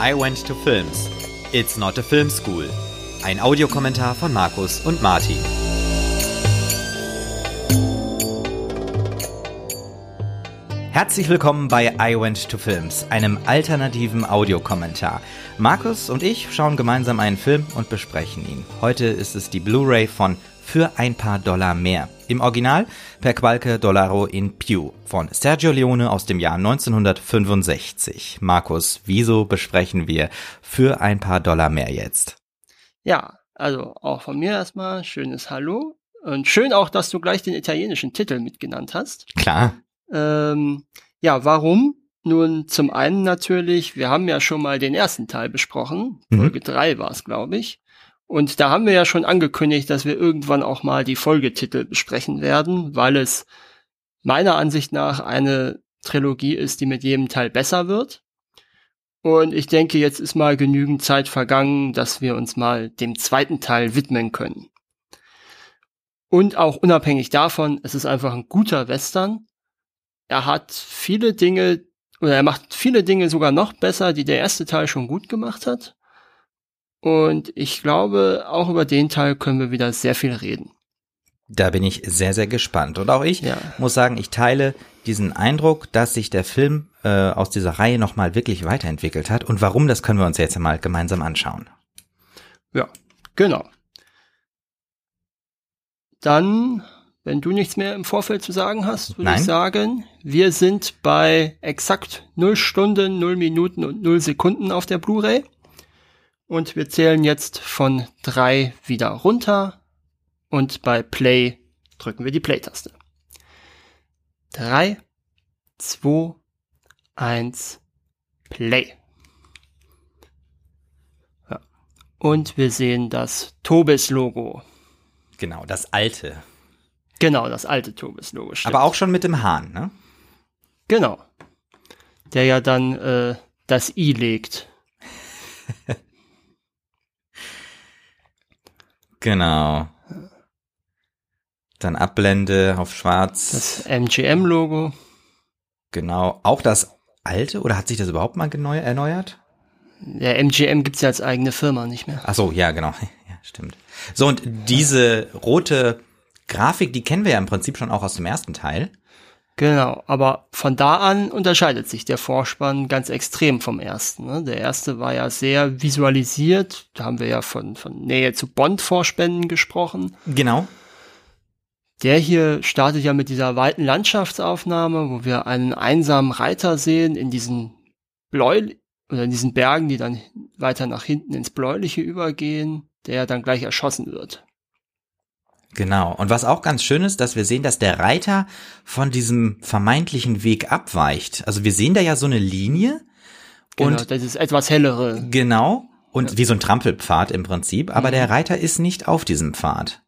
I Went to Films. It's not a film school. Ein Audiokommentar von Markus und Martin. Herzlich willkommen bei I Went to Films, einem alternativen Audiokommentar. Markus und ich schauen gemeinsam einen Film und besprechen ihn. Heute ist es die Blu-ray von Für ein paar Dollar mehr. Im Original per qualche dollaro in più von Sergio Leone aus dem Jahr 1965. Markus, wieso besprechen wir Für ein paar Dollar mehr jetzt? Ja, also auch von mir erstmal schönes Hallo. Und schön auch, dass du gleich den italienischen Titel mitgenannt hast. Klar. Ähm, ja, warum? Nun, zum einen natürlich, wir haben ja schon mal den ersten Teil besprochen. Mhm. Folge drei war es, glaube ich. Und da haben wir ja schon angekündigt, dass wir irgendwann auch mal die Folgetitel besprechen werden, weil es meiner Ansicht nach eine Trilogie ist, die mit jedem Teil besser wird. Und ich denke, jetzt ist mal genügend Zeit vergangen, dass wir uns mal dem zweiten Teil widmen können. Und auch unabhängig davon, es ist einfach ein guter Western. Er hat viele Dinge, oder er macht viele Dinge sogar noch besser, die der erste Teil schon gut gemacht hat. Und ich glaube, auch über den Teil können wir wieder sehr viel reden. Da bin ich sehr, sehr gespannt. Und auch ich Ja. muss sagen, ich teile diesen Eindruck, dass sich der Film äh, aus dieser Reihe nochmal wirklich weiterentwickelt hat. Und warum, das können wir uns jetzt mal gemeinsam anschauen. Ja, genau. Dann, wenn du nichts mehr im Vorfeld zu sagen hast, würde Nein. ich sagen, wir sind bei exakt 0 Stunden, 0 Minuten und 0 Sekunden auf der Blu-ray. Und wir zählen jetzt von drei wieder runter. Und bei Play drücken wir die Play-Taste. Drei, zwei, eins, Play. Ja. Und wir sehen das Tobis-Logo. Genau, das alte. Genau, das alte Tobis-Logo. Aber auch schon mit dem Hahn, ne? Genau. Der ja dann äh, das I legt. Genau. Dann Abblende auf schwarz. Das MGM-Logo. genau. Auch das alte oder hat sich das überhaupt mal erneuert? Der MGM gibt's ja als eigene Firma nicht mehr. Ach so, ja, genau. Ja, stimmt. So, und diese rote Grafik, die kennen wir ja im Prinzip schon auch aus dem ersten Teil. Genau, aber von da an unterscheidet sich der Vorspann ganz extrem vom ersten. Ne? Der erste war ja sehr visualisiert. Da haben wir ja von, von Nähe zu Bond-Vorspänen gesprochen. Genau. Der hier startet ja mit dieser weiten Landschaftsaufnahme, wo wir einen einsamen Reiter sehen in diesen Bläu oder in diesen Bergen, die dann weiter nach hinten ins Bläuliche übergehen, der dann gleich erschossen wird. Genau. Und was auch ganz schön ist, dass wir sehen, dass der Reiter von diesem vermeintlichen Weg abweicht. Also wir sehen da ja so eine Linie Genau, und das ist etwas hellere. genau und wie so ein Trampelpfad im Prinzip, aber Mhm. der Reiter ist nicht auf diesem Pfad.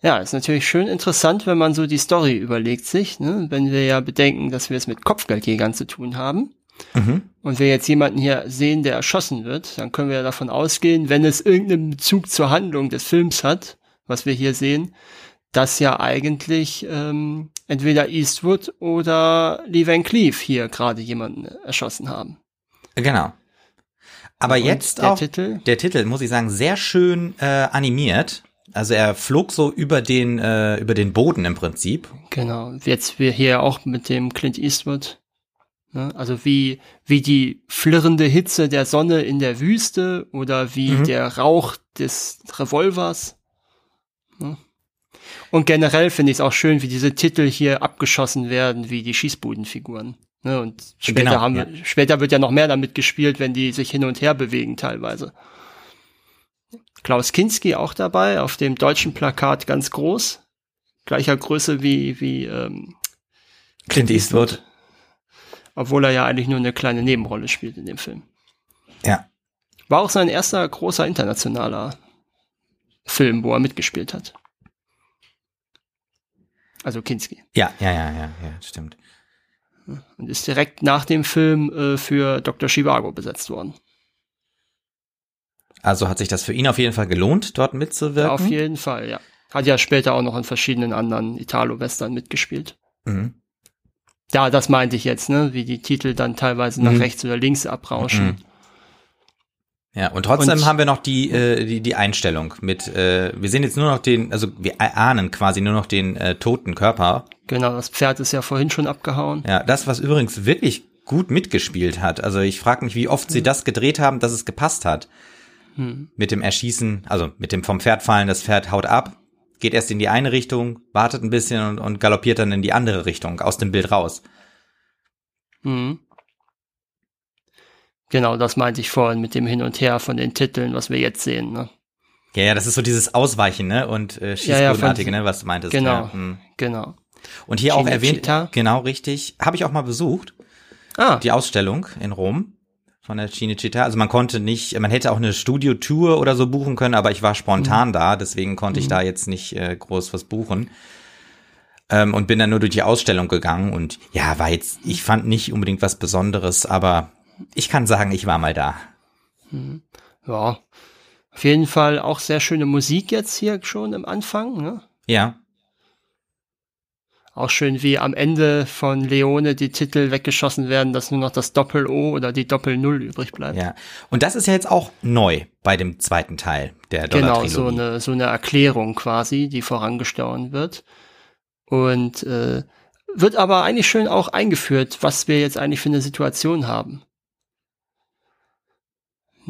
Ja, ist natürlich schön interessant, wenn man so die Story überlegt sich, ne? wenn wir ja bedenken, dass wir es mit Kopfgeldjägern zu tun haben. Mhm. Und wir jetzt jemanden hier sehen, der erschossen wird, dann können wir ja davon ausgehen, wenn es irgendeinen Bezug zur Handlung des Films hat, was wir hier sehen, dass ja eigentlich ähm, entweder Eastwood oder Lee Van Cleef hier gerade jemanden erschossen haben. Genau. Aber Und jetzt der auch Titel? der Titel, muss ich sagen, sehr schön äh, animiert. Also er flog so über den äh, über den Boden im Prinzip. Genau, jetzt wir hier auch mit dem Clint Eastwood. Ne? Also wie, wie die flirrende Hitze der Sonne in der Wüste oder wie Mhm. der Rauch des Revolvers. Ne? Und generell finde ich es auch schön, wie diese Titel hier abgeschossen werden, wie die Schießbudenfiguren. Ne? Und später, Genau, haben wir, später wird ja noch mehr damit gespielt, wenn die sich hin und her bewegen teilweise. Klaus Kinski auch dabei, auf dem deutschen Plakat ganz groß. Gleicher Größe wie, wie ähm, Clint Eastwood. obwohl er ja eigentlich nur eine kleine Nebenrolle spielt in dem Film. Ja. War auch sein erster großer internationaler Film, wo er mitgespielt hat. Also Kinski. Ja, ja, ja, ja, ja, stimmt. Und ist direkt nach dem Film äh, für Dr. Chivago besetzt worden. Also hat sich das für ihn auf jeden Fall gelohnt, dort mitzuwirken. Auf jeden Fall, ja. Hat ja später auch noch in verschiedenen anderen Italo-Western mitgespielt. Mhm. Ja, das meinte ich jetzt, ne? Wie die Titel dann teilweise nach Mhm. rechts oder links abrauschen. Mhm. Ja, und trotzdem Und- haben wir noch die, äh, die, die Einstellung mit, äh, wir sehen jetzt nur noch den, also wir ahnen quasi nur noch den äh, toten Körper. Genau, das Pferd ist ja vorhin schon abgehauen. Ja, das, was übrigens wirklich gut mitgespielt hat. Also ich frage mich, wie oft sie das gedreht haben, dass es gepasst hat. Hm. Mit dem Erschießen, also mit dem vom Pferd fallen, das Pferd haut ab, geht erst in die eine Richtung, wartet ein bisschen und, und galoppiert dann in die andere Richtung, aus dem Bild raus. Mhm. Genau, das meinte ich vorhin mit dem Hin und Her von den Titeln, was wir jetzt sehen. Ne? Ja, ja, das ist so dieses Ausweichen, ne? Und äh, Ja, ja, Schießbodenartige, von- ne, was du meintest. Genau. Ja, hm. Genau. Und hier auch erwähnt, Cinecittà. genau richtig, habe ich auch mal besucht, Ah, die Ausstellung in Rom von der Cinecittà. Also man konnte nicht, man hätte auch eine Studio-Tour oder so buchen können, aber ich war spontan Mhm. da, deswegen konnte ich da jetzt nicht äh, groß was buchen. Ähm, und bin dann nur durch die Ausstellung gegangen und ja, war jetzt, ich fand nicht unbedingt was Besonderes, aber ich kann sagen, ich war mal da. ja. Auf jeden Fall auch sehr schöne Musik jetzt hier schon im Anfang. Ne? Ja, Auch schön, wie am Ende von Leone die Titel weggeschossen werden, dass nur noch das Doppel-O oder die Doppel-Null übrig bleibt. ja. Und das ist ja jetzt auch neu bei dem zweiten Teil der Genau, Dollar-Trilogie. so eine, so eine Erklärung quasi, die vorangestoßen wird. Und äh, wird aber eigentlich schön auch eingeführt, was wir jetzt eigentlich für eine Situation haben.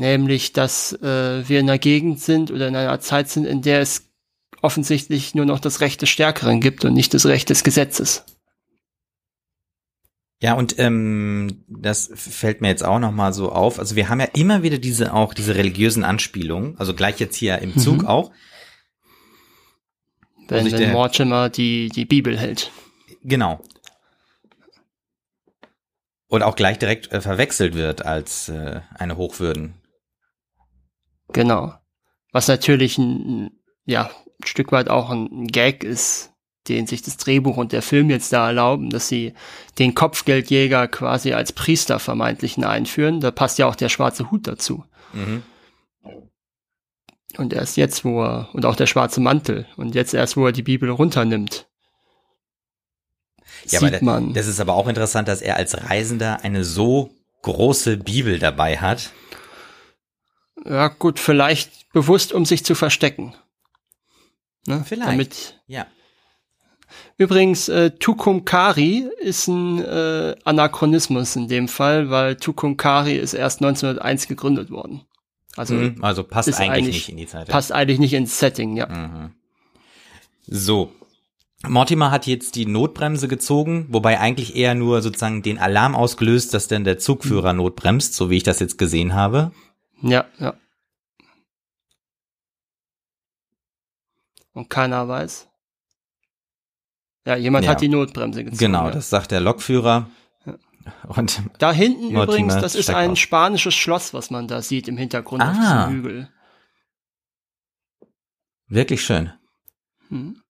Nämlich, dass äh, wir in einer Gegend sind oder in einer Zeit sind, in der es offensichtlich nur noch das Recht des Stärkeren gibt und nicht das Recht des Gesetzes. Ja, und ähm, das fällt mir jetzt auch noch mal so auf. Also wir haben ja immer wieder diese auch diese religiösen Anspielungen, also gleich jetzt hier im Zug Mhm. auch. Wenn, sich wenn der- Mortimer die, die Bibel hält. Genau. Und auch gleich direkt äh, verwechselt wird als äh, eine Hochwürden. Genau. Was natürlich ein, ja, ein Stück weit auch ein, Gag ist, den sich das Drehbuch und der Film jetzt da erlauben, dass sie den Kopfgeldjäger quasi als Priester vermeintlichen einführen. Da passt ja auch der schwarze Hut dazu. Mhm. Und erst jetzt, wo er, und auch der schwarze Mantel, und jetzt erst, wo er die Bibel runternimmt, Ja, aber sieht da- man. das ist aber auch interessant, dass er als Reisender eine so große Bibel dabei hat. Ja gut, vielleicht bewusst, um sich zu verstecken. Ne? Vielleicht. Damit, Ja. Übrigens, äh, Tucumcari ist ein äh, Anachronismus in dem Fall, weil Tucumcari ist erst 1901 gegründet worden. Also Mhm. Also passt eigentlich, eigentlich- nicht in die Zeit. passt eigentlich nicht ins Setting, ja. Mhm. So. Mortimer hat jetzt die Notbremse gezogen, wobei eigentlich eher nur sozusagen den Alarm ausgelöst, dass denn der Zugführer notbremst, so wie ich das jetzt gesehen habe. Ja, ja. Und keiner weiß. Ja, jemand Ja. hat die Notbremse gezogen. Genau, ja. das sagt der Lokführer. Ja. Und Da hinten Mortimer übrigens, das ist ein spanisches Schloss, was man da sieht im Hintergrund auf Ah. diesem Hügel. wirklich schön. Hm.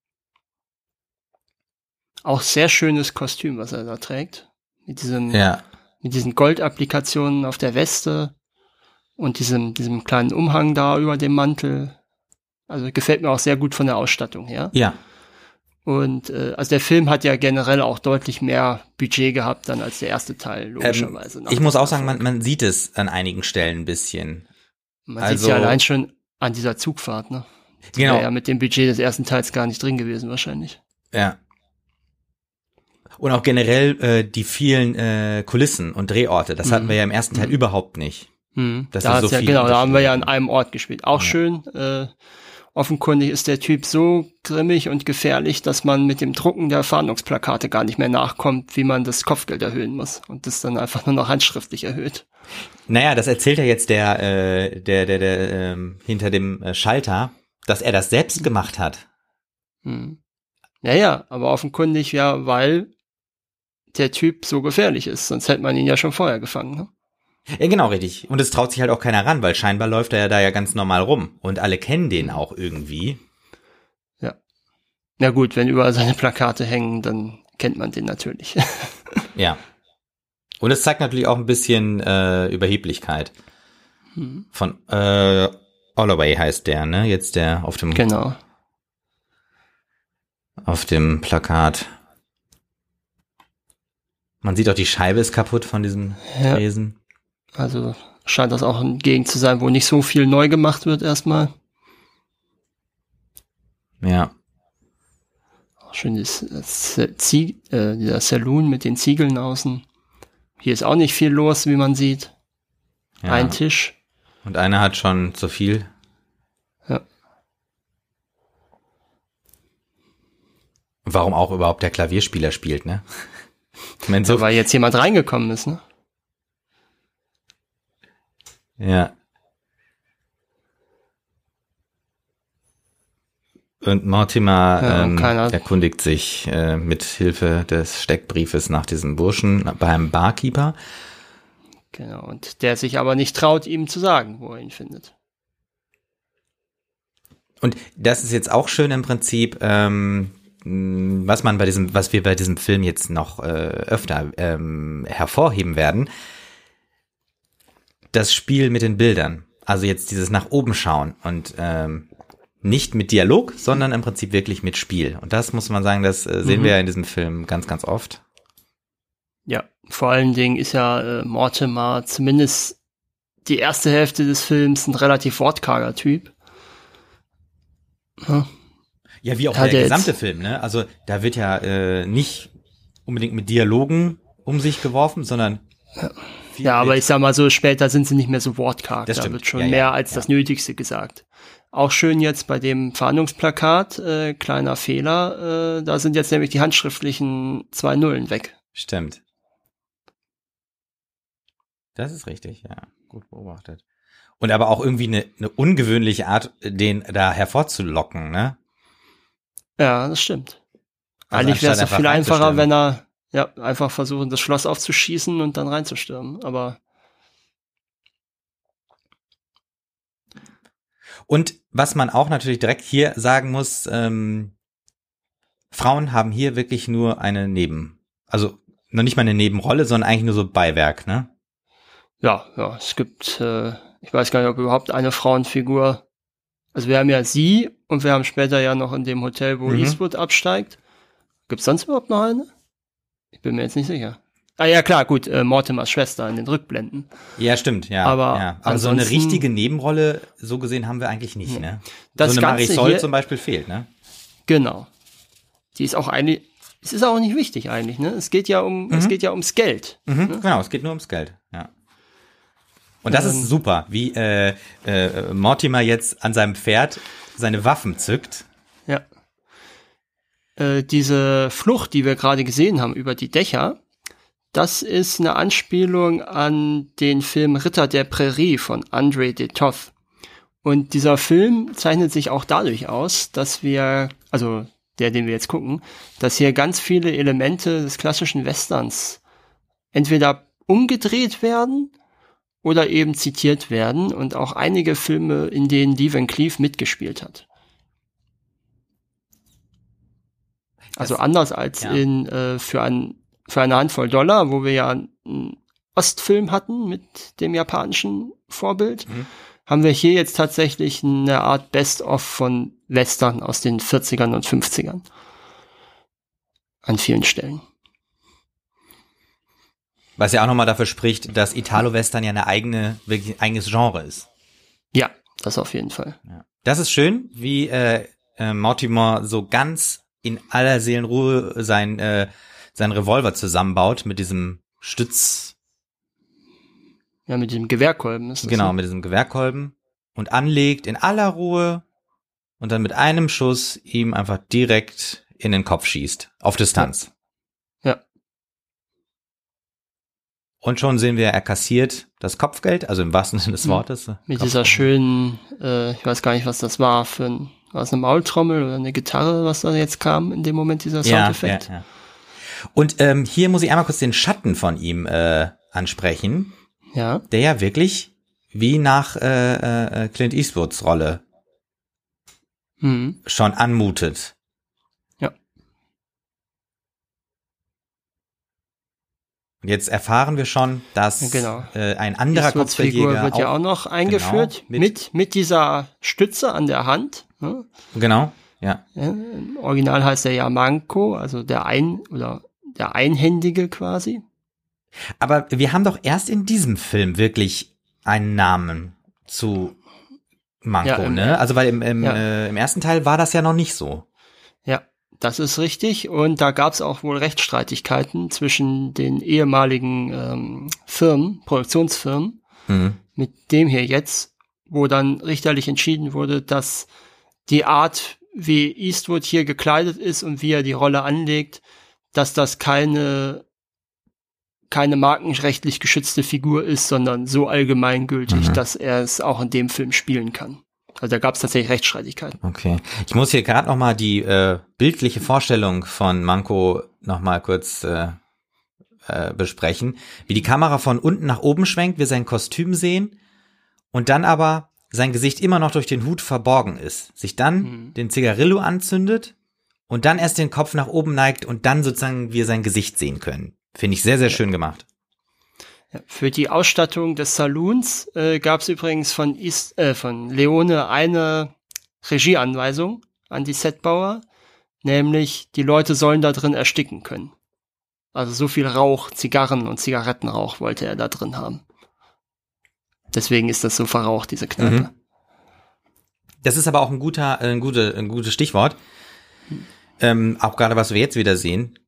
Auch sehr schönes Kostüm, was er da trägt. Mit diesem, Ja. mit diesen Goldapplikationen auf der Weste und diesem, diesem kleinen Umhang da über dem Mantel. Also gefällt mir auch sehr gut von der Ausstattung her. Ja. Und äh, also der Film hat ja generell auch deutlich mehr Budget gehabt dann als der erste Teil, logischerweise. nach Ähm, Ich muss auch sagen, man, man sieht es an einigen Stellen ein bisschen. man also- sieht ja allein schon an dieser Zugfahrt, ne? Die Genau. wäre ja mit dem Budget des ersten Teils gar nicht drin gewesen wahrscheinlich. Ja. Und auch generell äh, die vielen äh, Kulissen und Drehorte. Das hatten Mhm. wir ja im ersten Teil Mhm. überhaupt nicht. Hm, Das da sind so ja, genau, da haben wir ja an einem Ort gespielt. Auch Ja. schön. Äh, offenkundig ist der Typ so grimmig und gefährlich, dass man mit dem Drucken der Fahndungsplakate gar nicht mehr nachkommt, wie man das Kopfgeld erhöhen muss und das dann einfach nur noch handschriftlich erhöht. Naja, das erzählt ja jetzt der, äh, der, der, der ähm, hinter dem äh, Schalter, dass er das selbst gemacht hat. Hm. Ja, ja, aber offenkundig ja, weil der Typ so gefährlich ist, sonst hätte man ihn ja schon vorher gefangen. Ne? Ja, genau, richtig. Und es traut sich halt auch keiner ran, weil scheinbar läuft er ja da ja ganz normal rum. Und alle kennen den auch irgendwie. Na gut, wenn überall seine Plakate hängen, dann kennt man den natürlich. Ja. Und es zeigt natürlich auch ein bisschen äh, Überheblichkeit. Hm. Von äh, Holloway heißt der, ne? Jetzt der auf dem genau. auf dem Plakat. Man sieht auch, die Scheibe ist kaputt von diesem Ja. Tresen. Also scheint das auch eine Gegend zu sein, wo nicht so viel neu gemacht wird erstmal. Ja. Auch schön das, das Zie äh, dieser Saloon mit den Ziegeln außen. Hier ist auch nicht viel los, wie man sieht. ja. Ein Tisch. Und einer hat schon zu viel. Ja. Warum auch überhaupt der Klavierspieler spielt, ne? Ich meine, So, weil jetzt jemand reingekommen ist, ne? Ja. Und Mortimer Ja, ähm, erkundigt sich äh, mit Hilfe des Steckbriefes nach diesem Burschen beim Barkeeper. Genau. Und der sich aber nicht traut, ihm zu sagen, wo er ihn findet. Und das ist jetzt auch schön im Prinzip, ähm, was man bei diesem, was wir bei diesem Film jetzt noch äh, öfter ähm, hervorheben werden. Das Spiel mit den Bildern. Also jetzt dieses nach oben schauen und ähm, nicht mit Dialog, sondern im Prinzip wirklich mit Spiel. Und das muss man sagen, das äh, sehen Mhm. wir ja in diesem Film ganz, ganz oft. Ja, vor allen Dingen ist ja äh, Mortimer zumindest die erste Hälfte des Films ein relativ wortkarger Typ. Ja, Ja, wie auch Hat der er gesamte Film, ne? Also da wird ja äh, nicht unbedingt mit Dialogen um sich geworfen, sondern viel ja aber ich sag mal so, später sind sie nicht mehr so wortkarg. Das da stimmt. wird schon Ja, ja, mehr als ja. das Nötigste gesagt. Auch schön jetzt bei dem Verhandlungsplakat, äh, kleiner Fehler, äh, da sind jetzt nämlich die handschriftlichen zwei Nullen weg. Stimmt. Das ist richtig, ja. Gut beobachtet. Und aber auch irgendwie eine, eine ungewöhnliche Art, den da hervorzulocken, ne? Ja, das stimmt. Also Eigentlich wäre es doch viel einfach einfacher, wenn er ja, einfach versuchen, das Schloss aufzuschießen und dann reinzustürmen. Aber Und was man auch natürlich direkt hier sagen muss, ähm, Frauen haben hier wirklich nur eine Neben, also noch nicht mal eine Nebenrolle, sondern eigentlich nur so Beiwerk, ne? ja, ja, es gibt, äh, ich weiß gar nicht, ob überhaupt eine Frauenfigur. Also wir haben ja sie und wir haben später ja noch in dem Hotel, wo Mhm. Eastwood absteigt. Gibt's sonst überhaupt noch eine? Ich bin mir jetzt nicht sicher. Ah ja, klar, gut, äh, Mortimers Schwester in den Rückblenden. Ja, stimmt, ja. Aber ja. aber so eine richtige Nebenrolle, so gesehen, haben wir eigentlich nicht, ne? Das so eine Ganze Marisol hier- zum Beispiel fehlt, ne? Genau. Die ist auch eigentlich, es ist auch nicht wichtig eigentlich, ne? Es geht ja um, es geht ja ums Geld. Mhm, Genau, es geht nur ums Geld, ja. Und das Ähm. ist super, wie äh, äh, Mortimer jetzt an seinem Pferd seine Waffen zückt. Ja. Äh, diese Flucht, die wir gerade gesehen haben über die Dächer, das ist eine Anspielung an den Film Ritter der Prärie von André de Toth. Und dieser Film zeichnet sich auch dadurch aus, dass wir, also der, den wir jetzt gucken, dass hier ganz viele Elemente des klassischen Westerns entweder umgedreht werden oder eben zitiert werden und auch einige Filme, in denen Lee Cleef mitgespielt hat. Also Das- anders als ja. in äh, für, ein, für eine Handvoll Dollar, wo wir ja einen Ostfilm hatten mit dem japanischen Vorbild, Mhm. haben wir hier jetzt tatsächlich eine Art Best-of von Western aus den 40ern und 50ern. An vielen Stellen. Was ja auch nochmal dafür spricht, dass Italo-Western ja eine eigene, wirklich ein eigenes Genre ist. Ja, das auf jeden Fall. Ja. Das ist schön, wie äh, äh, Mortimer so ganz in aller Seelenruhe sein, äh, sein Revolver zusammenbaut mit diesem Stütz, Ja, mit dem Gewehrkolben ist das. genau, ne? mit diesem Gewehrkolben und anlegt in aller Ruhe und dann mit einem Schuss ihm einfach direkt in den Kopf schießt, auf Distanz. Ja. Und schon sehen wir, er kassiert das Kopfgeld, also im wahrsten Sinne des Mhm. Wortes. Mit Kopfgeld. dieser schönen, äh, ich weiß gar nicht, was das war, für ein, war es eine Maultrommel oder eine Gitarre, was da jetzt kam in dem Moment, dieser ja, Soundeffekt. ja, ja. Und ähm, hier muss ich einmal kurz den Schatten von ihm äh, ansprechen, Ja, der ja wirklich wie nach äh, äh, Clint Eastwoods Rolle hm. schon anmutet. Und jetzt erfahren wir schon, dass genau. äh, ein anderer Kopfgeldjäger wird ja auch noch eingeführt, mit- mit, mit, dieser Stütze an der Hand. Ne? genau, ja, Ja, Im Original heißt er ja Manko, also der Ein- oder der Einhändige quasi. Aber wir haben doch erst in diesem Film wirklich einen Namen zu Manko, Ja, im- ne? Also weil im, im, Ja. äh, im ersten Teil war das ja noch nicht so. Ja, das ist richtig. Und da gab es auch wohl Rechtsstreitigkeiten zwischen den ehemaligen ähm, Firmen, Produktionsfirmen, Mhm. mit dem hier jetzt, wo dann richterlich entschieden wurde, dass die Art, wie Eastwood hier gekleidet ist und wie er die Rolle anlegt, dass das keine keine markenrechtlich geschützte Figur ist, sondern so allgemeingültig, Mhm. dass er es auch in dem Film spielen kann. Also da gab es tatsächlich Rechtsstreitigkeiten. Okay. Ich muss hier gerade noch mal die äh, bildliche Vorstellung von Manko noch mal kurz äh, äh, besprechen. Wie die Kamera von unten nach oben schwenkt, wir sein Kostüm sehen und dann aber sein Gesicht immer noch durch den Hut verborgen ist. Sich dann Mhm. den Zigarillo anzündet und dann erst den Kopf nach oben neigt und dann sozusagen wir sein Gesicht sehen können. Finde ich sehr, sehr schön gemacht. Für die Ausstattung des Saloons äh, gab es übrigens von, Is äh, von Leone eine Regieanweisung an die Setbauer, nämlich die Leute sollen da drin ersticken können. Also so viel Rauch, Zigarren und Zigarettenrauch wollte er da drin haben. Deswegen ist das so verraucht, diese Kneipe. Mhm. Das ist aber auch ein guter, ein, gute, ein gutes Stichwort. Ähm, auch gerade was wir jetzt wieder sehen.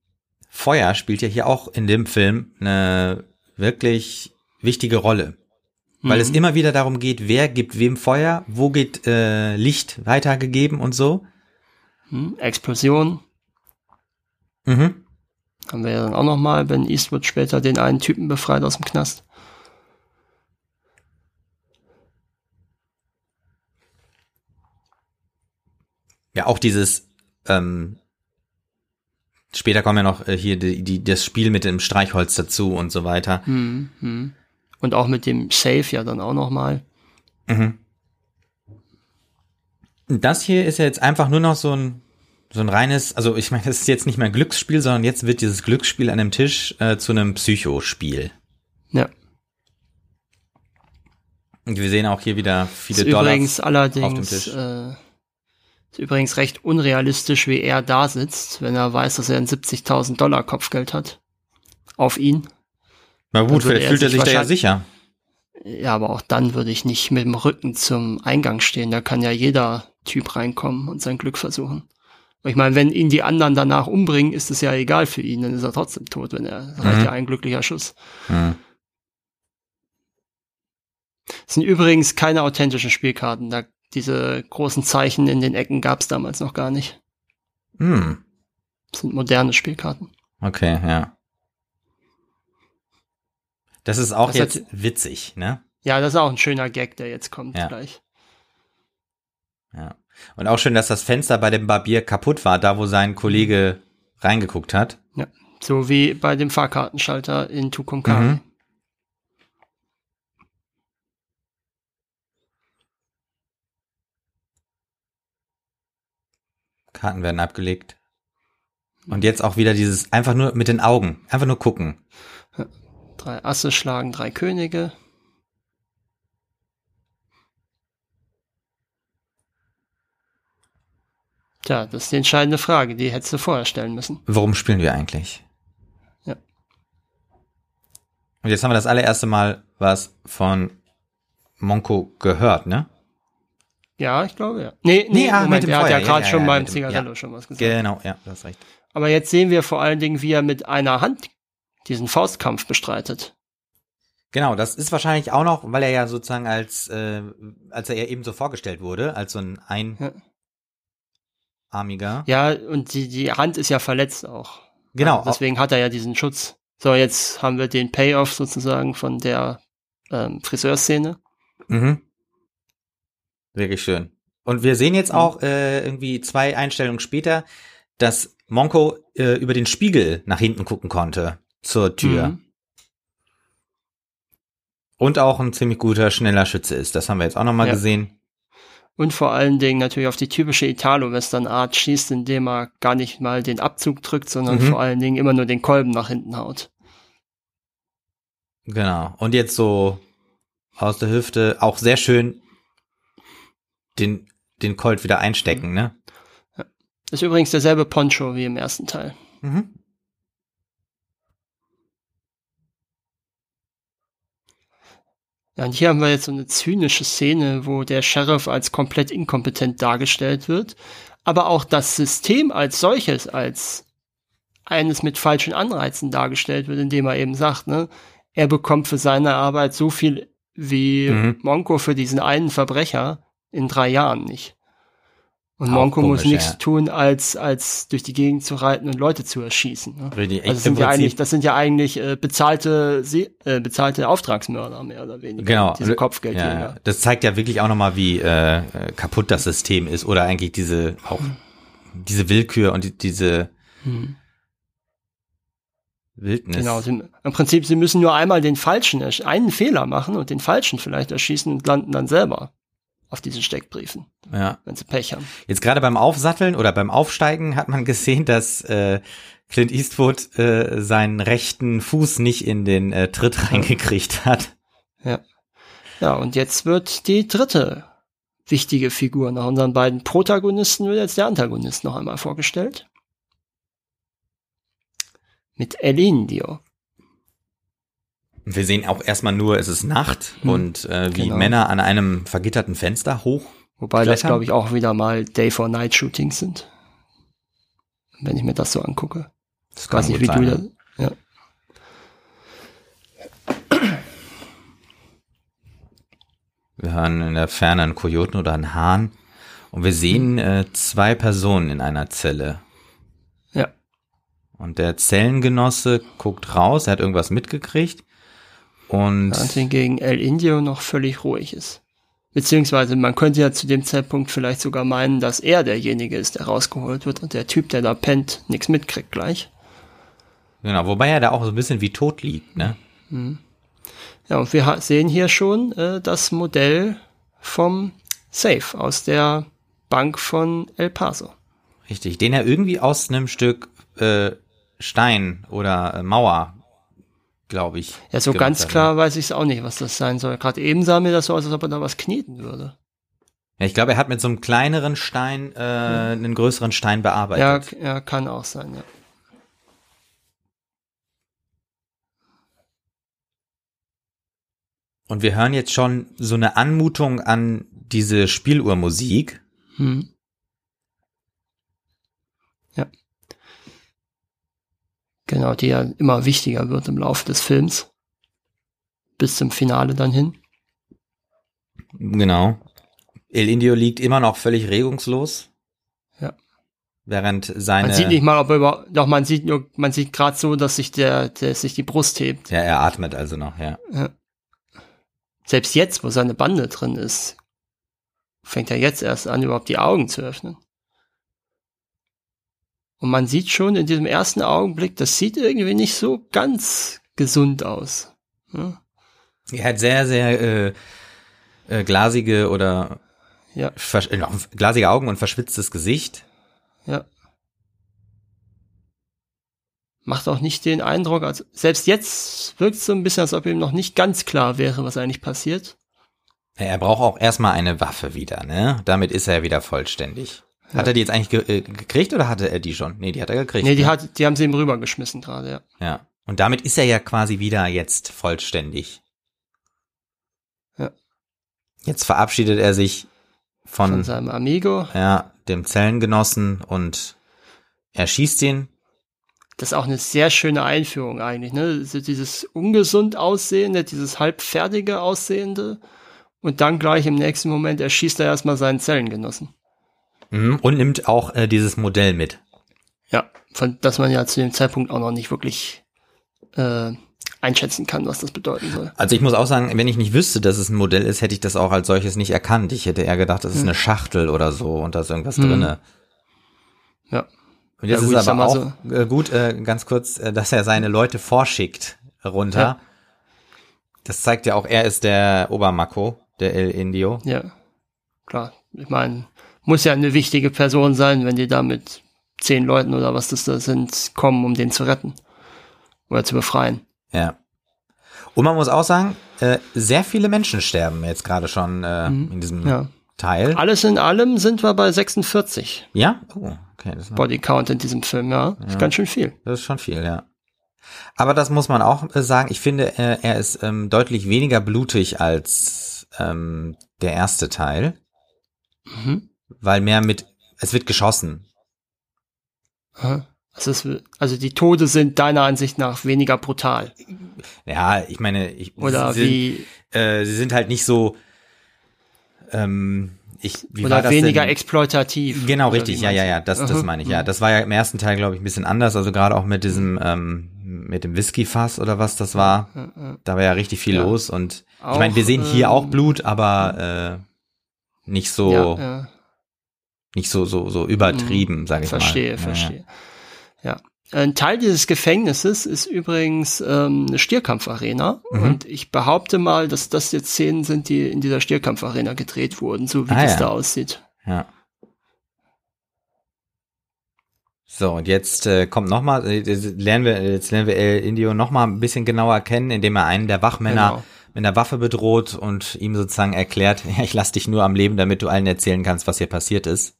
Feuer spielt ja hier auch in dem Film eine wirklich wichtige Rolle. Weil es Mhm. immer wieder darum geht, wer gibt wem Feuer, wo geht äh, Licht weitergegeben und so. Hm, Explosion Mhm. haben wir ja dann auch noch mal, wenn Eastwood später den einen Typen befreit aus dem Knast. Ja, auch dieses, ähm, später kommen ja noch äh, hier die, die, das Spiel mit dem Streichholz dazu und so weiter. Hm, hm. Und auch mit dem Safe ja dann auch noch mal. Mhm. Das hier ist ja jetzt einfach nur noch so ein, so ein reines, also ich meine, das ist jetzt nicht mehr ein Glücksspiel, sondern jetzt wird dieses Glücksspiel an dem Tisch äh, zu einem Psychospiel. Ja. Und wir sehen auch hier wieder viele Dollars. übrigens auf dem allerdings Tisch. äh, ist übrigens recht unrealistisch, wie er da sitzt, wenn er weiß, dass er ein 70.000 Dollar Kopfgeld hat. Auf ihn. Na gut, vielleicht er fühlt er sich da ja sicher. Ja, aber auch dann würde ich nicht mit dem Rücken zum Eingang stehen. Da kann ja jeder Typ reinkommen und sein Glück versuchen. Ich meine, wenn ihn die anderen danach umbringen, ist es ja egal für ihn, dann ist er trotzdem tot, wenn er reicht Mhm. ja ein glücklicher Schuss. Hm. Es sind übrigens keine authentischen Spielkarten. Da diese großen Zeichen in den Ecken gab es damals noch gar nicht. Hm. Das sind moderne Spielkarten. Okay, ja. Das ist auch Das jetzt hat- witzig, ne? Ja, das ist auch ein schöner Gag, der jetzt kommt Ja. gleich. Ja. Und auch schön, dass das Fenster bei dem Barbier kaputt war, da wo sein Kollege reingeguckt hat. Ja. So wie bei dem Fahrkartenschalter in Tucumcari. Mhm. Karten werden abgelegt. Und jetzt auch wieder dieses einfach nur mit den Augen, einfach nur gucken. Drei Asse schlagen drei Könige. Tja, das ist die entscheidende Frage, die hättest du vorher stellen müssen. Warum spielen wir eigentlich? Ja. Und jetzt haben wir das allererste Mal was von Monko gehört, ne? Ja, ich glaube ja. Nee, nee, Nee, ah, mit Moment, er hat Feuer. ja gerade ja, schon ja, beim Zigarillo ja. schon was gesagt. Genau, ja, du hast recht. Aber jetzt sehen wir vor allen Dingen, wie er mit einer Hand diesen Faustkampf bestreitet. Genau, das ist wahrscheinlich auch noch, weil er ja sozusagen als, äh, als er ja eben so vorgestellt wurde, als so ein einarmiger. Ja, und die, die Hand ist ja verletzt auch. Genau. Also deswegen hat er ja diesen Schutz. So, jetzt haben wir den Payoff sozusagen von der ähm, Friseurszene. Mhm. Wirklich schön. Und wir sehen Mhm. jetzt auch äh, irgendwie zwei Einstellungen später, dass Monko äh, über den Spiegel nach hinten gucken konnte zur Tür. Mhm. Und auch ein ziemlich guter, schneller Schütze ist. Das haben wir jetzt auch nochmal Ja. gesehen. Und vor allen Dingen natürlich auf die typische Italo-Western-Art schießt, indem er gar nicht mal den Abzug drückt, sondern Mhm. vor allen Dingen immer nur den Kolben nach hinten haut. Genau. Und jetzt so aus der Hüfte auch sehr schön den, den Colt wieder einstecken, ne? Ist übrigens derselbe Poncho wie im ersten Teil. Mhm. Ja, und hier haben wir jetzt so eine zynische Szene, wo der Sheriff als komplett inkompetent dargestellt wird, aber auch das System als solches als eines mit falschen Anreizen dargestellt wird, indem er eben sagt, ne, er bekommt für seine Arbeit so viel wie mhm. Monko für diesen einen Verbrecher in drei Jahren nicht. Und Auch Monko komisch, muss nichts ja. tun, als, als durch die Gegend zu reiten und Leute zu erschießen. Ne? Also das sind ja eigentlich, das sind ja eigentlich äh, bezahlte, äh, bezahlte Auftragsmörder, mehr oder weniger. Genau. Diese Kopfgeldjäger. Ja, das zeigt ja wirklich auch nochmal, wie äh, kaputt das System ist oder eigentlich diese, auch diese Willkür und die, diese, hm. Wildnis. Genau, sie, im Prinzip, sie müssen nur einmal den falschen, einen Fehler machen und den falschen vielleicht erschießen und landen dann selber auf diesen Steckbriefen. Ja. Wenn sie Pech haben. Jetzt gerade beim Aufsatteln oder beim Aufsteigen hat man gesehen, dass äh, Clint Eastwood äh, seinen rechten Fuß nicht in den äh, Tritt reingekriegt hat. Ja. Ja, und jetzt wird die dritte wichtige Figur nach unseren beiden Protagonisten wird jetzt der Antagonist noch einmal vorgestellt. Mit El Indio. Wir sehen auch erstmal nur, es ist Nacht hm, und äh, wie genau. Männer an einem vergitterten Fenster hoch. Wobei das, glaube ich, auch wieder mal Day-for-Night-Shootings sind. Wenn ich mir das so angucke. Das kann Weiß nicht, wie sein, du das, ja. Wir hören in der Ferne einen Kojoten oder einen Hahn. Und wir sehen äh, zwei Personen in einer Zelle. Ja. Und der Zellengenosse guckt raus, er hat irgendwas mitgekriegt. Und Während hingegen El Indio noch völlig ruhig ist. Beziehungsweise man könnte ja zu dem Zeitpunkt vielleicht sogar meinen, dass er derjenige ist, der rausgeholt wird und der Typ, der da pennt, nichts mitkriegt gleich. Genau, wobei er da auch so ein bisschen wie tot liegt, ne? Mhm. Ja, und wir sehen hier schon äh, das Modell vom Safe aus der Bank von El Paso. Richtig, den er irgendwie aus einem Stück äh, Stein oder äh, Mauer glaube ich. Ja, so ganz klar weiß ich es auch nicht, was das sein soll. Gerade eben sah mir das so aus, als ob er da was kneten würde. Ja, ich glaube, er hat mit so einem kleineren Stein äh, ja. einen größeren Stein bearbeitet. Ja, ja, kann auch sein, ja. Und wir hören jetzt schon so eine Anmutung an diese Spieluhrmusik. Hm. Genau, die ja immer wichtiger wird im Laufe des Films. Bis zum Finale dann hin. Genau. El Indio liegt immer noch völlig regungslos. Ja. Während seine. Man sieht nicht mal, ob er über, doch man sieht nur, man sieht gerade so, dass sich der, der sich die Brust hebt. Ja, er atmet also noch, ja. ja. Selbst jetzt, wo seine Bande drin ist, fängt er jetzt erst an, überhaupt die Augen zu öffnen. Und man sieht schon in diesem ersten Augenblick, das sieht irgendwie nicht so ganz gesund aus. Ja? Er hat sehr, sehr äh, äh, glasige oder ja. äh, glasige Augen und verschwitztes Gesicht. Ja. Macht auch nicht den Eindruck, als selbst jetzt wirkt es so ein bisschen, als ob ihm noch nicht ganz klar wäre, was eigentlich passiert. Er braucht auch erstmal eine Waffe wieder, ne? Damit ist er wieder vollständig. Hat er die jetzt eigentlich ge äh, gekriegt oder hatte er die schon? Nee, die hat er gekriegt. Nee, die, ne? hat, die haben sie ihm rübergeschmissen gerade, ja. Ja. Und damit ist er ja quasi wieder jetzt vollständig. Ja. Jetzt verabschiedet er sich von, von seinem Amigo. Ja, dem Zellengenossen und er schießt ihn. Das ist auch eine sehr schöne Einführung eigentlich, ne? Dieses ungesund aussehende, dieses halbfertige aussehende und dann gleich im nächsten Moment erschießt er erstmal seinen Zellengenossen. Mhm, und nimmt auch äh, dieses Modell mit. Ja, von, dass man ja zu dem Zeitpunkt auch noch nicht wirklich äh, einschätzen kann, was das bedeuten soll. Also ich muss auch sagen, wenn ich nicht wüsste, dass es ein Modell ist, hätte ich das auch als solches nicht erkannt. Ich hätte eher gedacht, das ist hm. eine Schachtel oder so und da ist irgendwas hm. drinne. Ja. Und jetzt ja, ist aber auch so. Äh, gut, äh, ganz kurz, äh, dass er seine Leute vorschickt runter. Ja. Das zeigt ja auch, er ist der Obermako, der El Indio. Ja, klar. Ich meine, muss ja eine wichtige Person sein, wenn die da mit zehn Leuten oder was das da sind, kommen, um den zu retten. Oder zu befreien. Ja. Und man muss auch sagen, äh, sehr viele Menschen sterben jetzt gerade schon äh, mhm. in diesem ja. Teil. Alles in allem sind wir bei 46. Ja? Oh, okay. Das Body Count in diesem Film, ja. ja. Ist ganz schön viel. Das ist schon viel, ja. Aber das muss man auch äh, sagen. Ich finde, äh, er ist ähm, deutlich weniger blutig als ähm, der erste Teil, Mhm. Weil mehr mit, es wird geschossen. Aha. Also, es, also die Tode sind deiner Ansicht nach weniger brutal. Ja, ich meine, ich, Oder sie, sind, wie äh, sie sind halt nicht so, ähm, ich, wie war oder das weniger denn? exploitativ. Genau, richtig, ja, ja, ja, das, das Aha. meine ich, ja. Das war ja im ersten Teil, glaube ich, ein bisschen anders, also gerade auch mit diesem, ähm, mit dem Whisky-Fass oder was das war. Da war ja richtig viel Ja. los und ich Auch, meine, wir sehen hier ähm, auch Blut, aber äh, nicht so, Ja, ja. Nicht so, so, so übertrieben, sage ich Verstehe, mal. verstehe. Ja. Ein Teil dieses Gefängnisses ist übrigens ähm, eine Stierkampfarena Mhm. und ich behaupte mal, dass das jetzt Szenen sind, die in dieser Stierkampfarena gedreht wurden, so wie Ah, das ja. da aussieht. Ja. ja. So, und jetzt äh, kommt nochmal, äh, lernen wir, jetzt lernen wir El Indio nochmal ein bisschen genauer kennen, indem er einen der Wachmänner Genau. mit einer Waffe bedroht und ihm sozusagen erklärt, ja, ich lass dich nur am Leben, damit du allen erzählen kannst, was hier passiert ist.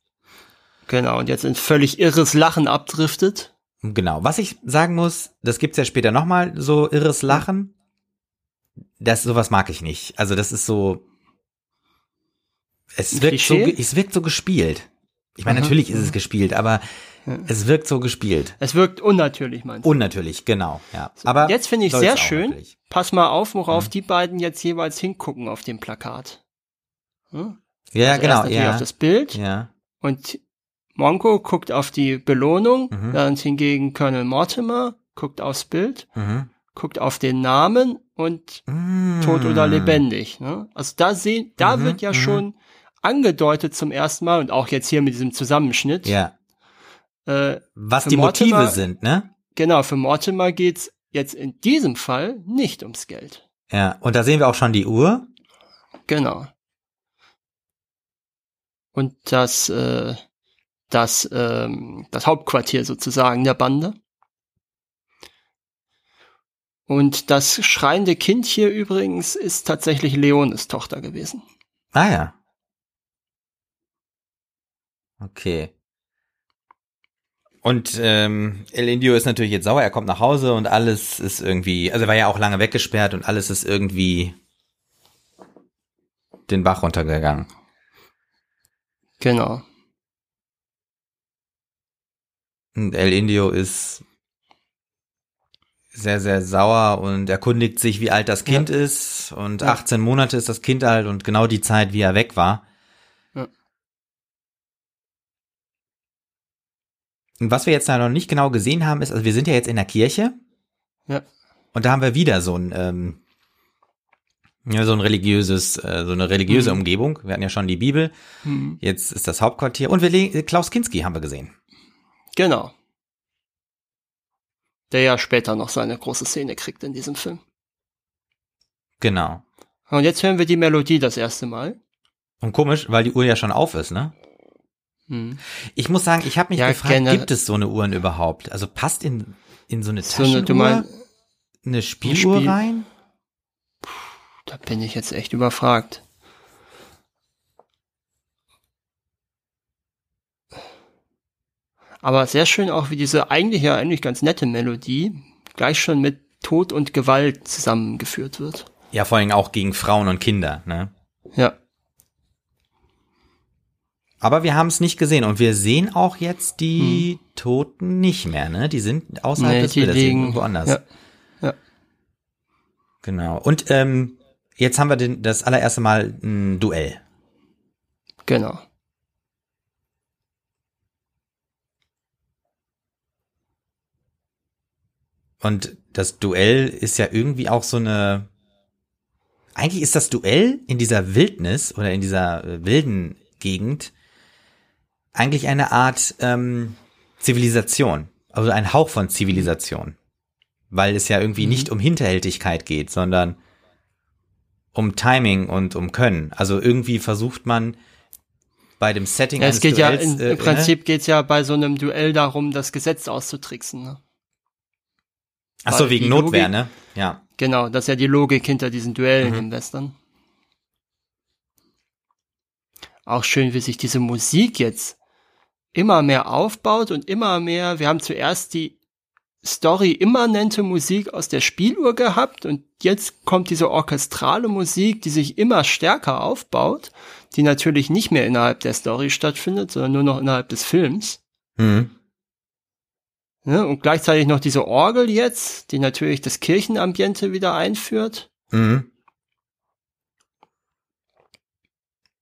Genau, und jetzt in völlig irres Lachen abdriftet. Genau. Was ich sagen muss, das gibt's ja später nochmal, so irres Lachen. Das, sowas mag ich nicht. Also das ist so, es wirkt so, es wirkt so gespielt. Ich meine, Aha, natürlich ist es gespielt, aber Ja. es wirkt so gespielt. Es wirkt unnatürlich, meinst du? Unnatürlich, genau, ja. Aber jetzt finde ich sehr schön. natürlich. Pass mal auf, worauf Mhm. die beiden jetzt jeweils hingucken auf dem Plakat. Hm? Ja, Also genau, ja. auf das Bild ja. und Monko guckt auf die Belohnung, Mhm. während hingegen Colonel Mortimer guckt aufs Bild, Mhm. guckt auf den Namen und tot oder lebendig. Ne? Also da sehen, da Mhm, wird ja mhm. schon angedeutet zum ersten Mal und auch jetzt hier mit diesem Zusammenschnitt. Ja. Äh, Was die Motive Mortimer- sind, ne? genau, für Mortimer geht's jetzt in diesem Fall nicht ums Geld. Ja. Und da sehen wir auch schon die Uhr. Genau. Und das, äh, das, ähm, das Hauptquartier sozusagen der Bande. Und das schreiende Kind hier übrigens ist tatsächlich Leones Tochter gewesen. Ah ja. Okay. Und ähm, El Indio ist natürlich jetzt sauer, er kommt nach Hause und alles ist irgendwie, also er war ja auch lange weggesperrt und alles ist irgendwie den Bach runtergegangen. Genau. Und El Indio ist sehr, sehr sauer und erkundigt sich, wie alt das Kind ist. Und Ja. 18 Monate ist das Kind alt und genau die Zeit, wie er weg war. Ja. Und was wir jetzt da noch nicht genau gesehen haben, ist, also wir sind ja jetzt in der Kirche. Ja. Und da haben wir wieder so ein, ähm, ja, so ein religiöses, äh, so eine religiöse Mhm. Umgebung. Wir hatten ja schon die Bibel. Hm. Jetzt ist das Hauptquartier. Und wir Klaus Kinski haben wir gesehen. Genau. Der ja später noch seine große Szene kriegt in diesem Film. Genau. Und jetzt hören wir die Melodie das erste Mal. Und komisch, weil die Uhr ja schon auf ist, ne? Hm. Ich muss sagen, ich habe mich Ja, gefragt, gibt es so eine Uhren überhaupt? Also passt in, in so eine So Taschenuhr eine, du mein, eine Spieluhr Spiel- rein? da bin ich jetzt echt überfragt. Aber sehr schön auch, wie diese eigentlich ja eigentlich ganz nette Melodie gleich schon mit Tod und Gewalt zusammengeführt wird. Ja, vor allem auch gegen Frauen und Kinder, ne? Ja, Aber wir haben es nicht gesehen und wir sehen auch jetzt die Toten nicht mehr, ne? Die sind außerhalb Hm. nee, des Bildes, irgendwo anders. Ja, ja. Genau. Und ähm, jetzt haben wir den, das allererste Mal ein Duell. genau. Und das Duell ist ja irgendwie auch so eine. Eigentlich ist das Duell in dieser Wildnis oder in dieser äh, wilden Gegend eigentlich eine Art ähm, Zivilisation, also ein Hauch von Zivilisation, weil es ja irgendwie Mhm. nicht um Hinterhältigkeit geht, sondern um Timing und um Können. Also irgendwie versucht man bei dem Setting Ja, es geht ja, Duells, in, äh, im Prinzip geht's ja bei so einem Duell darum, das Gesetz auszutricksen. Ne? Ach so wegen Notwehr, Logik- ne? Ja. Genau, das ist ja die Logik hinter diesen Duellen Mhm. im Western. Auch schön, wie sich diese Musik jetzt immer mehr aufbaut und immer mehr. Wir haben zuerst die story-immanente Musik aus der Spieluhr gehabt und jetzt kommt diese orchestrale Musik, die sich immer stärker aufbaut, die natürlich nicht mehr innerhalb der Story stattfindet, sondern nur noch innerhalb des Films. Mhm. Ja, und gleichzeitig noch diese Orgel jetzt, die natürlich das Kirchenambiente wieder einführt. Mhm.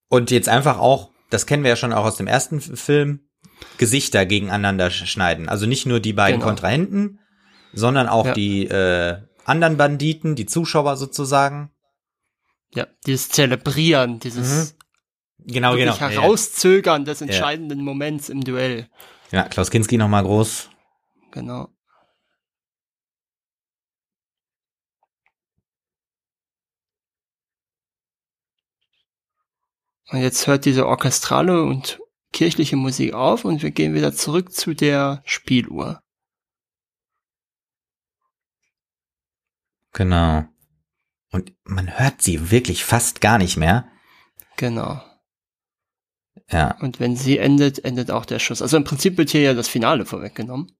Und jetzt einfach auch, das kennen wir ja schon auch aus dem ersten Film, Gesichter gegeneinander schneiden. Also nicht nur die beiden genau. Kontrahenten, sondern auch ja. die äh, anderen Banditen, die Zuschauer sozusagen. Ja, dieses Zelebrieren, dieses mhm. genau, genau. Herauszögern des entscheidenden ja. Moments im Duell. Ja, Klaus Kinski nochmal groß. Genau. Und jetzt hört diese orchestrale und kirchliche Musik auf und wir gehen wieder zurück zu der Spieluhr. Genau. Und man hört sie wirklich fast gar nicht mehr. Genau. Ja. Und wenn sie endet, endet auch der Schuss. Also im Prinzip wird hier ja das Finale vorweggenommen.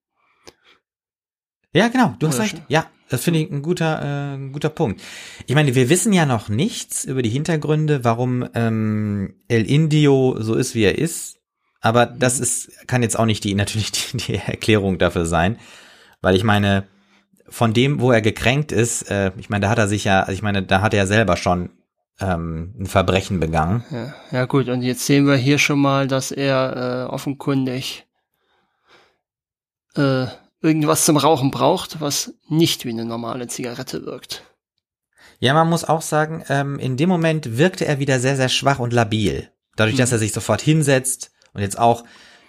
Ja, genau, du hast recht. Ja, das finde ich ein guter, äh, ein guter Punkt. Ich meine, wir wissen ja noch nichts über die Hintergründe, warum ähm, El Indio so ist, wie er ist. Aber das mhm. ist, kann jetzt auch nicht die, natürlich die, die Erklärung dafür sein. Weil ich meine, von dem, wo er gekränkt ist, äh, ich meine, da hat er sich ja, also ich meine, da hat er selber schon ähm, ein Verbrechen begangen. Ja, ja gut, und jetzt sehen wir hier schon mal, dass er äh, offenkundig äh, irgendwas zum Rauchen braucht, was nicht wie eine normale Zigarette wirkt. Ja, man muss auch sagen, ähm, in dem Moment wirkte er wieder sehr, sehr schwach und labil. Dadurch, mhm. dass er sich sofort hinsetzt, und jetzt auch,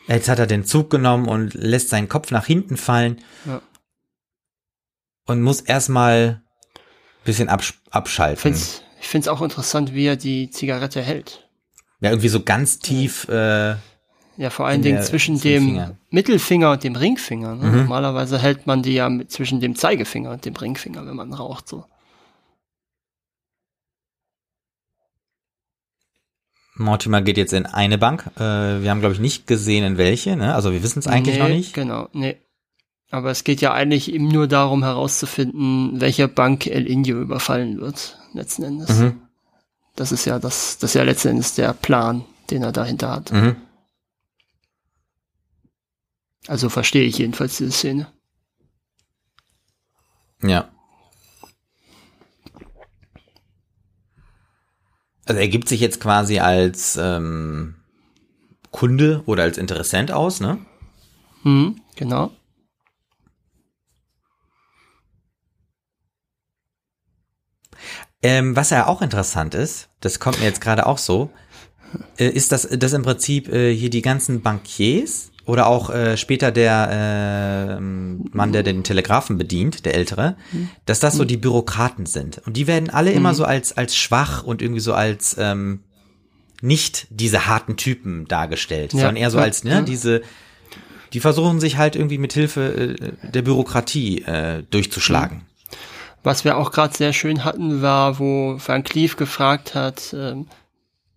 jetzt hat er den Zug genommen und lässt seinen Kopf nach hinten fallen. Ja. Und muss erstmal bisschen absch abschalten. Ich finde es auch interessant, wie er die Zigarette hält. Ja, irgendwie so ganz tief. Äh, ja, vor allen Dingen zwischen dem Finger. Mittelfinger und dem Ringfinger. Ne? Mhm. Normalerweise hält man die ja mit, zwischen dem Zeigefinger und dem Ringfinger, wenn man raucht. So. Mortimer geht jetzt in eine Bank. Äh, wir haben, glaube ich, nicht gesehen, in welche. Ne? Also wir wissen es eigentlich nee, noch nicht. Genau, nee. Aber es geht ja eigentlich ihm nur darum herauszufinden, welcher Bank El Indio überfallen wird, letzten Endes. Mhm. Das ist ja das, das ist ja letzten Endes der Plan, den er dahinter hat. Mhm. Also verstehe ich jedenfalls diese Szene. Ja. Also er gibt sich jetzt quasi als ähm, Kunde oder als Interessent aus, ne? Hm, genau. Ähm, was ja auch interessant ist, das kommt mir jetzt gerade auch so, äh, ist, dass, dass im Prinzip äh, hier die ganzen Bankiers oder auch äh, später der äh, Mann, der den Telegrafen bedient, der Ältere, dass das so die Bürokraten sind. Und die werden alle immer mhm. so als, als schwach und irgendwie so als ähm, nicht diese harten Typen dargestellt, ja. sondern eher so als, ne, diese, die versuchen sich halt irgendwie mit Hilfe äh, der Bürokratie äh, durchzuschlagen. Mhm. Was wir auch gerade sehr schön hatten, war, wo Van Cleef gefragt hat, ähm,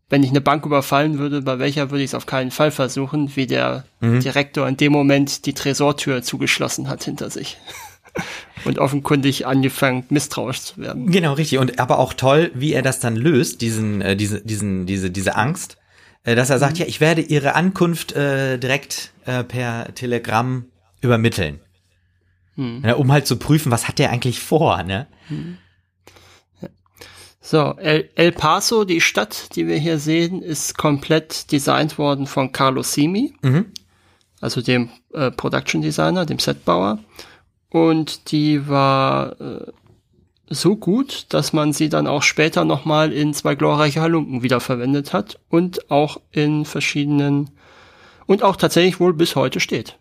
wenn ich eine Bank überfallen würde, bei welcher würde ich es auf keinen Fall versuchen, wie der mhm. Direktor in dem Moment die Tresortür zugeschlossen hat hinter sich. und offenkundig angefangen, misstrauisch zu werden. Genau, richtig. Und aber auch toll, wie er das dann löst, diesen, äh, diese, diesen, diese, diese Angst, äh, dass er sagt, mhm. ja, ich werde ihre Ankunft äh, direkt äh, per Telegramm übermitteln. Mhm. Ja, um halt zu prüfen, was hat der eigentlich vor, ne? Mhm. So, El, El, Paso, die Stadt, die wir hier sehen, ist komplett designt worden von Carlos Simi, mhm. also dem äh, Production Designer, dem Setbauer. Und die war äh, so gut, dass man sie dann auch später nochmal in zwei glorreiche Halunken wiederverwendet hat und auch in verschiedenen und auch tatsächlich wohl bis heute steht.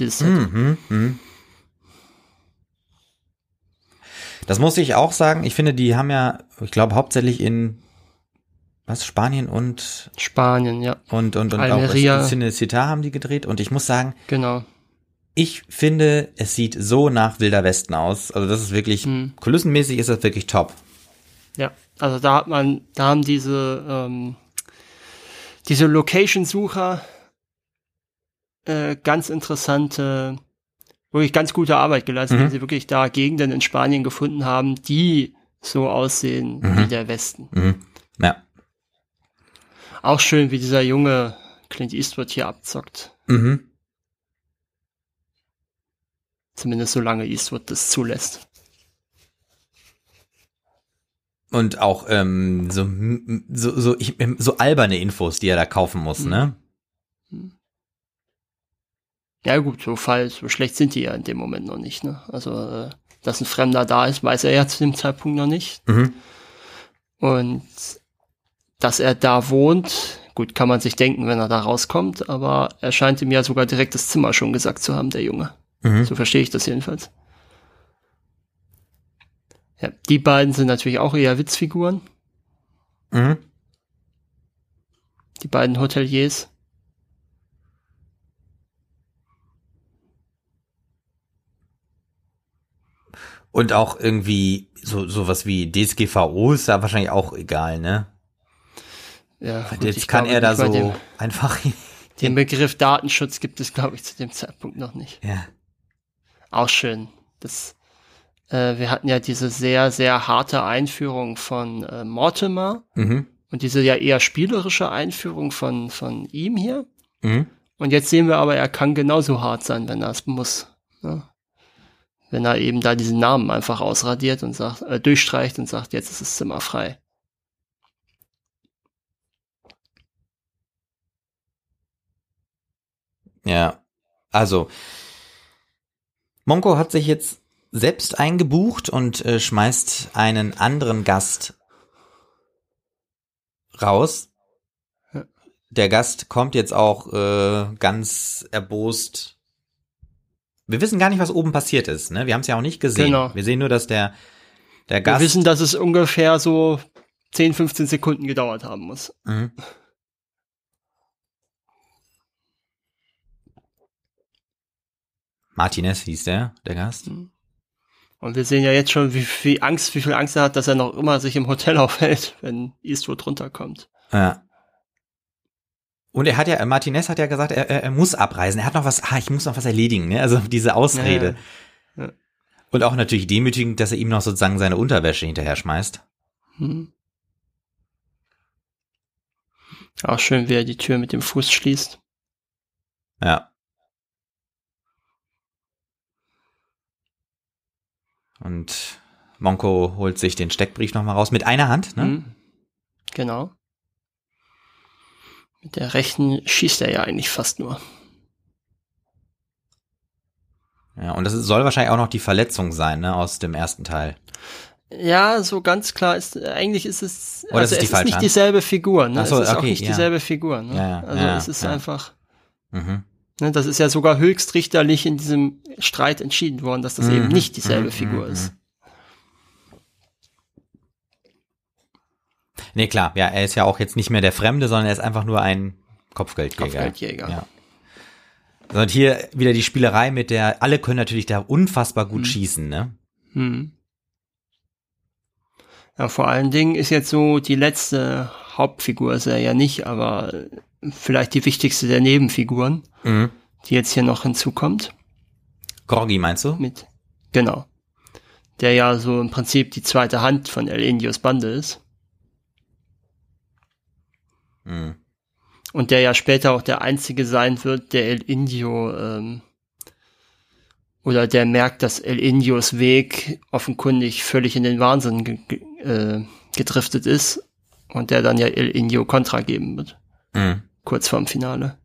Dieses Set. Mhm, mh. Das muss ich auch sagen. Ich finde, die haben ja, ich glaube, hauptsächlich in was Spanien und Spanien, ja. Und und und Almeria. auch Cine Citar haben die gedreht und ich muss sagen, genau. Ich finde, es sieht so nach Wilder Westen aus. Also das ist wirklich hm. kulissenmäßig ist das wirklich top. Ja, also da hat man, da haben diese ähm, diese Location-Sucher äh, ganz interessante wirklich ganz gute Arbeit geleistet, mhm. wenn sie wirklich da Gegenden in Spanien gefunden haben, die so aussehen mhm. wie der Westen. Mhm. Ja. Auch schön, wie dieser junge Clint Eastwood hier abzockt. Mhm. Zumindest solange Eastwood das zulässt. Und auch ähm, so, so, so, ich, so alberne Infos, die er da kaufen muss, mhm. ne? Mhm. Ja gut, so falsch, so schlecht sind die ja in dem Moment noch nicht, ne? Also, äh, dass ein Fremder da ist, weiß er ja zu dem Zeitpunkt noch nicht. Mhm. Und dass er da wohnt, gut, kann man sich denken, wenn er da rauskommt, aber er scheint ihm ja sogar direkt das Zimmer schon gesagt zu haben, der Junge. Mhm. So verstehe ich das jedenfalls. Ja, die beiden sind natürlich auch eher Witzfiguren. Mhm. Die beiden Hoteliers. Und auch irgendwie so sowas wie DSGVO ist da wahrscheinlich auch egal, ne? Ja, gut, jetzt kann er da so dem, einfach den Begriff Datenschutz gibt es glaube ich zu dem Zeitpunkt noch nicht. Ja. Auch schön. Das äh, wir hatten ja diese sehr sehr harte Einführung von äh, Mortimer mhm. und diese ja eher spielerische Einführung von von ihm hier. Mhm. Und jetzt sehen wir aber, er kann genauso hart sein, wenn er es muss. Ne? Wenn er eben da diesen Namen einfach ausradiert und sagt, äh, durchstreicht und sagt, jetzt ist das Zimmer frei. Ja, also Monko hat sich jetzt selbst eingebucht und äh, schmeißt einen anderen Gast raus. Der Gast kommt jetzt auch äh, ganz erbost wir wissen gar nicht, was oben passiert ist. Ne? Wir haben es ja auch nicht gesehen. Genau. Wir sehen nur, dass der, der Gast. Wir wissen, dass es ungefähr so 10, 15 Sekunden gedauert haben muss. Mhm. Martinez hieß der, der Gast. Mhm. Und wir sehen ja jetzt schon, wie viel Angst, wie viel Angst er hat, dass er noch immer sich im Hotel aufhält, wenn Eastwood runterkommt. Ja. Und er hat ja, Martinez hat ja gesagt, er, er muss abreisen. Er hat noch was, ah, ich muss noch was erledigen, ne? Also diese Ausrede. Ja, ja. Und auch natürlich demütigend, dass er ihm noch sozusagen seine Unterwäsche hinterher schmeißt. Hm. Auch schön, wie er die Tür mit dem Fuß schließt. Ja. Und Monko holt sich den Steckbrief nochmal raus mit einer Hand, ne? Hm. Genau. Mit der rechten schießt er ja eigentlich fast nur. Ja, und das soll wahrscheinlich auch noch die Verletzung sein, ne, aus dem ersten Teil. Ja, so ganz klar ist, eigentlich ist es, Oder also ist es ist nicht dieselbe Figur, ne? so, es ist okay, auch nicht ja. dieselbe Figur, ne? Ja, ja, also es ist einfach, mhm. ne, das ist ja sogar höchstrichterlich in diesem Streit entschieden worden, dass das mhm. eben nicht dieselbe mhm. Figur mhm. ist. Nee, klar, ja, er ist ja auch jetzt nicht mehr der Fremde, sondern er ist einfach nur ein Kopfgeldjäger. Kopfgeldjäger. Ja. Und hier wieder die Spielerei mit der, alle können natürlich da unfassbar gut hm. schießen, ne? Hm. Ja, vor allen Dingen ist jetzt so die letzte Hauptfigur ist er ja nicht, aber vielleicht die wichtigste der Nebenfiguren, mhm. die jetzt hier noch hinzukommt. Gorgi meinst du? Mit, genau. Der ja so im Prinzip die zweite Hand von El Indios Bande ist. Mhm. Und der ja später auch der einzige sein wird, der El Indio ähm, oder der merkt, dass El Indios Weg offenkundig völlig in den Wahnsinn ge ge äh, gedriftet ist und der dann ja El Indio Contra geben wird. Mhm. Kurz vorm Finale.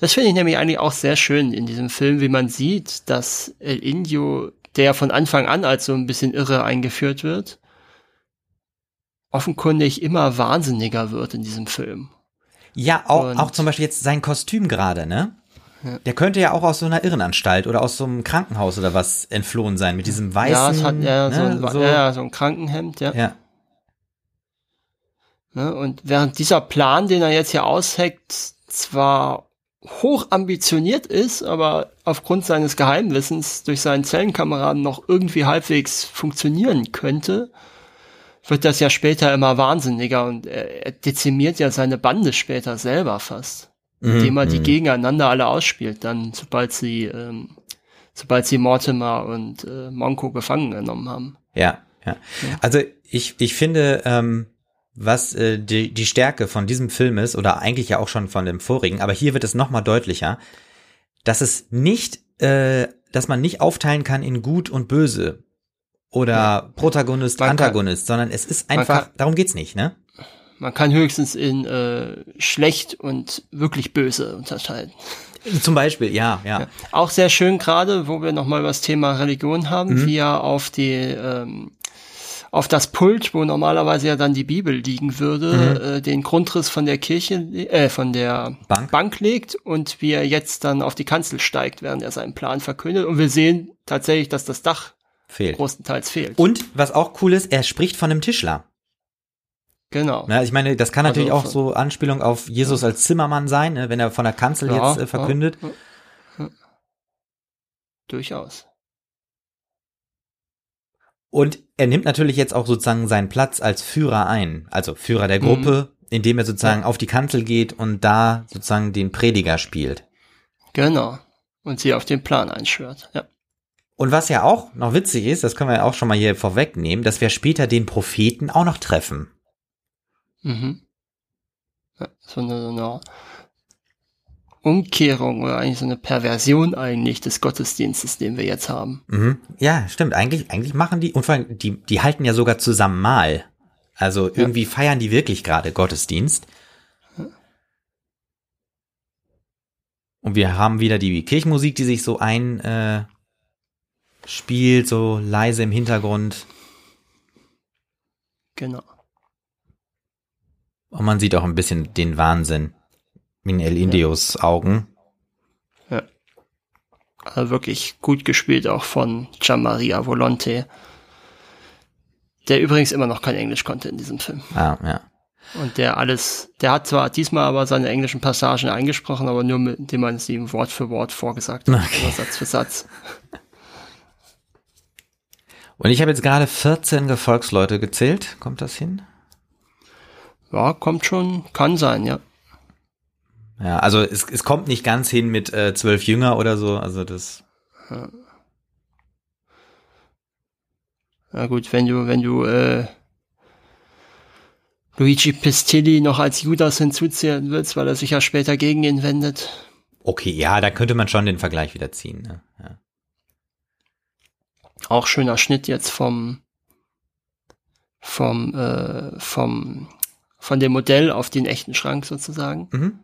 Das finde ich nämlich eigentlich auch sehr schön in diesem Film, wie man sieht, dass El Indio, der von Anfang an als so ein bisschen irre eingeführt wird, offenkundig immer wahnsinniger wird in diesem Film. Ja, auch, auch zum Beispiel jetzt sein Kostüm gerade, ne? Ja. Der könnte ja auch aus so einer Irrenanstalt oder aus so einem Krankenhaus oder was entflohen sein, mit diesem weißen. Ja, hat ja, ne, so, ein, so, ja, so ein Krankenhemd, ja. Ja. Ne, und während dieser Plan, den er jetzt hier ausheckt, zwar hoch ambitioniert ist, aber aufgrund seines Geheimwissens durch seinen Zellenkameraden noch irgendwie halbwegs funktionieren könnte, wird das ja später immer wahnsinniger und er, er dezimiert ja seine Bande später selber fast, mhm. indem er die mhm. gegeneinander alle ausspielt, dann sobald sie ähm, sobald sie Mortimer und äh, Monko gefangen genommen haben. Ja, ja. ja. Also ich, ich finde, ähm, was äh, die, die Stärke von diesem Film ist, oder eigentlich ja auch schon von dem vorigen, aber hier wird es nochmal deutlicher, dass es nicht, äh, dass man nicht aufteilen kann in gut und böse oder ja. Protagonist, man Antagonist, kann, sondern es ist einfach, kann, darum geht's nicht, ne? Man kann höchstens in äh, schlecht und wirklich böse unterscheiden. Zum Beispiel, ja, ja. ja. Auch sehr schön gerade, wo wir nochmal über das Thema Religion haben, mhm. wie er auf die ähm, auf das Pult, wo normalerweise ja dann die Bibel liegen würde, mhm. äh, den Grundriss von der Kirche, äh, von der Bank. Bank legt und wie er jetzt dann auf die Kanzel steigt, während er seinen Plan verkündet. Und wir sehen tatsächlich, dass das Dach fehlt. großenteils fehlt. Und was auch cool ist, er spricht von einem Tischler. Genau. Ja, ich meine, das kann also natürlich auch so Anspielung auf Jesus als Zimmermann sein, ne, wenn er von der Kanzel ja, jetzt äh, verkündet. Ja, ja. Durchaus. Und er nimmt natürlich jetzt auch sozusagen seinen Platz als Führer ein, also Führer der Gruppe, mhm. indem er sozusagen auf die Kanzel geht und da sozusagen den Prediger spielt. Genau. Und sie auf den Plan einschwört, ja. Und was ja auch noch witzig ist, das können wir ja auch schon mal hier vorwegnehmen, dass wir später den Propheten auch noch treffen. Mhm. So eine, so eine Umkehrung oder eigentlich so eine Perversion eigentlich des Gottesdienstes, den wir jetzt haben. Mhm. Ja, stimmt. Eigentlich, eigentlich machen die, und vor allem, die, die halten ja sogar zusammen mal. Also irgendwie ja. feiern die wirklich gerade Gottesdienst. Und wir haben wieder die Kirchenmusik, die sich so ein äh, spielt, so leise im Hintergrund. Genau. Und man sieht auch ein bisschen den Wahnsinn in El Indios ja. Augen. Ja. Also wirklich gut gespielt auch von Gianmaria Volonte. Der übrigens immer noch kein Englisch konnte in diesem Film. Ah, ja. Und der alles, der hat zwar diesmal aber seine englischen Passagen eingesprochen, aber nur mit, indem man sie ihm Wort für Wort vorgesagt hat, okay. Satz für Satz. Und ich habe jetzt gerade 14 Gefolgsleute gezählt. Kommt das hin? Ja, kommt schon, kann sein, ja. Ja, also es, es kommt nicht ganz hin mit äh, zwölf Jünger oder so, also das. Ja. Na gut, wenn du, wenn du äh, Luigi Pistilli noch als Judas hinzuzählen willst, weil er sich ja später gegen ihn wendet. Okay, ja, da könnte man schon den Vergleich wieder ziehen. Ne? Ja. Auch schöner Schnitt jetzt vom vom äh, vom von dem Modell auf den echten Schrank sozusagen. Mhm.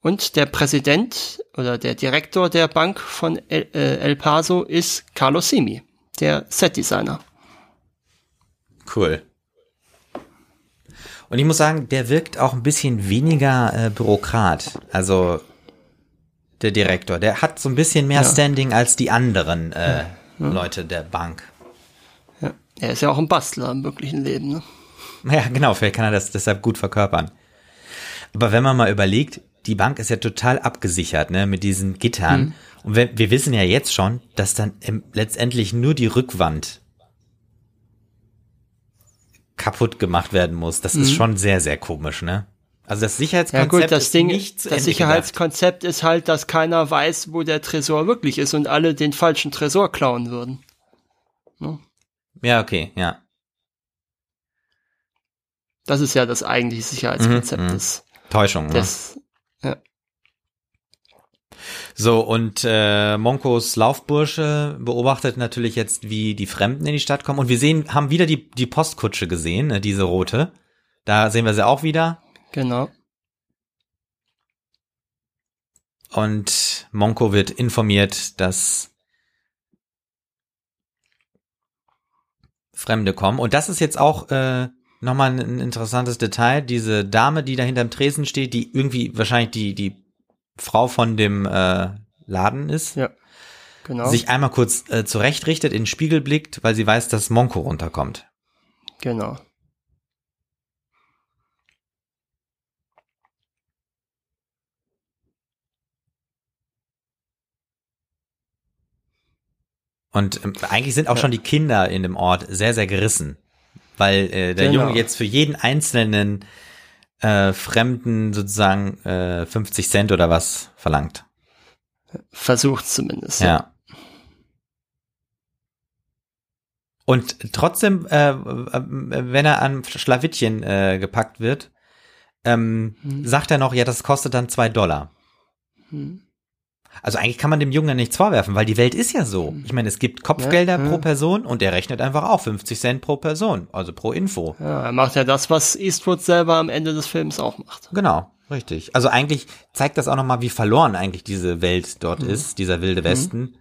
Und der Präsident oder der Direktor der Bank von El, äh, El Paso ist Carlos Simi, der Set-Designer. Cool. Und ich muss sagen, der wirkt auch ein bisschen weniger äh, Bürokrat. Also der Direktor, der hat so ein bisschen mehr ja. Standing als die anderen äh, ja. Leute der Bank. Ja. Er ist ja auch ein Bastler im wirklichen Leben, ne? Ja, genau, vielleicht kann er das deshalb gut verkörpern. Aber wenn man mal überlegt, die Bank ist ja total abgesichert, ne, mit diesen Gittern. Mhm. Und wir, wir wissen ja jetzt schon, dass dann im, letztendlich nur die Rückwand kaputt gemacht werden muss. Das mhm. ist schon sehr, sehr komisch, ne? Also das Sicherheitskonzept ja gut, das Ding, ist Das Sicherheitskonzept gedacht. ist halt, dass keiner weiß, wo der Tresor wirklich ist und alle den falschen Tresor klauen würden. Ne? Ja, okay, ja. Das ist ja das eigentliche Sicherheitskonzept mhm, des Täuschung, ne? des, ne? Ja. So, und äh, Monkos Laufbursche beobachtet natürlich jetzt, wie die Fremden in die Stadt kommen. Und wir sehen, haben wieder die, die Postkutsche gesehen, äh, diese rote. Da sehen wir sie auch wieder. Genau. Und Monko wird informiert, dass Fremde kommen. Und das ist jetzt auch äh, nochmal ein interessantes Detail. Diese Dame, die da hinterm Tresen steht, die irgendwie wahrscheinlich die, die Frau von dem äh, Laden ist. Ja. Genau. Sich einmal kurz äh, zurechtrichtet, in den Spiegel blickt, weil sie weiß, dass Monko runterkommt. Genau. Und ähm, eigentlich sind auch ja. schon die Kinder in dem Ort sehr, sehr gerissen weil äh, der genau. Junge jetzt für jeden einzelnen äh, Fremden sozusagen äh, 50 Cent oder was verlangt. Versucht zumindest. Ja. Und trotzdem, äh, wenn er an Schlawittchen äh, gepackt wird, ähm, hm. sagt er noch, ja, das kostet dann zwei Dollar. Hm. Also eigentlich kann man dem Jungen nichts vorwerfen, weil die Welt ist ja so. Ich meine, es gibt Kopfgelder ja, pro Person und er rechnet einfach auch 50 Cent pro Person, also pro Info. Ja, er macht ja das, was Eastwood selber am Ende des Films auch macht. Genau, richtig. Also eigentlich zeigt das auch nochmal, wie verloren eigentlich diese Welt dort mhm. ist, dieser wilde mhm. Westen. Mhm.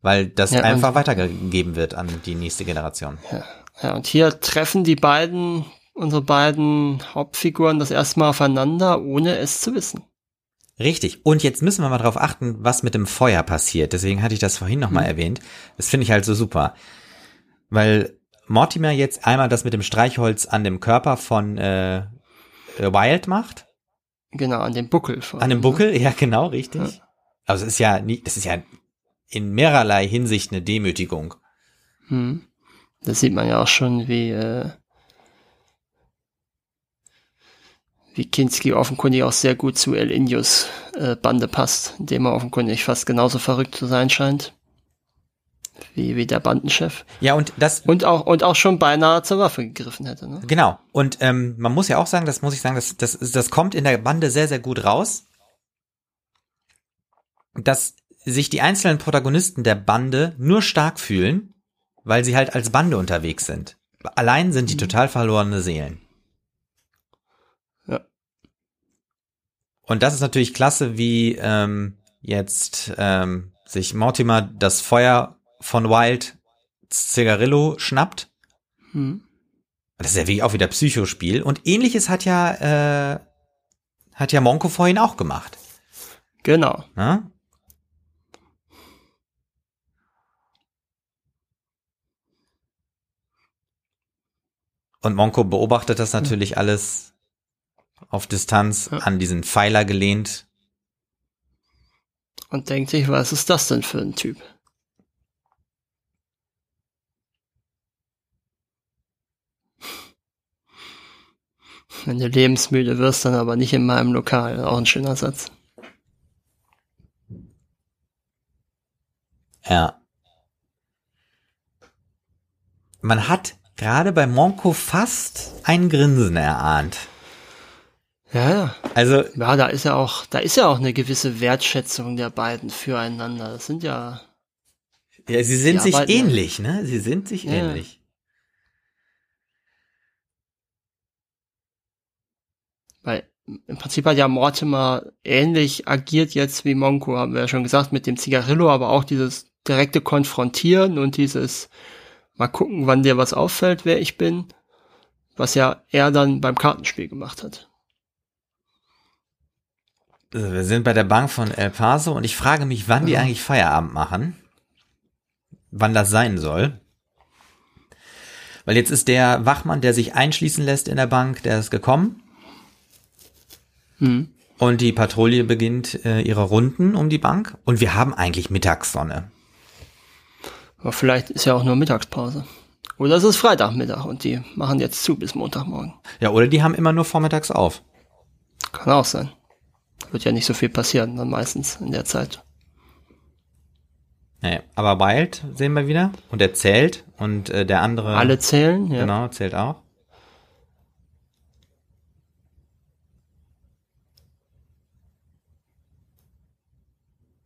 Weil das ja, einfach weitergegeben wird an die nächste Generation. Ja. ja, und hier treffen die beiden, unsere beiden Hauptfiguren das erste Mal aufeinander, ohne es zu wissen. Richtig. Und jetzt müssen wir mal darauf achten, was mit dem Feuer passiert. Deswegen hatte ich das vorhin nochmal mhm. erwähnt. Das finde ich halt so super. Weil Mortimer jetzt einmal das mit dem Streichholz an dem Körper von äh, Wild macht. Genau, an dem Buckel. Von, an dem Buckel, ne? ja genau, richtig. Ja. Also es ist ja nie, das ist ja in mehrerlei Hinsicht eine Demütigung. Hm. Das sieht man ja auch schon, wie äh, wie Kinski offenkundig auch sehr gut zu El Indios äh, Bande passt, indem er offenkundig fast genauso verrückt zu sein scheint. Wie, wie der Bandenchef. Ja, und das. Und auch, und auch schon beinahe zur Waffe gegriffen hätte, ne? Genau. Und ähm, man muss ja auch sagen, das muss ich sagen, das, das, das kommt in der Bande sehr, sehr gut raus. Dass sich die einzelnen Protagonisten der Bande nur stark fühlen, weil sie halt als Bande unterwegs sind. Allein sind die mhm. total verlorene Seelen. Und das ist natürlich klasse, wie ähm, jetzt ähm, sich Mortimer das Feuer von Wild Cigarillo schnappt. Hm. Das ist ja wirklich auch wieder Psychospiel. Und ähnliches hat ja, äh, hat ja Monko vorhin auch gemacht. Genau. Na? Und Monko beobachtet das natürlich alles auf Distanz ja. an diesen Pfeiler gelehnt. Und denkt sich, was ist das denn für ein Typ? Wenn du lebensmüde wirst, dann aber nicht in meinem Lokal. Auch ein schöner Satz. Ja. Man hat gerade bei Monko fast ein Grinsen erahnt. Ja, ja. Also. Ja, da ist ja auch, da ist ja auch eine gewisse Wertschätzung der beiden füreinander. Das sind ja. Ja, sie sind sich ähnlich, ne? Sie sind sich ja. ähnlich. Weil im Prinzip hat ja Mortimer ähnlich agiert jetzt wie Monko, haben wir ja schon gesagt, mit dem Zigarillo, aber auch dieses direkte Konfrontieren und dieses mal gucken, wann dir was auffällt, wer ich bin, was ja er dann beim Kartenspiel gemacht hat. Also wir sind bei der Bank von El Paso und ich frage mich, wann die eigentlich Feierabend machen. Wann das sein soll. Weil jetzt ist der Wachmann, der sich einschließen lässt in der Bank, der ist gekommen. Hm. Und die Patrouille beginnt äh, ihre Runden um die Bank. Und wir haben eigentlich Mittagssonne. Aber vielleicht ist ja auch nur Mittagspause. Oder es ist Freitagmittag und die machen jetzt zu bis Montagmorgen. Ja, oder die haben immer nur vormittags auf. Kann auch sein. Wird ja nicht so viel passieren dann meistens in der Zeit. Nee, aber Wild sehen wir wieder und er zählt und äh, der andere. Alle zählen, ja. Genau, zählt auch.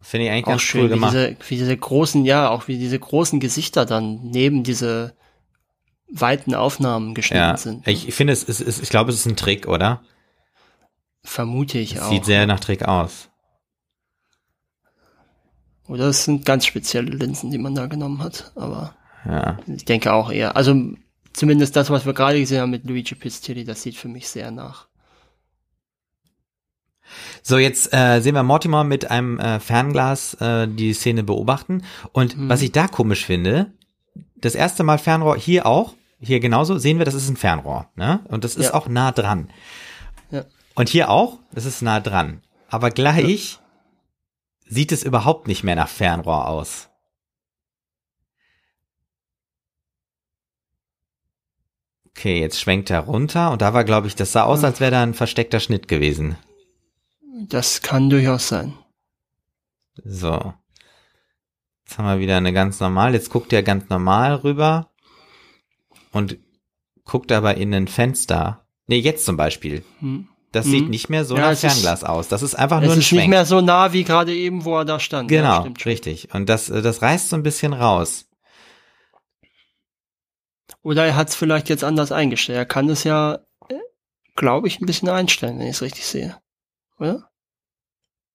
Finde ich eigentlich auch ganz schön, cool gemacht. Wie diese, wie diese großen, ja, auch wie diese großen Gesichter dann neben diese weiten Aufnahmen geschnitten ja, sind. Ich, finde, es ist, ich glaube, es ist ein Trick, oder? Vermute ich das auch. Sieht sehr nach Trick aus. Oder es sind ganz spezielle Linsen, die man da genommen hat. Aber ja. ich denke auch eher. Also zumindest das, was wir gerade gesehen haben mit Luigi Pistilli, das sieht für mich sehr nach. So, jetzt äh, sehen wir Mortimer mit einem äh, Fernglas äh, die Szene beobachten. Und mhm. was ich da komisch finde, das erste Mal Fernrohr, hier auch, hier genauso, sehen wir, das ist ein Fernrohr. Ne? Und das ist ja. auch nah dran. Und hier auch, das ist nah dran. Aber gleich ja. sieht es überhaupt nicht mehr nach Fernrohr aus. Okay, jetzt schwenkt er runter und da war, glaube ich, das sah aus, als wäre da ein versteckter Schnitt gewesen. Das kann durchaus sein. So. Jetzt haben wir wieder eine ganz normal. Jetzt guckt er ganz normal rüber und guckt aber in ein Fenster. Nee, jetzt zum Beispiel. Hm. Das Mhm. sieht nicht mehr so Ja, nach es ist- Fernglas aus. Das ist einfach nur ein ist nicht mehr so nah wie gerade eben, wo er da stand. Ja, genau, stimmt schon. richtig. Und das, äh, das reißt so ein bisschen raus. Oder er hat es vielleicht jetzt anders eingestellt. Er kann es ja, glaube ich, ein bisschen einstellen, wenn ich es richtig sehe. Oder?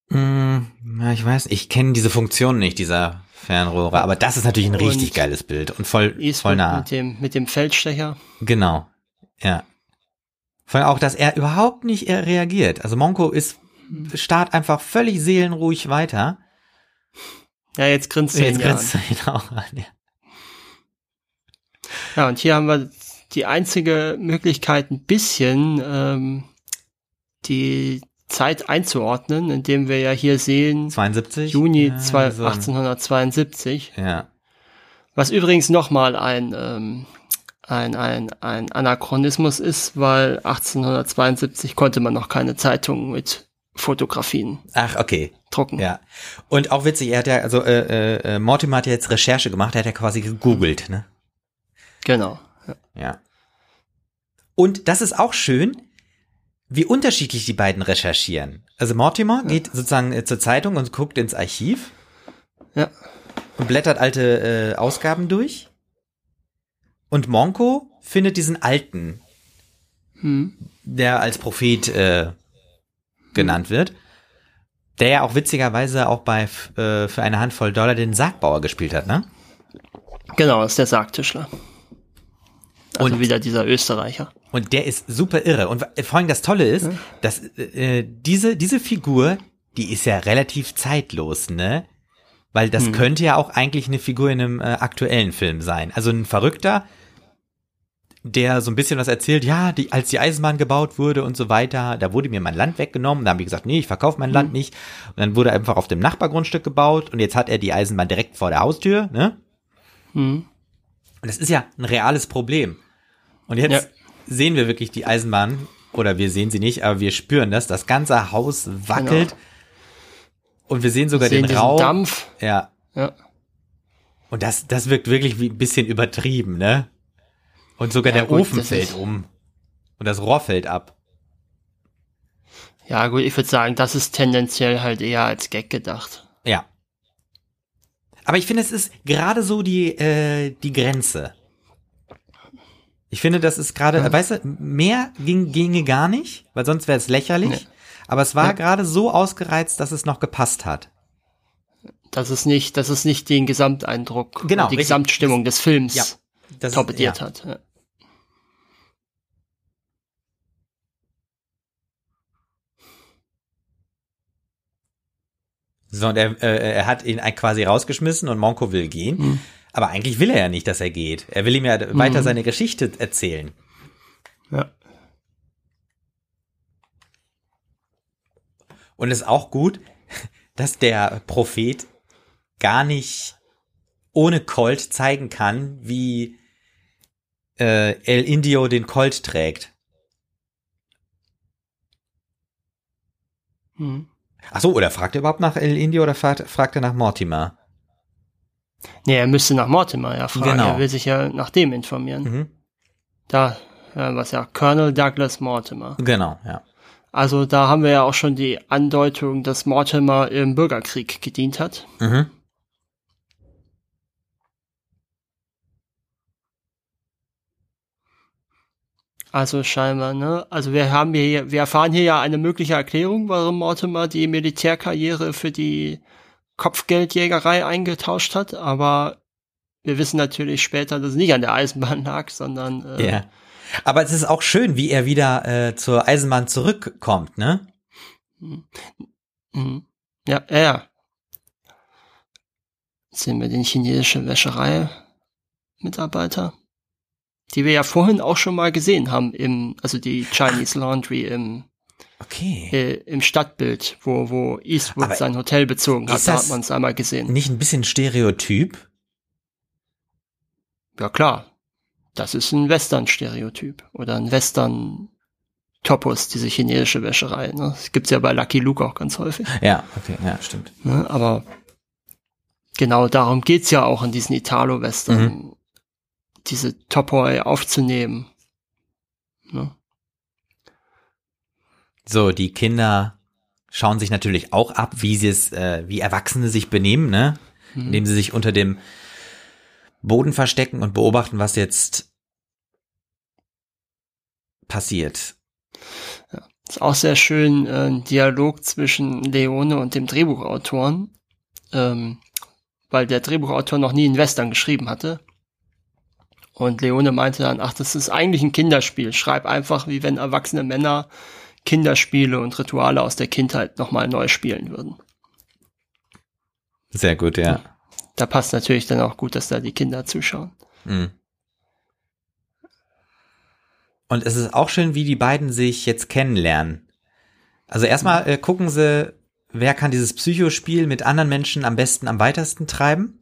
Hm, ja, ich weiß, ich kenne diese Funktion nicht, dieser Fernrohre, aber das ist natürlich ein Und richtig geiles Bild und voll, voll nah. mit dem, mit dem Feldstecher. Genau. Ja. Vor allem auch, dass er überhaupt nicht äh, reagiert. Also Monko ist, starrt einfach völlig seelenruhig weiter. Ja, jetzt grinst Jetzt ihn an. grinst er ihn auch an. Ja. Ja, und hier haben wir die einzige Möglichkeit, ein bisschen ähm, die Zeit einzuordnen, indem wir ja hier sehen, 72? Juni ja, zwei- so. 1872, Ja. was übrigens nochmal ein, ähm, ein, ein, ein Anachronismus ist, weil 1872 konnte man noch keine Zeitungen mit Fotografien Ach, okay. drucken. Ja. Und auch witzig, er hat ja, also äh, äh, äh, Mortimer hat ja jetzt Recherche gemacht, er hat ja quasi gegoogelt, ne? Genau. Ja. Und das ist auch schön, wie unterschiedlich die beiden recherchieren. Also Mortimer geht sozusagen äh, zur Zeitung und guckt ins Archiv Ja. und blättert alte äh, Ausgaben durch. Und Monko findet diesen alten, Hm. der als Prophet äh, genannt wird, der ja auch witzigerweise auch bei äh, für eine Handvoll Dollar den Sargbauer gespielt hat, ne? Genau, das ist der Sargtischler. Also Und- wieder dieser Österreicher. Und der ist super irre. Und vor allem das Tolle ist, dass äh, diese, diese Figur, die ist ja relativ zeitlos, ne? Weil das könnte ja auch eigentlich eine Figur in einem äh, aktuellen Film sein. Also ein Verrückter, der so ein bisschen was erzählt, ja, die, als die Eisenbahn gebaut wurde und so weiter, da wurde mir mein Land weggenommen. Da haben die gesagt, nee, ich verkaufe mein Land nicht. Und dann wurde einfach auf dem Nachbargrundstück gebaut und jetzt hat er die Eisenbahn direkt vor der Haustür, ne? Hm. Und das ist ja ein reales Problem. Und jetzt Ja. sehen wir wirklich die Eisenbahn, oder wir sehen sie nicht, aber wir spüren das. Das ganze Haus wackelt. Und wir sehen sogar Sehen den Rauch. Dampf. Ja. Ja. Und das, das wirkt wirklich wie ein bisschen übertrieben, ne? Und sogar Ja, der gut, Ofen fällt um. Und das Rohr fällt ab. Ja, gut, ich würde sagen, das ist tendenziell halt eher als Gag gedacht. Ja. Aber ich finde, es ist gerade so die, äh, die Grenze. Ich finde, das ist gerade, äh, weißt du, mehr ging, ginge gar nicht, weil sonst wäre es lächerlich. Nee. Aber es war Ja. gerade so ausgereizt, dass es noch gepasst hat. Dass es nicht, dass es nicht den Gesamteindruck, Genau, die richtig. Gesamtstimmung des Films Ja, Das torpediert ja. hat. Ja. So, und er, äh, er hat ihn quasi rausgeschmissen und Monko will gehen. Mhm. Aber eigentlich will er ja nicht, dass er geht. Er will ihm ja weiter Mhm. seine Geschichte erzählen. Und es ist auch gut, dass der Prophet gar nicht ohne Colt zeigen kann, wie äh, El Indio den Colt trägt. Hm. Ach so, oder fragt er überhaupt nach El Indio oder fragt, fragt er nach Mortimer? Nee, er müsste nach Mortimer ja fragen. Genau. Er will sich ja nach dem informieren. Mhm. Da, ja, was ja, Colonel Douglas Mortimer. Genau, ja. Also da haben wir ja auch schon die Andeutung, dass Mortimer im Bürgerkrieg gedient hat. Mhm. Also scheinbar, ne? Also wir haben hier, wir erfahren hier ja eine mögliche Erklärung, warum Mortimer die Militärkarriere für die Kopfgeldjägerei eingetauscht hat, aber wir wissen natürlich später, dass es nicht an der Eisenbahn lag, sondern äh, Ja. Aber es ist auch schön, wie er wieder äh, zur Eisenbahn zurückkommt, ne? mhm. ja, ja, ja. Jetzt sehen wir den chinesische Wäscherei Mitarbeiter, die wir ja vorhin auch schon mal gesehen haben im, also die Chinese Laundry im Okay. äh, im Stadtbild, wo, wo Eastwood Aber sein Hotel bezogen hat, da hat man es einmal gesehen. Nicht ein bisschen Stereotyp? Ja klar. Das ist ein Western-Stereotyp oder ein Western-Topos, diese chinesische Wäscherei. Ne? Das gibt's ja bei Lucky Luke auch ganz häufig. Ja, okay, ja, stimmt. Ne? Aber genau darum geht's ja auch in diesen Italo-Western, Mhm. diese Topoi aufzunehmen. Ne? So, die Kinder schauen sich natürlich auch ab, wie sie es, äh, wie Erwachsene sich benehmen, ne? Mhm. Indem sie sich unter dem Boden verstecken und beobachten, was jetzt passiert. Ist auch sehr schön äh, ein Dialog zwischen Leone und dem Drehbuchautoren, ähm, weil der Drehbuchautor noch nie einen Western geschrieben hatte. Und Leone meinte dann, ach, das ist eigentlich ein Kinderspiel. Schreib einfach, wie wenn erwachsene Männer Kinderspiele und Rituale aus der Kindheit nochmal neu spielen würden. Sehr gut, ja. Da passt natürlich dann auch gut, dass da die Kinder zuschauen. Mhm. Und es ist auch schön, wie die beiden sich jetzt kennenlernen. Also erstmal äh, gucken sie, wer kann dieses Psychospiel mit anderen Menschen am besten am weitesten treiben.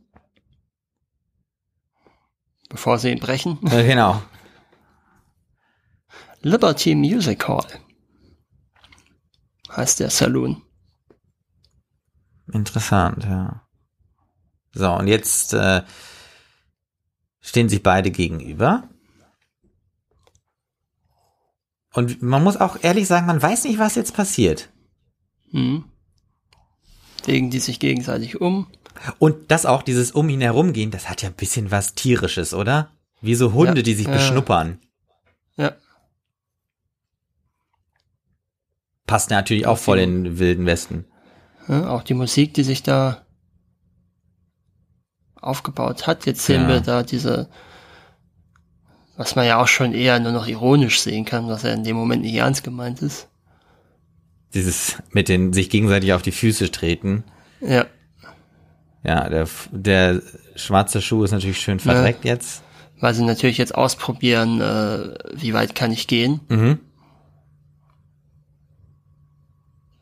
Bevor sie ihn brechen. Äh, genau. Liberty Music Hall heißt der Saloon. Interessant, ja. So, und jetzt äh, stehen sich beide gegenüber. Und man muss auch ehrlich sagen, man weiß nicht, was jetzt passiert. Hm. Legen die sich gegenseitig um. Und das auch, dieses um ihn herumgehen, das hat ja ein bisschen was Tierisches, oder? Wie so Hunde, Ja, die sich ja. beschnuppern. Ja. Passt natürlich auch voll in den wilden Westen. Ja, auch die Musik, die sich da aufgebaut hat. Jetzt sehen Ja. wir da diese, was man ja auch schon eher nur noch ironisch sehen kann, was ja in dem Moment nicht ernst gemeint ist. Dieses mit den sich gegenseitig auf die Füße treten. Ja, Ja, der, der schwarze Schuh ist natürlich schön verdreckt jetzt. weil sie natürlich jetzt ausprobieren, äh, wie weit kann ich gehen. Mhm.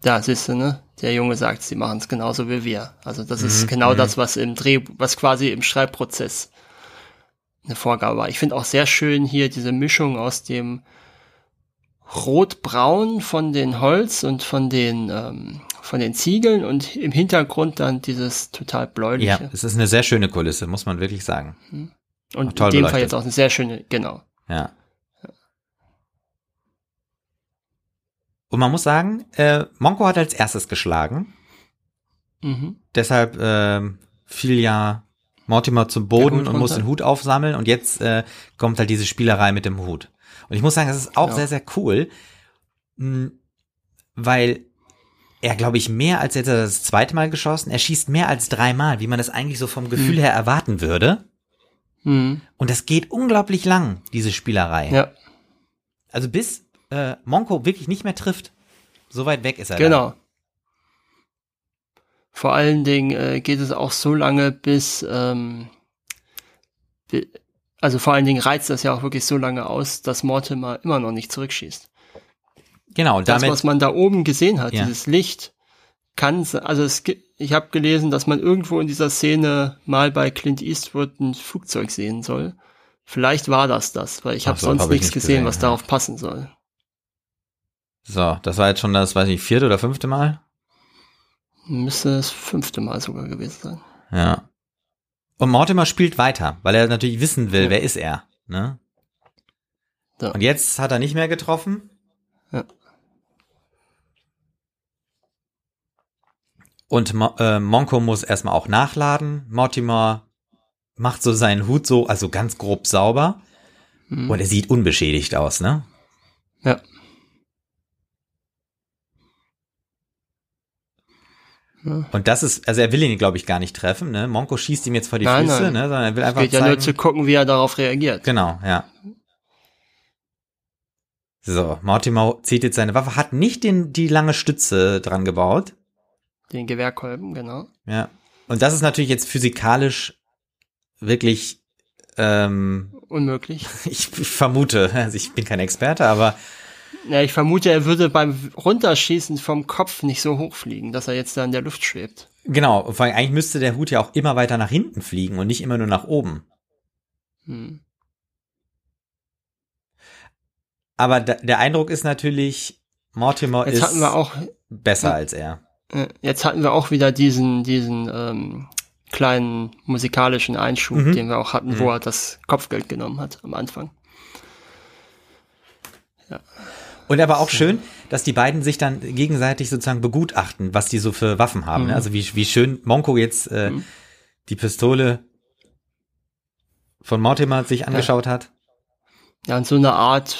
Da siehst du, ne? Der Junge sagt, sie machen es genauso wie wir. Also das Mhm, ist genau das, was im Dreh, was quasi im Schreibprozess eine Vorgabe war. Ich finde auch sehr schön hier diese Mischung aus dem Rot-Braun von den Holz und von den ähm, von den Ziegeln und im Hintergrund dann dieses total Ja, bläuliche. es ist eine sehr schöne Kulisse, muss man wirklich sagen. und in toll dem beleuchtet. Fall jetzt auch eine sehr schöne, genau. Ja. Und man muss sagen, äh, Monko hat als erstes geschlagen. Mhm. Deshalb ähm, fiel ja Mortimer zum Boden und muss den Hut aufsammeln und jetzt äh, kommt halt diese Spielerei mit dem Hut. Und ich muss sagen, das ist auch Ja. sehr, sehr cool, mh, weil er, glaube ich, mehr als jetzt er das zweite Mal geschossen, er schießt mehr als dreimal, wie man das eigentlich so vom Gefühl Mhm. her erwarten würde. Mhm. Und das geht unglaublich lang, diese Spielerei. Ja, Also bis äh, Monko wirklich nicht mehr trifft. So weit weg ist er. dann. genau. Vor allen Dingen äh, geht es auch so lange, bis, ähm, bi- also vor allen Dingen reizt das ja auch wirklich so lange aus, dass Mortimer immer noch nicht zurückschießt. Genau, und Das, damit. was man da oben gesehen hat, Ja. dieses Licht, kann, also es, ich habe gelesen, dass man irgendwo in dieser Szene mal bei Clint Eastwood ein Flugzeug sehen soll. Vielleicht war das das, weil ich habe so, sonst hab ich nichts nicht gesehen, gesehen, was ja. darauf passen soll. So, das war jetzt schon das, weiß ich, vierte oder fünfte Mal. Müsste das fünfte Mal sogar gewesen sein. Ja. Und Mortimer spielt weiter, weil er natürlich wissen will, Ja. wer ist er. Ne? Ja. Und jetzt hat er nicht mehr getroffen. Ja. Und Mo äh, Monko muss erstmal auch nachladen. Mortimer macht so seinen Hut so, also ganz grob sauber. Mhm. Und er sieht unbeschädigt aus, ne? Ja. Ja. Und das ist, also er will ihn, glaube ich, gar nicht treffen, ne? Monko schießt ihm jetzt vor die Nein, Füße, nein. ne? Sondern er will Es einfach geht ja zeigen. nur zu gucken, wie er darauf reagiert. Genau, ja. So, Mortimer zieht jetzt seine Waffe, hat nicht den, die lange Stütze dran gebaut. Den Gewehrkolben, genau. Ja. Und das ist natürlich jetzt physikalisch wirklich, ähm, Unmöglich. ich vermute, also ich bin kein Experte, aber Ja, ich vermute, er würde beim Runterschießen vom Kopf nicht so hochfliegen, dass er jetzt da in der Luft schwebt. genau, vor allem eigentlich müsste der Hut ja auch immer weiter nach hinten fliegen und nicht immer nur nach oben. Hm. Aber da, der Eindruck ist natürlich, Mortimer Jetzt ist hatten wir auch, besser als er. äh, jetzt hatten wir auch wieder diesen, diesen ähm, kleinen musikalischen Einschub, Mhm. den wir auch hatten, wo er das Kopfgeld genommen hat am Anfang. Und aber auch schön, dass die beiden sich dann gegenseitig sozusagen begutachten, was die so für Waffen haben. Ne? Also wie, wie schön Monko jetzt äh, die Pistole von Mortimer sich angeschaut hat. Ja, und so eine Art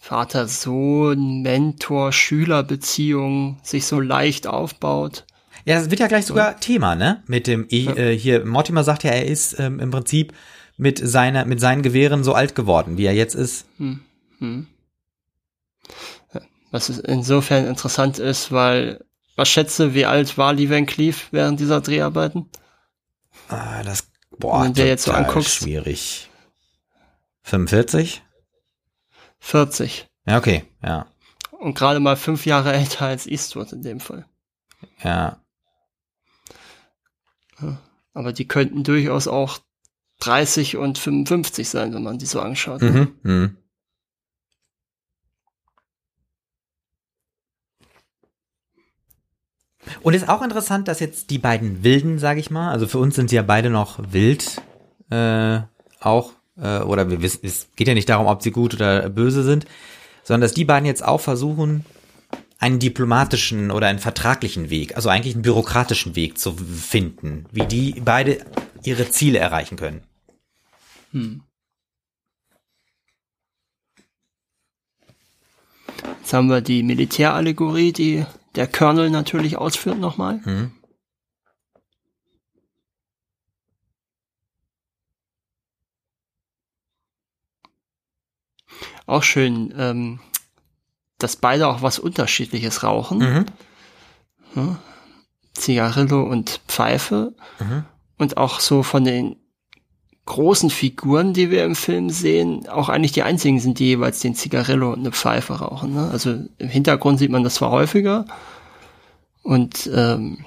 Vater-Sohn, Mentor-Schüler-Beziehung sich so leicht aufbaut. Ja, das wird ja gleich sogar Thema, ne? Mit dem I- äh, hier Mortimer sagt ja, er ist ähm, im Prinzip mit seiner mit seinen Gewehren so alt geworden, wie er jetzt ist. Was insofern interessant ist, weil, was schätze, wie alt war Lee Van Cleef während dieser Dreharbeiten? Ah, das boah, Wenn du jetzt so anguckst. schwierig. 45? 40. Ja, okay, ja. Und gerade mal fünf Jahre älter als Eastwood in dem Fall. Ja. Aber die könnten durchaus auch 30 und 55 sein, wenn man die so anschaut. Mhm. Mhm. Und ist auch interessant, dass jetzt die beiden Wilden, sage ich mal, also für uns sind sie ja beide noch wild, äh, auch, äh, oder wir wissen, es geht ja nicht darum, ob sie gut oder böse sind, sondern dass die beiden jetzt auch versuchen, einen diplomatischen oder einen vertraglichen Weg, also eigentlich einen bürokratischen Weg zu finden, wie die beide ihre Ziele erreichen können. Jetzt haben wir die Militärallegorie, die der Colonel natürlich ausführt nochmal. Mhm. Auch schön, ähm, dass beide auch was Unterschiedliches rauchen. Mhm. Zigarillo und Pfeife. Mhm. Und auch so von den großen Figuren, die wir im Film sehen, auch eigentlich die einzigen sind, die jeweils den Zigarillo und eine Pfeife rauchen. Ne? Also im Hintergrund sieht man das zwar häufiger. Und ähm,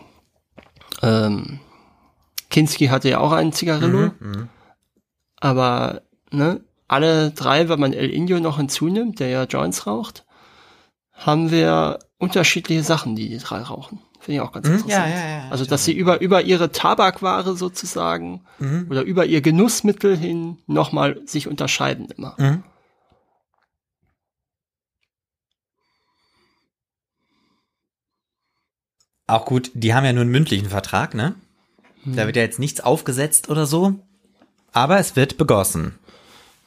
ähm, Kinski hatte ja auch einen Zigarillo. Mhm. Aber ne, alle drei, wenn man El Indio noch hinzunimmt, der ja Joints raucht, haben wir unterschiedliche Sachen, die die drei rauchen. Finde ich auch ganz Mhm, interessant. ja, ja, ja, also, dass sie über, über ihre Tabakware sozusagen Mhm. oder über ihr Genussmittel hin nochmal sich unterscheiden immer. Mhm. Auch gut, die haben ja nur einen mündlichen Vertrag, ne? Da wird ja jetzt nichts aufgesetzt oder so. Aber es wird begossen.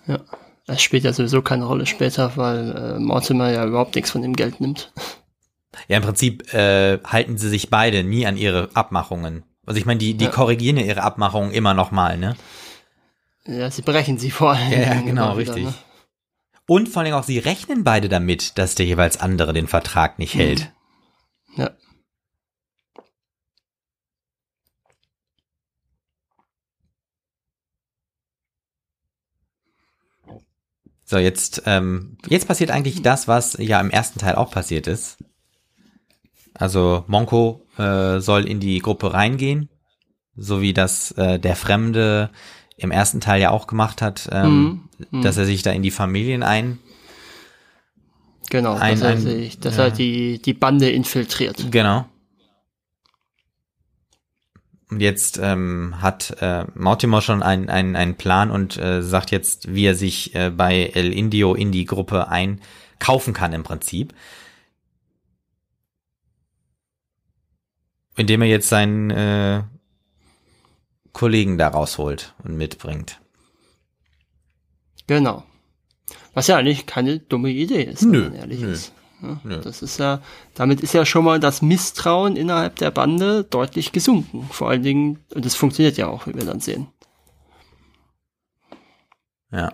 Ja. Das spielt ja sowieso keine Rolle später, weil äh, Mortimer ja überhaupt nichts von dem Geld nimmt. Ja, im Prinzip äh, halten sie sich beide nie an ihre Abmachungen. Also ich meine, die, die Ja. korrigieren ja ihre Abmachungen immer noch mal, ne? Ja, sie brechen sie vor allem. Ja, ja, genau, immer wieder, richtig. ne? Und vor allem auch, sie rechnen beide damit, dass der jeweils andere den Vertrag nicht hält. Ja. So, jetzt, ähm, jetzt passiert eigentlich das, was ja im ersten Teil auch passiert ist. Also Monko äh, soll in die Gruppe reingehen, so wie das äh, der Fremde im ersten Teil ja auch gemacht hat, ähm, Mhm. dass er sich da in die Familien ein. Genau, Ein- dass er, sich, dass ja. er die, die Bande infiltriert. Genau. Und jetzt ähm, hat äh, Mortimer schon einen einen einen Plan und äh, sagt jetzt, wie er sich äh, bei El Indio in die Gruppe einkaufen kann im Prinzip. Indem er jetzt seinen äh, Kollegen da rausholt und mitbringt. Genau. Was ja eigentlich keine dumme Idee ist, Nö, wenn man ehrlich nö, ist. Ja. Das ist ja, damit ist ja schon mal das Misstrauen innerhalb der Bande deutlich gesunken. Vor allen Dingen, und das funktioniert ja auch, wie wir dann sehen. Ja.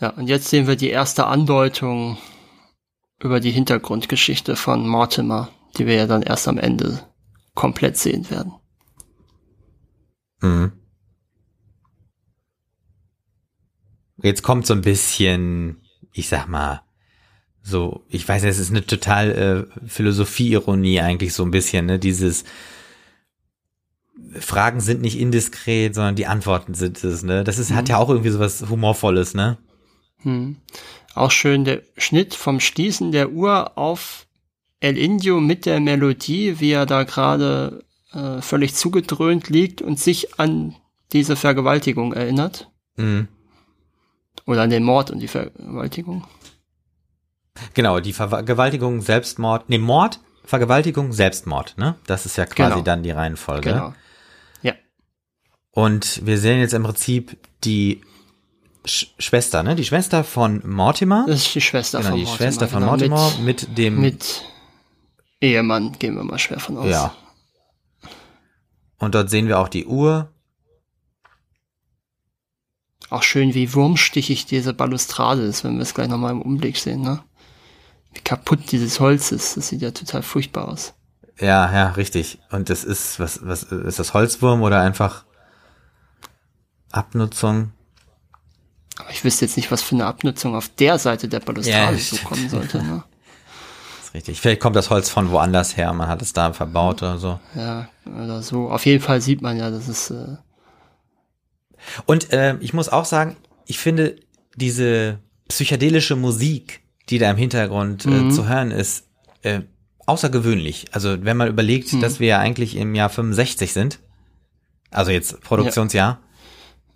Ja, und jetzt sehen wir die erste Andeutung über die Hintergrundgeschichte von Mortimer, die wir ja dann erst am Ende komplett sehen werden. Mhm. Jetzt kommt so ein bisschen, ich sag mal, so, ich weiß, es ist eine total äh, Philosophie-Ironie eigentlich so ein bisschen, ne? Dieses Fragen sind nicht indiskret, sondern die Antworten sind es, ne? Das ist, hat ja auch irgendwie so was Humorvolles, ne? Hm. Auch schön der Schnitt vom Schließen der Uhr auf El Indio mit der Melodie, wie er da gerade äh, völlig zugedröhnt liegt und sich an diese Vergewaltigung erinnert. Mhm. Oder an den Mord und die Vergewaltigung. Genau, die Vergewaltigung, Selbstmord, nee, Mord, Vergewaltigung, Selbstmord, ne? Das ist ja quasi Genau. dann die Reihenfolge. Genau. Ja. Und wir sehen jetzt im Prinzip die Sch Schwester, ne? Die Schwester von Mortimer. Das ist die Schwester genau, von die Mortimer. Schwester von genau, Mortimer mit, dem, Mit, mit Ehemann, gehen wir mal schwer von aus. ja. Und dort sehen wir auch die Uhr. Auch schön, wie wurmstichig diese Balustrade ist, wenn wir es gleich nochmal im Umblick sehen, ne? Wie kaputt dieses Holz ist. Das sieht ja total furchtbar aus. Ja, ja, richtig. Und das ist, was, was, ist das Holzwurm oder einfach Abnutzung? Aber ich wüsste jetzt nicht, was für eine Abnutzung auf der Seite der Balustrade Ja, so stimmt. kommen sollte, ne? Das ist richtig. Vielleicht kommt das Holz von woanders her, man hat es da verbaut oder so. Ja, oder so. Auf jeden Fall sieht man ja, dass es, äh, Und äh, ich muss auch sagen, ich finde diese psychedelische Musik, die da im Hintergrund Mhm. äh, zu hören ist, äh, außergewöhnlich. Also wenn man überlegt, Mhm. dass wir ja eigentlich im Jahr 65 sind, also jetzt Produktionsjahr,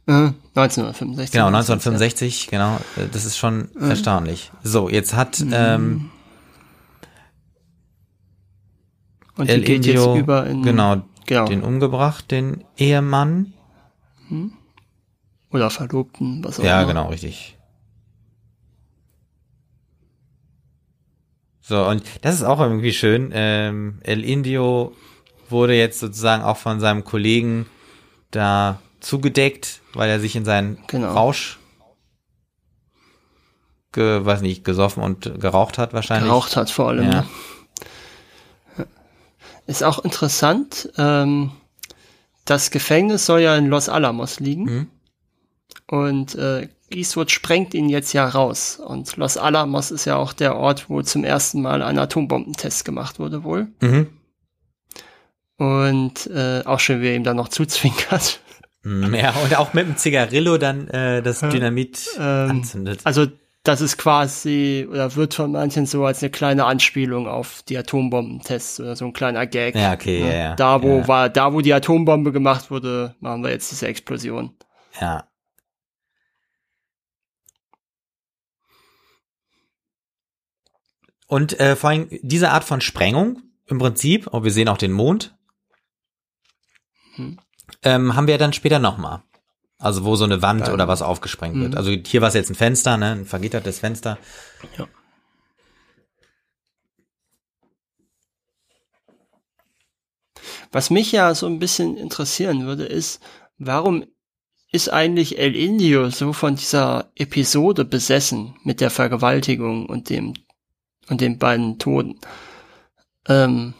äh 1965. genau, 1965, genau, äh, das ist schon Mhm. erstaunlich. So, jetzt hat ähm, Und El Indio, über in, genau, genau. den umgebracht, den Ehemann. oder Verlobten, was auch Ja, immer. genau, richtig. So, und das ist auch irgendwie schön. Ähm, El Indio wurde jetzt sozusagen auch von seinem Kollegen da zugedeckt, weil er sich in seinen Genau. Rausch, ge, weiß nicht, gesoffen und geraucht hat wahrscheinlich. geraucht hat vor allem. Ja. Ne? Ist auch interessant, ähm, das Gefängnis soll ja in Los Alamos liegen Mhm. und äh, Eastwood sprengt ihn jetzt ja raus und Los Alamos ist ja auch der Ort, wo zum ersten Mal ein Atombombentest gemacht wurde wohl Mhm. und äh, auch schön, wie er ihm dann noch zuzwinkert. Mhm, Ja, und auch mit dem Zigarillo dann äh, das Dynamit Ähm, anzündet. Also das ist quasi oder wird von manchen so als eine kleine Anspielung auf die Atombombentests oder so ein kleiner Gag. Ja, okay, ne? ja, ja. Da wo Ja. war, da wo die Atombombe gemacht wurde, machen wir jetzt diese Explosion. Ja. Und äh, vor allem diese Art von Sprengung, im Prinzip, oh, wir sehen auch den Mond, Hm. ähm, haben wir dann später nochmal. Also wo so eine Wand Dann- oder was aufgesprengt wird. Mhm. Also hier war es jetzt ein Fenster, ne, ein vergittertes Fenster. Ja. Was mich ja so ein bisschen interessieren würde, ist, warum ist eigentlich El Indio so von dieser Episode besessen mit der Vergewaltigung und dem und den beiden Toten? Ähm,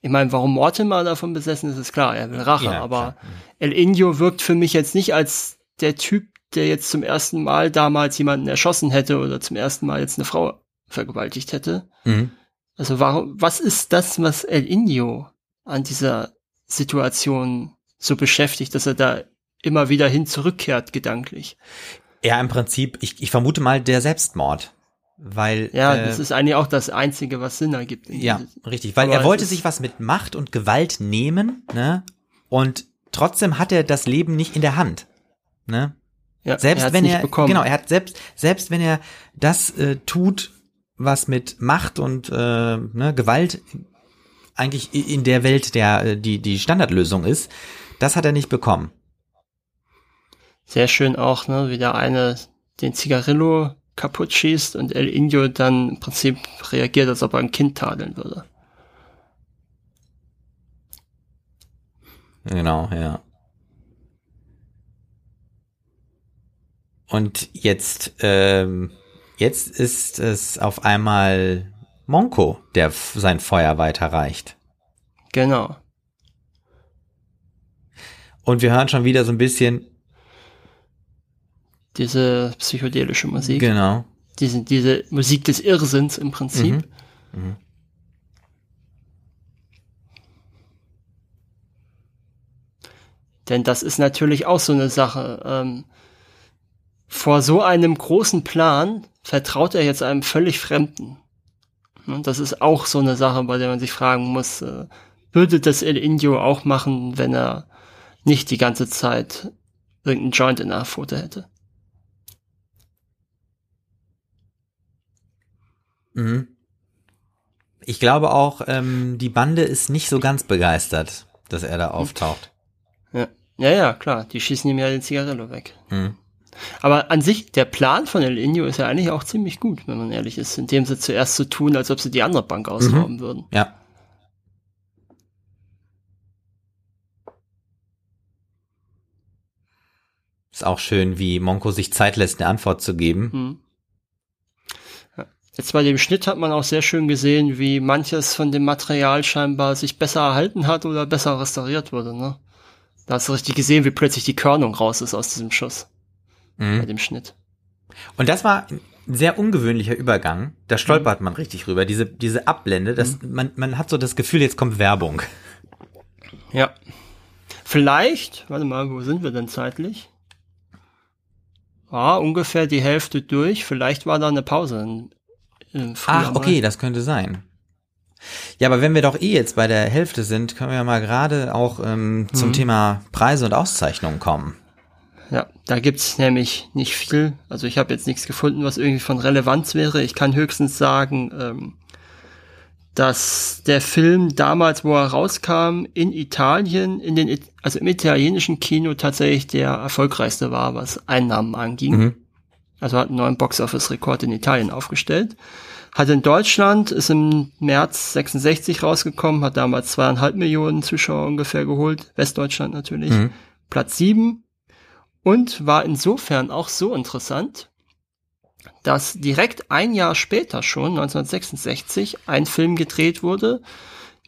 ich meine, warum Mortimer davon besessen ist, ist klar, er will Rache, Ja, aber klar. El Indio wirkt für mich jetzt nicht als der Typ, der jetzt zum ersten Mal damals jemanden erschossen hätte oder zum ersten Mal jetzt eine Frau vergewaltigt hätte. Mhm. Also warum, was ist das, was El Indio an dieser Situation so beschäftigt, dass er da immer wieder hin zurückkehrt, gedanklich? Ja, im Prinzip, ich, ich vermute mal der Selbstmord. Weil Ja, äh, das ist eigentlich auch das Einzige, was Sinn ergibt. Ja, richtig, weil er wollte sich was mit Macht und Gewalt nehmen, ne? Und trotzdem hat er das Leben nicht in der Hand, ne? ja, Selbst hat's wenn er bekommen. genau, er hat selbst selbst wenn er das äh, tut, was mit Macht und äh, ne, Gewalt eigentlich in der Welt der äh, die die Standardlösung ist, das hat er nicht bekommen. Sehr schön auch, ne, wie der eine den Zigarillo kaputt schießt und El Indio dann im Prinzip reagiert, als ob er ein Kind tadeln würde. Genau, ja. Und jetzt, ähm, jetzt ist es auf einmal Monko, der sein Feuer weiterreicht. Genau. Und wir hören schon wieder so ein bisschen, Diese psychedelische Musik. genau. Diese, diese Musik des Irrsinns im Prinzip. Mhm. Denn das ist natürlich auch so eine Sache. Ähm, vor so einem großen Plan vertraut er jetzt einem völlig Fremden. Und das ist auch so eine Sache, bei der man sich fragen muss, äh, würde das El Indio auch machen, wenn er nicht die ganze Zeit irgendeinen Joint in der Pfote hätte? Mhm. Ich glaube auch, ähm, die Bande ist nicht so ganz begeistert, dass er da auftaucht. Ja, ja, ja klar. Die schießen ihm ja den Zigarillo weg. Mhm. Aber an sich, der Plan von El Indio ist ja eigentlich auch ziemlich gut, wenn man ehrlich ist, indem sie zuerst so tun, als ob sie die andere Bank ausrauben mhm. würden. Ja. Ist auch schön, wie Monko sich Zeit lässt, eine Antwort zu geben. Mhm. Jetzt bei dem Schnitt hat man auch sehr schön gesehen, wie manches von dem Material scheinbar sich besser erhalten hat oder besser restauriert wurde. Ne? Da hast du richtig gesehen, wie plötzlich die Körnung raus ist aus diesem Schuss. Mhm. Bei dem Schnitt. Und das war ein sehr ungewöhnlicher Übergang. Da stolpert mhm. man richtig rüber. Diese, diese Abblende, das, mhm. man, man hat so das Gefühl, jetzt kommt Werbung. Ja. Vielleicht, warte mal, wo sind wir denn zeitlich? Ah, ungefähr die Hälfte durch. Vielleicht war da eine Pause Ach, okay, mal. das könnte sein. Ja, aber wenn wir doch eh jetzt bei der Hälfte sind, können wir mal gerade auch ähm, zum mhm. Thema Preise und Auszeichnungen kommen. Ja, da gibt's nämlich nicht viel. Also ich habe jetzt nichts gefunden, was irgendwie von Relevanz wäre. Ich kann höchstens sagen, ähm, dass der Film damals, wo er rauskam, in Italien, in den, also im italienischen Kino tatsächlich der erfolgreichste war, was Einnahmen anging. Mhm. Also hat einen neuen Box-Office-Rekord in Italien aufgestellt. Hat in Deutschland, ist im März 66 rausgekommen, hat damals zweieinhalb Millionen Zuschauer ungefähr geholt. Westdeutschland natürlich. Mhm. Platz sieben. Und war insofern auch so interessant, dass direkt ein Jahr später schon, 1966, ein Film gedreht wurde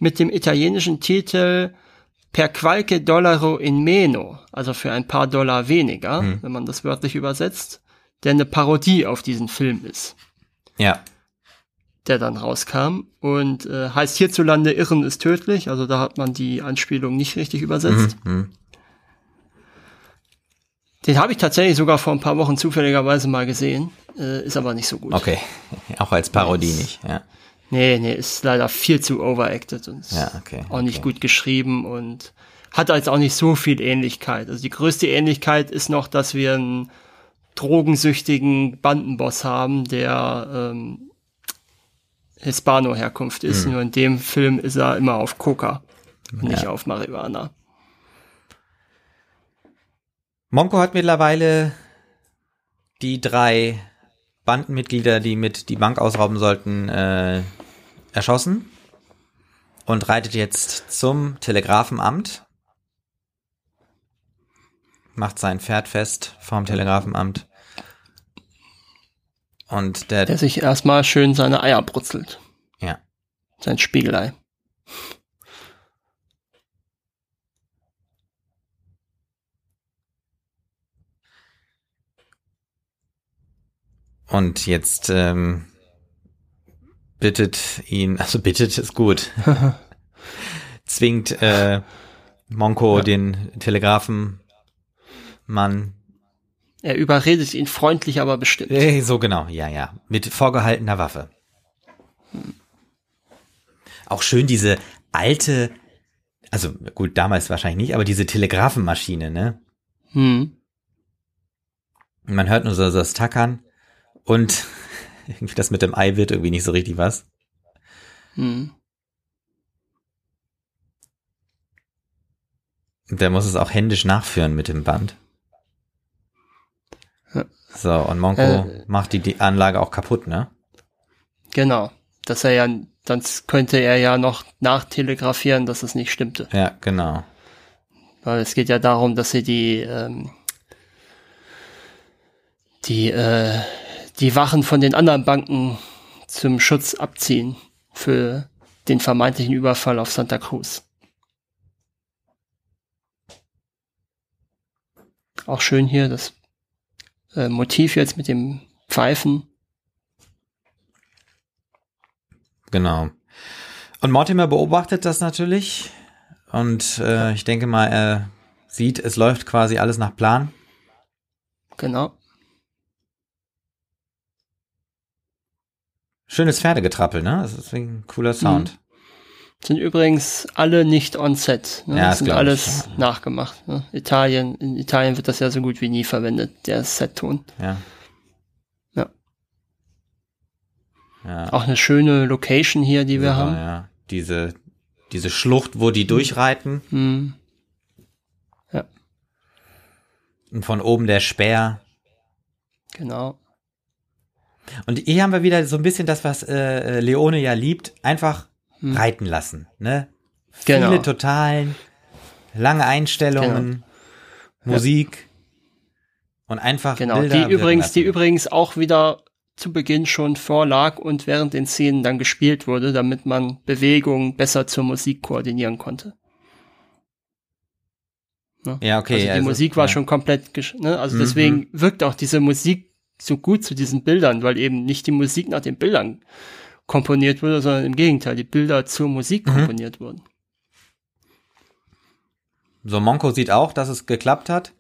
mit dem italienischen Titel Per qualche dollaro in meno, also für ein paar Dollar weniger, mhm. wenn man das wörtlich übersetzt der eine Parodie auf diesen Film ist. Ja. Der dann rauskam und äh, heißt hierzulande Irren ist tödlich, also da hat man die Anspielung nicht richtig übersetzt. Mhm, mh. Den habe ich tatsächlich sogar vor ein paar Wochen zufälligerweise mal gesehen, äh, ist aber nicht so gut. Okay, auch als Parodie nee, nicht, ja. Nee, nee, ist leider viel zu overacted und ja, okay, auch nicht gut geschrieben und hat jetzt auch nicht so viel Ähnlichkeit. Also die größte Ähnlichkeit ist noch, dass wir ein drogensüchtigen Bandenboss haben, der ähm, Hispano-Herkunft ist. Mhm. Nur in dem Film ist er immer auf Coca und ja. nicht auf Marihuana. Monko hat mittlerweile die drei Bandenmitglieder, die mit die Bank ausrauben sollten, äh, erschossen und reitet jetzt zum Telegrafenamt macht sein Pferd fest vorm Telegrafenamt. Und der. Der sich erstmal schön seine Eier brutzelt. Ja. Sein Spiegelei. Und jetzt ähm, bittet ihn, also bittet ist gut, zwingt äh, Monko ja. den Telegrafen man. Er überredet ihn freundlich, aber bestimmt. So genau, ja, ja. Mit vorgehaltener Waffe. Auch schön diese alte, also gut, damals wahrscheinlich nicht, aber diese Telegrafenmaschine, ne? Hm. Man hört nur so das Tackern und irgendwie das mit dem Ei wird irgendwie nicht so richtig was. Hm. Der muss es auch händisch nachführen mit dem Band. So, und Monko äh, macht die, die Anlage auch kaputt, ne? Genau. Dass er ja, dann könnte er ja noch nachtelegrafieren, dass es nicht stimmte. Ja, genau. Weil es geht ja darum, dass sie die, ähm, die, äh, die Wachen von den anderen Banken zum Schutz abziehen für den vermeintlichen Überfall auf Santa Cruz. Auch schön hier, das äh, Motiv jetzt mit dem Pfeifen. Genau. Und Mortimer beobachtet das natürlich und äh, ich denke mal, er sieht, es läuft quasi alles nach Plan. Genau. Schönes Pferdegetrappel, ne? Das ist ein cooler mhm. Sound. Sind übrigens alle nicht on set. Ne? Ja, sind ich, alles ja. nachgemacht. Ne? Italien, in Italien wird das ja so gut wie nie verwendet, der Set-Ton. Ja. Ja. Ja. Auch eine schöne Location hier, die wir Super, haben. Ja. Diese, diese Schlucht, wo die durchreiten Hm. und von oben der Speer. Genau. Und hier haben wir wieder so ein bisschen das, was äh, Leone ja liebt, einfach reiten lassen. Ne? Genau. Viele Totalen, lange Einstellungen, Musik und einfach Genau. Bilder Die übrigens, die lassen. übrigens auch wieder zu Beginn schon vorlag und während den Szenen dann gespielt wurde, damit man Bewegungen besser zur Musik koordinieren konnte. Ja, okay. also die also, Musik war ja. schon komplett, ne? also Mhm. deswegen wirkt auch diese Musik so gut zu diesen Bildern, weil eben nicht die Musik nach den Bildern komponiert wurde, sondern im Gegenteil, die Bilder zur Musik Mhm. komponiert wurden. So, Monko sieht auch, dass es geklappt hat.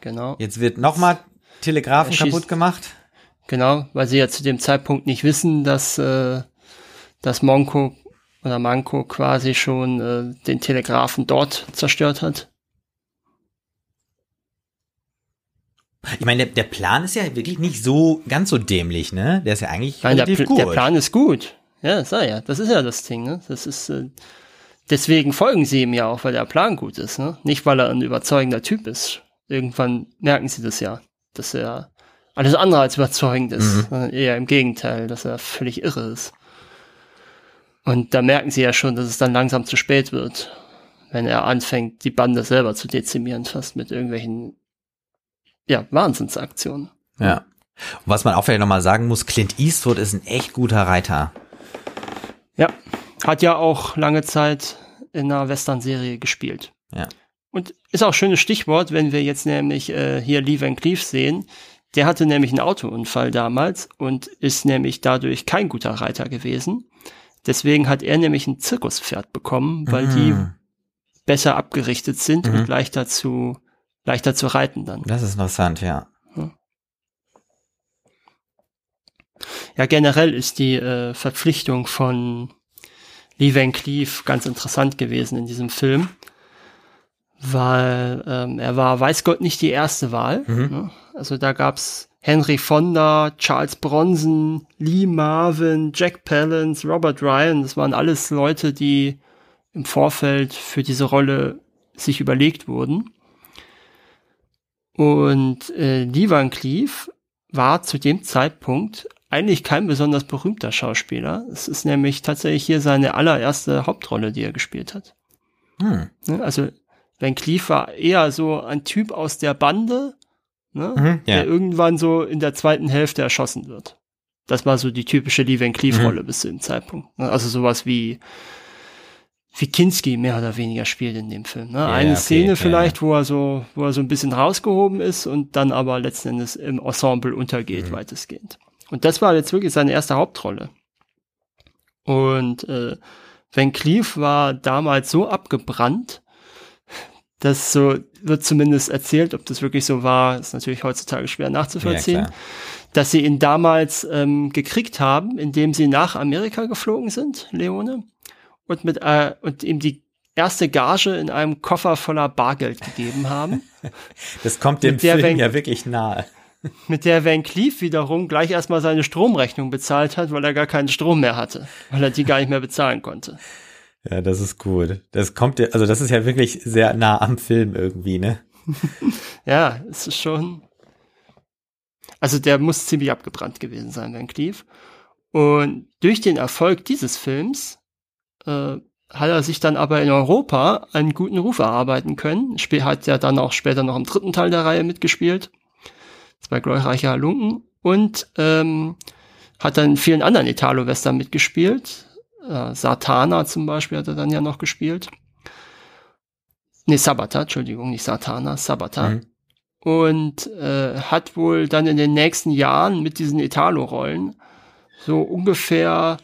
Genau. Jetzt wird nochmal Telegrafen kaputt gemacht. Genau, weil sie ja zu dem Zeitpunkt nicht wissen, dass, äh, dass Monko oder Manko quasi schon äh, den Telegrafen dort zerstört hat. Ich meine, der, der Plan ist ja wirklich nicht so ganz so dämlich, ne? Der ist ja eigentlich Nein, der, relativ Pl gut. der Plan ist gut. Ja, das sei ja. Das ist ja das Ding, ne? Das ist, äh, deswegen folgen sie ihm ja auch, weil der Plan gut ist, ne? Nicht, weil er ein überzeugender Typ ist. Irgendwann merken sie das ja, dass er alles andere als überzeugend ist, Mhm. sondern eher im Gegenteil, dass er völlig irre ist. Und da merken sie ja schon, dass es dann langsam zu spät wird, wenn er anfängt, die Bande selber zu dezimieren, fast mit irgendwelchen, ja, Wahnsinnsaktionen. Ja. Und was man auch vielleicht nochmal sagen muss, Clint Eastwood ist ein echt guter Reiter. Ja, hat ja auch lange Zeit in einer Western-Serie gespielt. Ja. Und ist auch ein schönes Stichwort, wenn wir jetzt nämlich äh, hier Lee Van Cleef sehen. Der hatte nämlich einen Autounfall damals und ist nämlich dadurch kein guter Reiter gewesen. Deswegen hat er nämlich ein Zirkuspferd bekommen, weil die Mhm. besser abgerichtet sind Mhm. und leichter zu, leichter zu reiten dann. Das ist interessant, ja. Ja, generell ist die äh, Verpflichtung von Lee Van Cleef ganz interessant gewesen in diesem Film, weil ähm, er war, weiß Gott, nicht die erste Wahl. Mhm. Ne? Also da gab's Henry Fonda, Charles Bronson, Lee Marvin, Jack Palance, Robert Ryan. Das waren alles Leute, die im Vorfeld für diese Rolle sich überlegt wurden. Und äh, Lee Van Cleef war zu dem Zeitpunkt eigentlich kein besonders berühmter Schauspieler. Es ist nämlich tatsächlich hier seine allererste Hauptrolle, die er gespielt hat. Hm. Ne? Also Van Cleef war eher so ein Typ aus der Bande, ne? Mhm, ja. der irgendwann so in der zweiten Hälfte erschossen wird. Das war so die typische Lee Van Cleef-Rolle bis zu dem Zeitpunkt. ne? Also sowas wie wie Kinski mehr oder weniger spielt in dem Film. Ne? Ja, Eine okay, Szene vielleicht, wo er so, wo er so ein bisschen rausgehoben ist und dann aber letzten Endes im Ensemble untergeht, Mhm. weitestgehend. Und das war jetzt wirklich seine erste Hauptrolle. Und äh, Van Cleef war damals so abgebrannt, dass so wird zumindest erzählt, ob das wirklich so war, ist natürlich heutzutage schwer nachzuvollziehen, Ja, dass sie ihn damals ähm, gekriegt haben, indem sie nach Amerika geflogen sind, Leone, und mit äh, und ihm die erste Gage in einem Koffer voller Bargeld gegeben haben, Das kommt dem Film Van- ja wirklich nahe. mit der Van Cleef wiederum gleich erstmal seine Stromrechnung bezahlt hat, weil er gar keinen Strom mehr hatte, weil er die gar nicht mehr bezahlen konnte. Ja, das ist gut. Das kommt ja, also das ist ja wirklich sehr nah am Film irgendwie, ne? Ja, es ist schon. Also der muss ziemlich abgebrannt gewesen sein, Van Cleef. Und durch den Erfolg dieses Films äh, hat er sich dann aber in Europa einen guten Ruf erarbeiten können. Spiel hat ja dann auch später noch im dritten Teil der Reihe mitgespielt. Zwei glorreiche Halunken. Und ähm, hat dann in vielen anderen Italo-Western mitgespielt. Äh, Satana zum Beispiel hat er dann ja noch gespielt. Nee, Sabata, Entschuldigung, nicht Satana, Sabata. Mhm. Und äh, hat wohl dann in den nächsten Jahren mit diesen Italo-Rollen so ungefähr,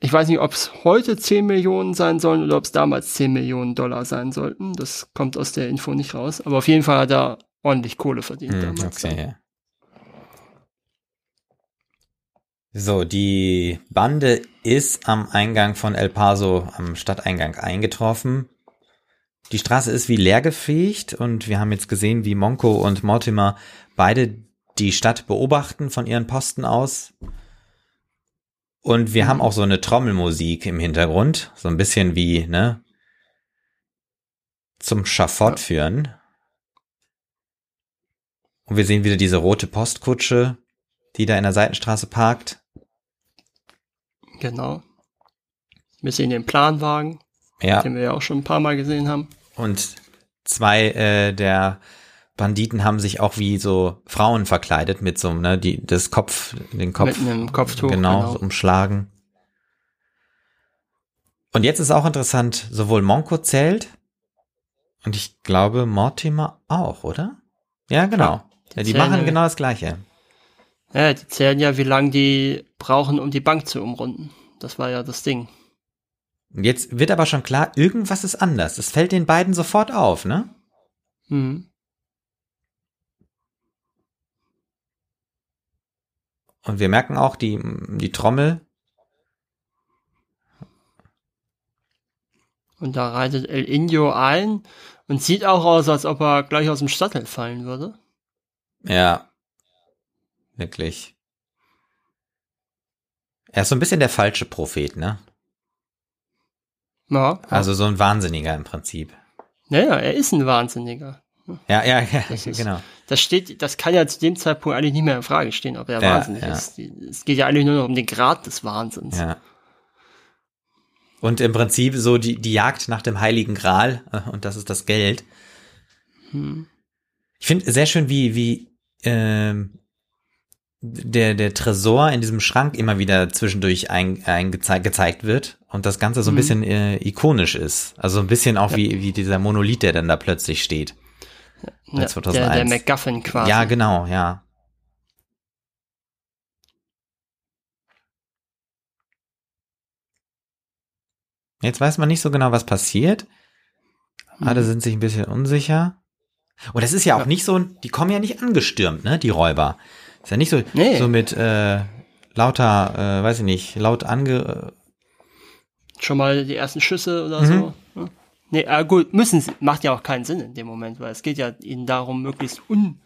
ich weiß nicht, ob es heute 10 Millionen sein sollen oder ob es damals 10 Millionen Dollar sein sollten. Das kommt aus der Info nicht raus. Aber auf jeden Fall hat er ordentlich Kohle verdient Hm, damals. okay. So, die Bande ist am Eingang von El Paso, am Stadteingang eingetroffen. Die Straße ist wie leergefegt und wir haben jetzt gesehen, wie Monko und Mortimer beide die Stadt beobachten von ihren Posten aus. Und wir haben auch so eine Trommelmusik im Hintergrund, so ein bisschen wie, ne, zum Schafott ja. führen. Und wir sehen wieder diese rote Postkutsche, die da in der Seitenstraße parkt. Genau. Wir sehen den Planwagen, ja. den wir ja auch schon ein paar Mal gesehen haben. Und zwei äh, der Banditen haben sich auch wie so Frauen verkleidet mit so, ne, die, das Kopf, den Kopf. Mit einem Kopftuch. Genau, genau. So umschlagen. Und jetzt ist auch interessant, sowohl Monko zählt und ich glaube Mortimer auch, oder? Ja, genau. Die, ja, die machen genau das Gleiche. Ja, die zählen ja, wie lange die brauchen, um die Bank zu umrunden. Das war ja das Ding. Jetzt wird aber schon klar, irgendwas ist anders. Es fällt den beiden sofort auf, ne? Mhm. Und wir merken auch die, die Trommel. Und da reitet El Indio ein und sieht auch aus, als ob er gleich aus dem Sattel fallen würde. Ja. Wirklich. Er ist so ein bisschen der falsche Prophet, ne? Ja. Also so ein Wahnsinniger im Prinzip. Naja, er ist ein Wahnsinniger. Ja, ja, ja, das ist, genau. Das steht, das kann ja zu dem Zeitpunkt eigentlich nicht mehr in Frage stehen, ob er ja, wahnsinnig ja. ist. Es geht ja eigentlich nur noch um den Grad des Wahnsinns. Ja. Und im Prinzip so die, die Jagd nach dem Heiligen Gral, äh, und das ist das Geld. Hm. Ich finde sehr schön, wie, wie ähm, der, der Tresor in diesem Schrank immer wieder zwischendurch ein, ein gezeigt wird und das Ganze so ein mhm. bisschen äh, ikonisch ist. Also ein bisschen auch ja. wie, wie dieser Monolith, der dann da plötzlich steht. Ja, 2001. Der, der MacGuffin quasi. Ja, genau, ja. Jetzt weiß man nicht so genau, was passiert. Alle mhm. sind sich ein bisschen unsicher. Und das ist ja auch nicht so, die kommen ja nicht angestürmt, ne, die Räuber. Ist ja nicht so, nee. so mit äh, lauter, äh, weiß ich nicht, laut ange. Schon mal die ersten Schüsse oder mhm. so. Ne? Nee, äh, gut, müssen sie, macht ja auch keinen Sinn in dem Moment, weil es geht ja ihnen darum, möglichst un,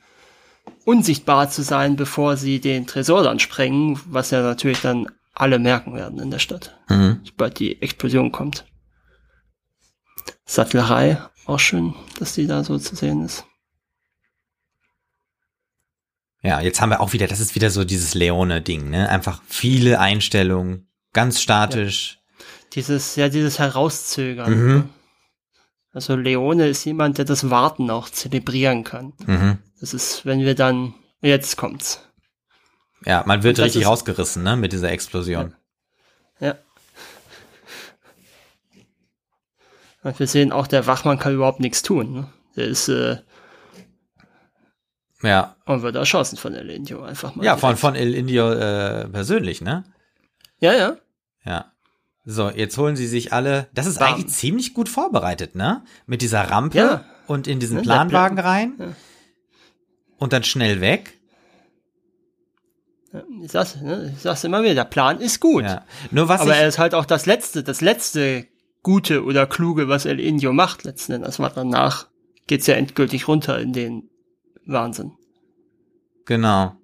unsichtbar zu sein, bevor sie den Tresor dann sprengen, was ja natürlich dann alle merken werden in der Stadt, mhm. sobald die Explosion kommt. Sattlerei, auch schön, dass die da so zu sehen ist. Ja, jetzt haben wir auch wieder, das ist wieder so dieses Leone-Ding, ne? Einfach viele Einstellungen, ganz statisch. Ja. Dieses, ja, dieses Herauszögern. Mhm. Also Leone ist jemand, der das Warten auch zelebrieren kann. Mhm. Das ist, wenn wir dann, jetzt kommt's. Ja, man wird richtig ist, rausgerissen, ne, mit dieser Explosion. Ja. ja. Und wir sehen auch, der Wachmann kann überhaupt nichts tun. Ne? Der ist, äh, ja. Und wird erschossen von El Indio einfach mal. Ja, von, von El Indio äh, persönlich, ne? Ja, ja. Ja. So, jetzt holen sie sich alle. Das ist Bam. eigentlich ziemlich gut vorbereitet, ne? Mit dieser Rampe ja. und in diesen ja, Planwagen Plan. rein. Ja. Und dann schnell weg. Ich sag's, ne? ich sag's immer wieder, der Plan ist gut. Nur was Aber er ist halt auch das letzte, das letzte Gute oder Kluge, was El Indio macht letzten Endes. Was danach geht's ja endgültig runter in den Wahnsinn. Genau.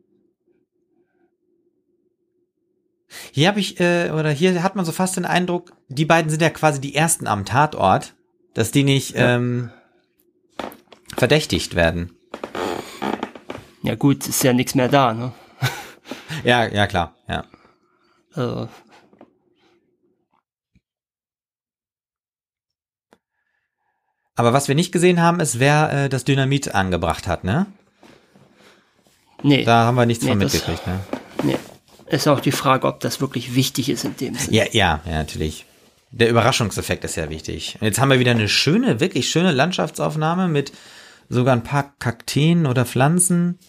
Hier habe ich, äh, oder hier hat man so fast den Eindruck, die beiden sind ja quasi die ersten am Tatort, dass die nicht ja. ähm, verdächtigt werden. Ja gut, ist ja nichts mehr da, ne? ja, ja klar, ja. Also. Aber was wir nicht gesehen haben, ist, wer äh, das Dynamit angebracht hat, ne? Nee. Da haben wir nichts nee, von mitgekriegt, ne? Nee. Ist auch die Frage, ob das wirklich wichtig ist in dem Sinne. Ja, ja, ja, natürlich. Der Überraschungseffekt ist ja wichtig. Und jetzt haben wir wieder eine schöne, wirklich schöne Landschaftsaufnahme mit sogar ein paar Kakteen oder Pflanzen.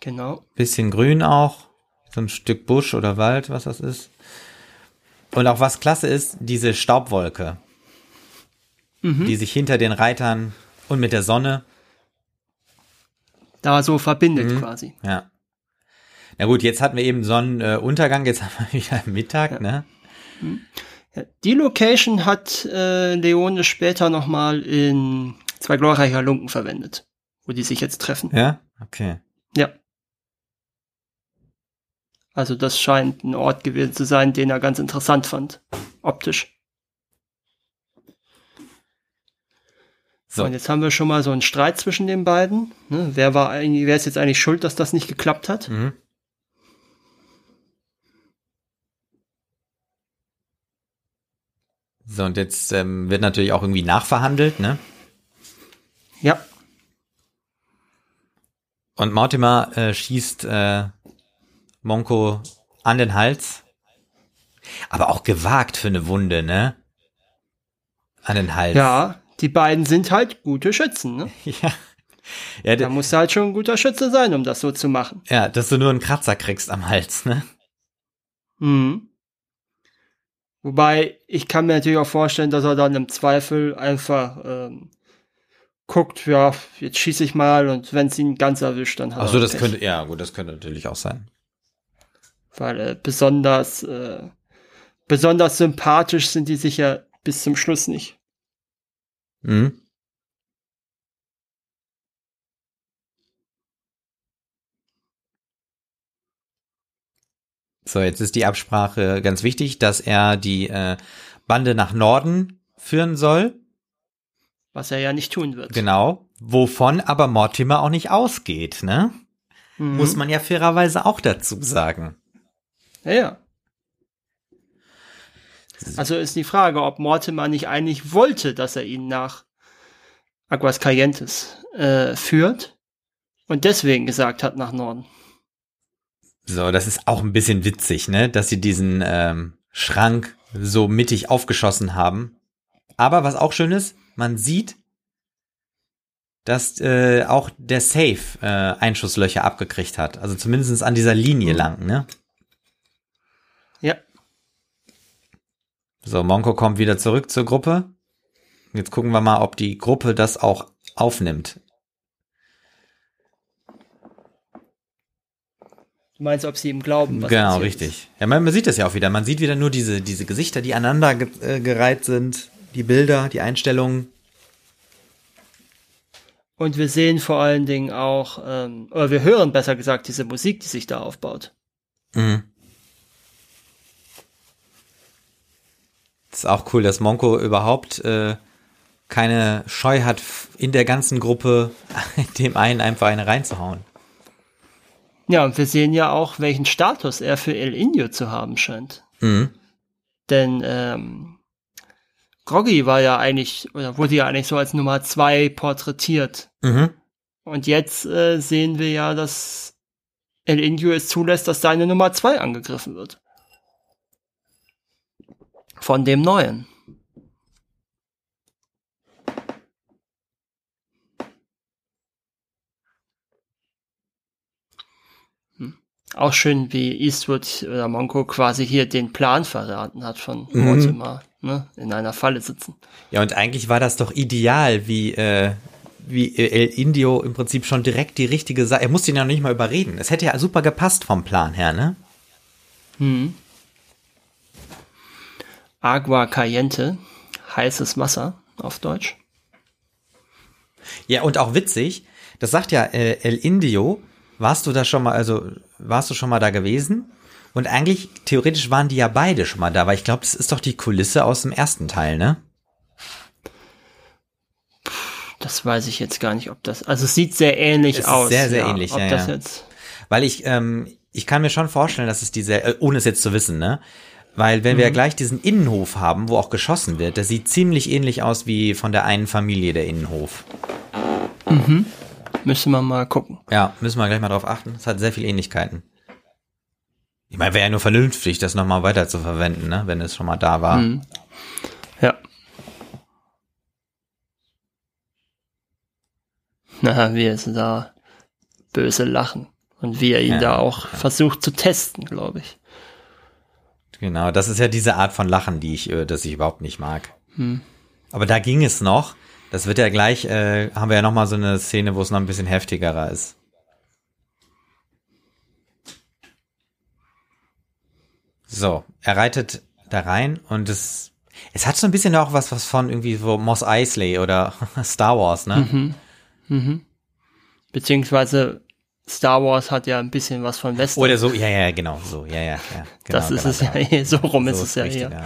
Genau. Bisschen grün auch. So ein Stück Busch oder Wald, was das ist. Und auch was klasse ist, diese Staubwolke, mhm. die sich hinter den Reitern und mit der Sonne da so verbindet mhm. quasi. Ja. Na gut, jetzt hatten wir eben Sonnenuntergang, jetzt haben wir wieder Mittag, ja. ne? Die Location hat äh, Leone später nochmal in zwei glorreicher Lunken verwendet, wo die sich jetzt treffen. Ja, okay. Ja. Also das scheint ein Ort gewesen zu sein, den er ganz interessant fand, optisch. So. Und jetzt haben wir schon mal so einen Streit zwischen den beiden. Ne? Wer war eigentlich, wer ist jetzt eigentlich schuld, dass das nicht geklappt hat? Mhm. So, und jetzt ähm, wird natürlich auch irgendwie nachverhandelt, ne? Ja. Und Mortimer äh, schießt äh, Monko an den Hals. Aber auch gewagt für eine Wunde, ne? An den Hals. Ja, die beiden sind halt gute Schützen, ne? ja. ja da musst du halt schon ein guter Schütze sein, um das so zu machen. Ja, dass du nur einen Kratzer kriegst am Hals, ne? Mhm. Wobei, ich kann mir natürlich auch vorstellen, dass er dann im Zweifel einfach ähm, guckt, ja, jetzt schieße ich mal und wenn es ihn ganz erwischt, dann hat Ach so, das Pech. könnte, ja gut, das könnte natürlich auch sein. Weil äh, besonders, äh, besonders sympathisch sind die sicher bis zum Schluss nicht. Mhm. So, jetzt ist die Absprache ganz wichtig, dass er die äh, Bande nach Norden führen soll. Was er ja nicht tun wird. Genau. Wovon aber Mortimer auch nicht ausgeht, ne? Mhm. Muss man ja fairerweise auch dazu sagen. Ja, ja. Also ist die Frage, ob Mortimer nicht eigentlich wollte, dass er ihn nach Aguascalientes äh, führt und deswegen gesagt hat nach Norden. So, das ist auch ein bisschen witzig, ne, dass sie diesen ähm, Schrank so mittig aufgeschossen haben. Aber was auch schön ist, man sieht, dass äh, auch der Safe äh, Einschusslöcher abgekriegt hat. Also zumindest an dieser Linie mhm. lang, ne? Ja. So, Monko kommt wieder zurück zur Gruppe. Jetzt gucken wir mal, ob die Gruppe das auch aufnimmt. Du meinst, ob sie ihm glauben? Was genau, richtig. Ja, man, man, sieht das ja auch wieder. Man sieht wieder nur diese, diese Gesichter, die aneinander ge äh, gereiht sind, die Bilder, die Einstellungen. Und wir sehen vor allen Dingen auch, ähm, oder wir hören besser gesagt diese Musik, die sich da aufbaut. Mhm. Das ist auch cool, dass Monko überhaupt äh, keine Scheu hat, in der ganzen Gruppe dem einen einfach eine reinzuhauen. Ja, und wir sehen ja auch, welchen Status er für El Indio zu haben scheint. Mhm. Denn ähm, Groggy war ja eigentlich, oder wurde ja eigentlich so als Nummer zwei porträtiert. Mhm. Und jetzt äh, sehen wir ja, dass El Indio es zulässt, dass seine Nummer zwei angegriffen wird. Von dem Neuen. Auch schön, wie Eastwood oder Monko quasi hier den Plan verraten hat von mhm. Mortimer, ne? in einer Falle sitzen. Ja, und eigentlich war das doch ideal, wie, äh, wie El Indio im Prinzip schon direkt die richtige Sache, er musste ihn ja noch nicht mal überreden. Es hätte ja super gepasst vom Plan her, ne? Hm. Agua Caliente, heißes Wasser auf Deutsch. Ja, und auch witzig, das sagt ja äh, El Indio, warst du da schon mal, also warst du schon mal da gewesen? Und eigentlich, theoretisch waren die ja beide schon mal da, weil ich glaube, das ist doch die Kulisse aus dem ersten Teil, ne? Das weiß ich jetzt gar nicht, ob das, also es sieht sehr ähnlich es aus. sehr, sehr ja, ähnlich, ob ja, das ja. jetzt. Weil ich, ähm, ich kann mir schon vorstellen, dass es diese, äh, ohne es jetzt zu wissen, ne? Weil wenn mhm. wir gleich diesen Innenhof haben, wo auch geschossen wird, der sieht ziemlich ähnlich aus wie von der einen Familie der Innenhof. Mhm. Müssen wir mal gucken. Ja, müssen wir gleich mal drauf achten. Es hat sehr viele Ähnlichkeiten. Ich meine, wäre ja nur vernünftig, das nochmal weiter zu verwenden, ne? wenn es schon mal da war. Mhm. Ja. Na, wie es da böse lachen. Und wie er ihn ja, da auch ja. versucht zu testen, glaube ich. Genau, das ist ja diese Art von Lachen, die ich, äh, das ich überhaupt nicht mag. Hm. Aber da ging es noch. Das wird ja gleich, äh, haben wir ja nochmal so eine Szene, wo es noch ein bisschen heftigerer ist. So, er reitet da rein und es, es hat so ein bisschen auch was, was von irgendwie so Moss Eisley oder Star Wars, ne? Mhm. Mhm. Beziehungsweise Star Wars hat ja ein bisschen was von Western. Oder so, ja, ja, genau, so, ja, ja, ja. Genau, das ist genau, es ja, genau. eh, so rum ist So es ja ja.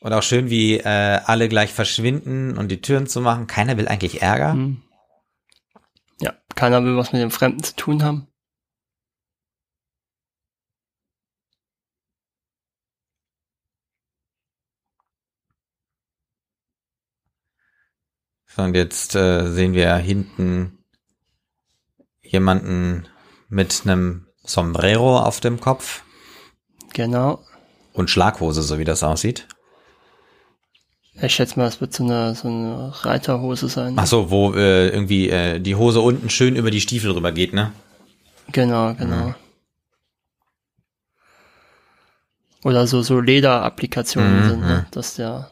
Und auch schön, wie äh, alle gleich verschwinden und die Türen zu machen. Keiner will eigentlich Ärger. Mhm. Ja, keiner will was mit dem Fremden zu tun haben. So, und jetzt äh, sehen wir hinten jemanden mit einem Sombrero auf dem Kopf Genau. und Schlaghose, so wie das aussieht. Ich schätze mal, es wird so eine, so eine Reiterhose sein. Ach so, wo äh, irgendwie äh, die Hose unten schön über die Stiefel rüber geht, ne? Genau, genau. Mhm. Oder so, so Lederapplikationen Mhm, sind, ne? mhm. Dass der.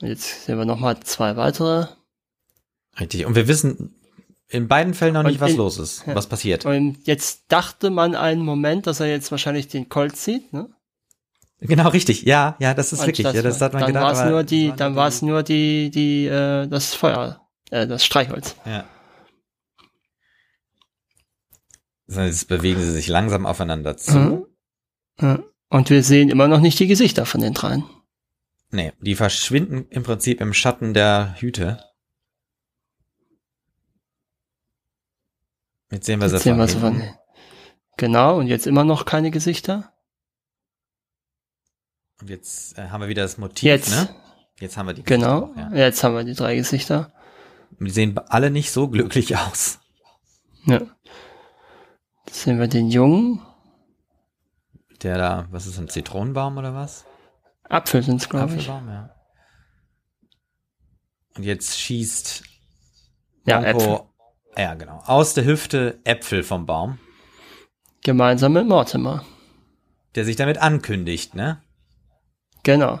Jetzt sehen wir nochmal zwei weitere. Richtig. Und wir wissen in beiden Fällen noch Und nicht, was in- los ist, ja. was passiert. Und jetzt dachte man einen Moment, dass er jetzt wahrscheinlich den Colt zieht, ne? Genau, richtig. Ja, ja, das ist Und wirklich. ja, das hat man dann gedacht. war es aber nur das die, dann war es nur die, die, äh, das Feuer, äh, das Streichholz. Ja. So, Jetzt bewegen sie sich langsam aufeinander zu. Mhm. Und wir sehen immer noch nicht die Gesichter von den dreien. Nee, die verschwinden im Prinzip im Schatten der Hüte. Jetzt sehen wir sie Jetzt sehen von wir hinten. von, genau, und jetzt immer noch keine Gesichter. Und jetzt äh, haben wir wieder das Motiv, Jetzt. ne? Jetzt haben wir die Genau, auch, ja. jetzt haben wir die drei Gesichter. Und Die sehen alle nicht so glücklich aus. Ja. Jetzt sehen wir den Jungen. Der da, was ist ein Zitronenbaum oder was? Apfel sind's, glaube ich. Apfelbaum, ja. Und jetzt schießt Ja, Monko- ja, genau, aus der Hüfte Äpfel vom Baum, Gemeinsam mit Mortimer. der sich damit ankündigt, ne? Genau.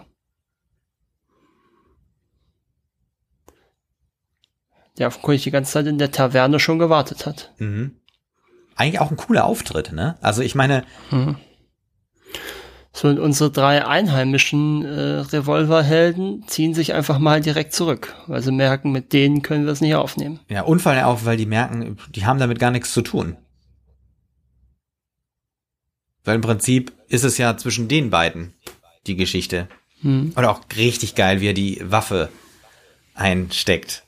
Der offenkundig die ganze Zeit in der Taverne schon gewartet hat. Mhm. Eigentlich auch ein cooler Auftritt, ne? Also ich meine, Mhm. So, und unsere drei einheimischen äh, Revolverhelden ziehen sich einfach mal direkt zurück, weil sie merken, mit denen können wir es nicht aufnehmen. ja, Unfall auf, weil die merken, die haben damit gar nichts zu tun. Weil im Prinzip ist es ja zwischen den beiden die Geschichte. Hm. Und auch richtig geil, wie er die Waffe einsteckt.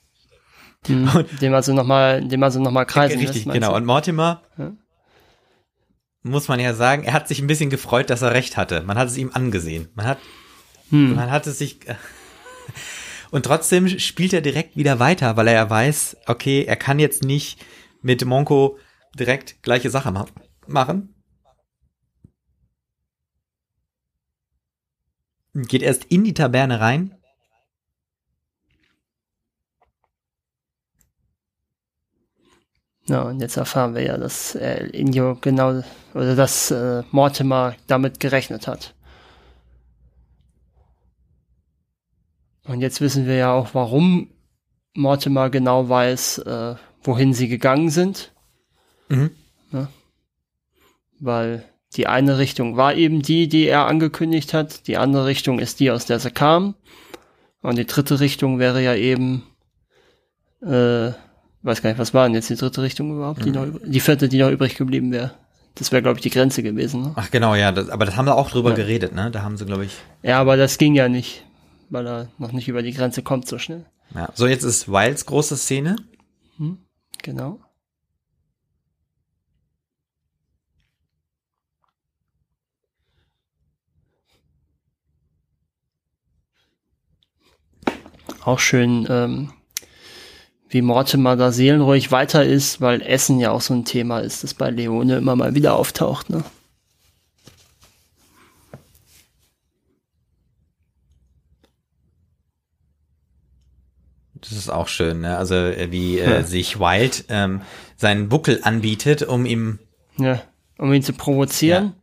Hm. Dem also nochmal, dem also noch mal kreisen Richtig, lässt, genau. du? Und Mortimer, Ja. muss man ja sagen, er hat sich ein bisschen gefreut, dass er recht hatte. Man hat es ihm angesehen. Man hat, Hm. man hat es sich, und trotzdem spielt er direkt wieder weiter, weil er ja weiß, okay, er kann jetzt nicht mit Monko direkt gleiche Sache ma machen. Geht erst in die Taverne rein. Ja, und jetzt erfahren wir ja, dass äh, Indio genau, oder dass äh, Mortimer damit gerechnet hat. Und jetzt wissen wir ja auch, warum Mortimer genau weiß, äh, wohin sie gegangen sind. Mhm. Weil die eine Richtung war eben die, die er angekündigt hat. Die andere Richtung ist die, aus der sie kam. Und die dritte Richtung wäre ja eben, äh, weiß gar nicht, was war denn jetzt die dritte Richtung überhaupt? Die, noch, übr- die vierte, die noch übrig geblieben wäre. Das wäre, glaube ich, die Grenze gewesen. Ne? Ach genau, ja, das, aber das haben wir auch drüber Ja. geredet, ne? Da haben sie, glaube ich, Ja, aber das ging ja nicht, weil er noch nicht über die Grenze kommt so schnell. ja. So, jetzt ist Wilds große Szene. Genau. Auch schön, ähm, wie Mortimer da seelenruhig weiter ist, weil Essen ja auch so ein Thema ist, das bei Leone immer mal wieder auftaucht. Ne? Das ist auch schön, ne? Also äh, wie äh, Ja. sich Wild ähm, seinen Buckel anbietet, um ihm Ja, um ihn zu provozieren.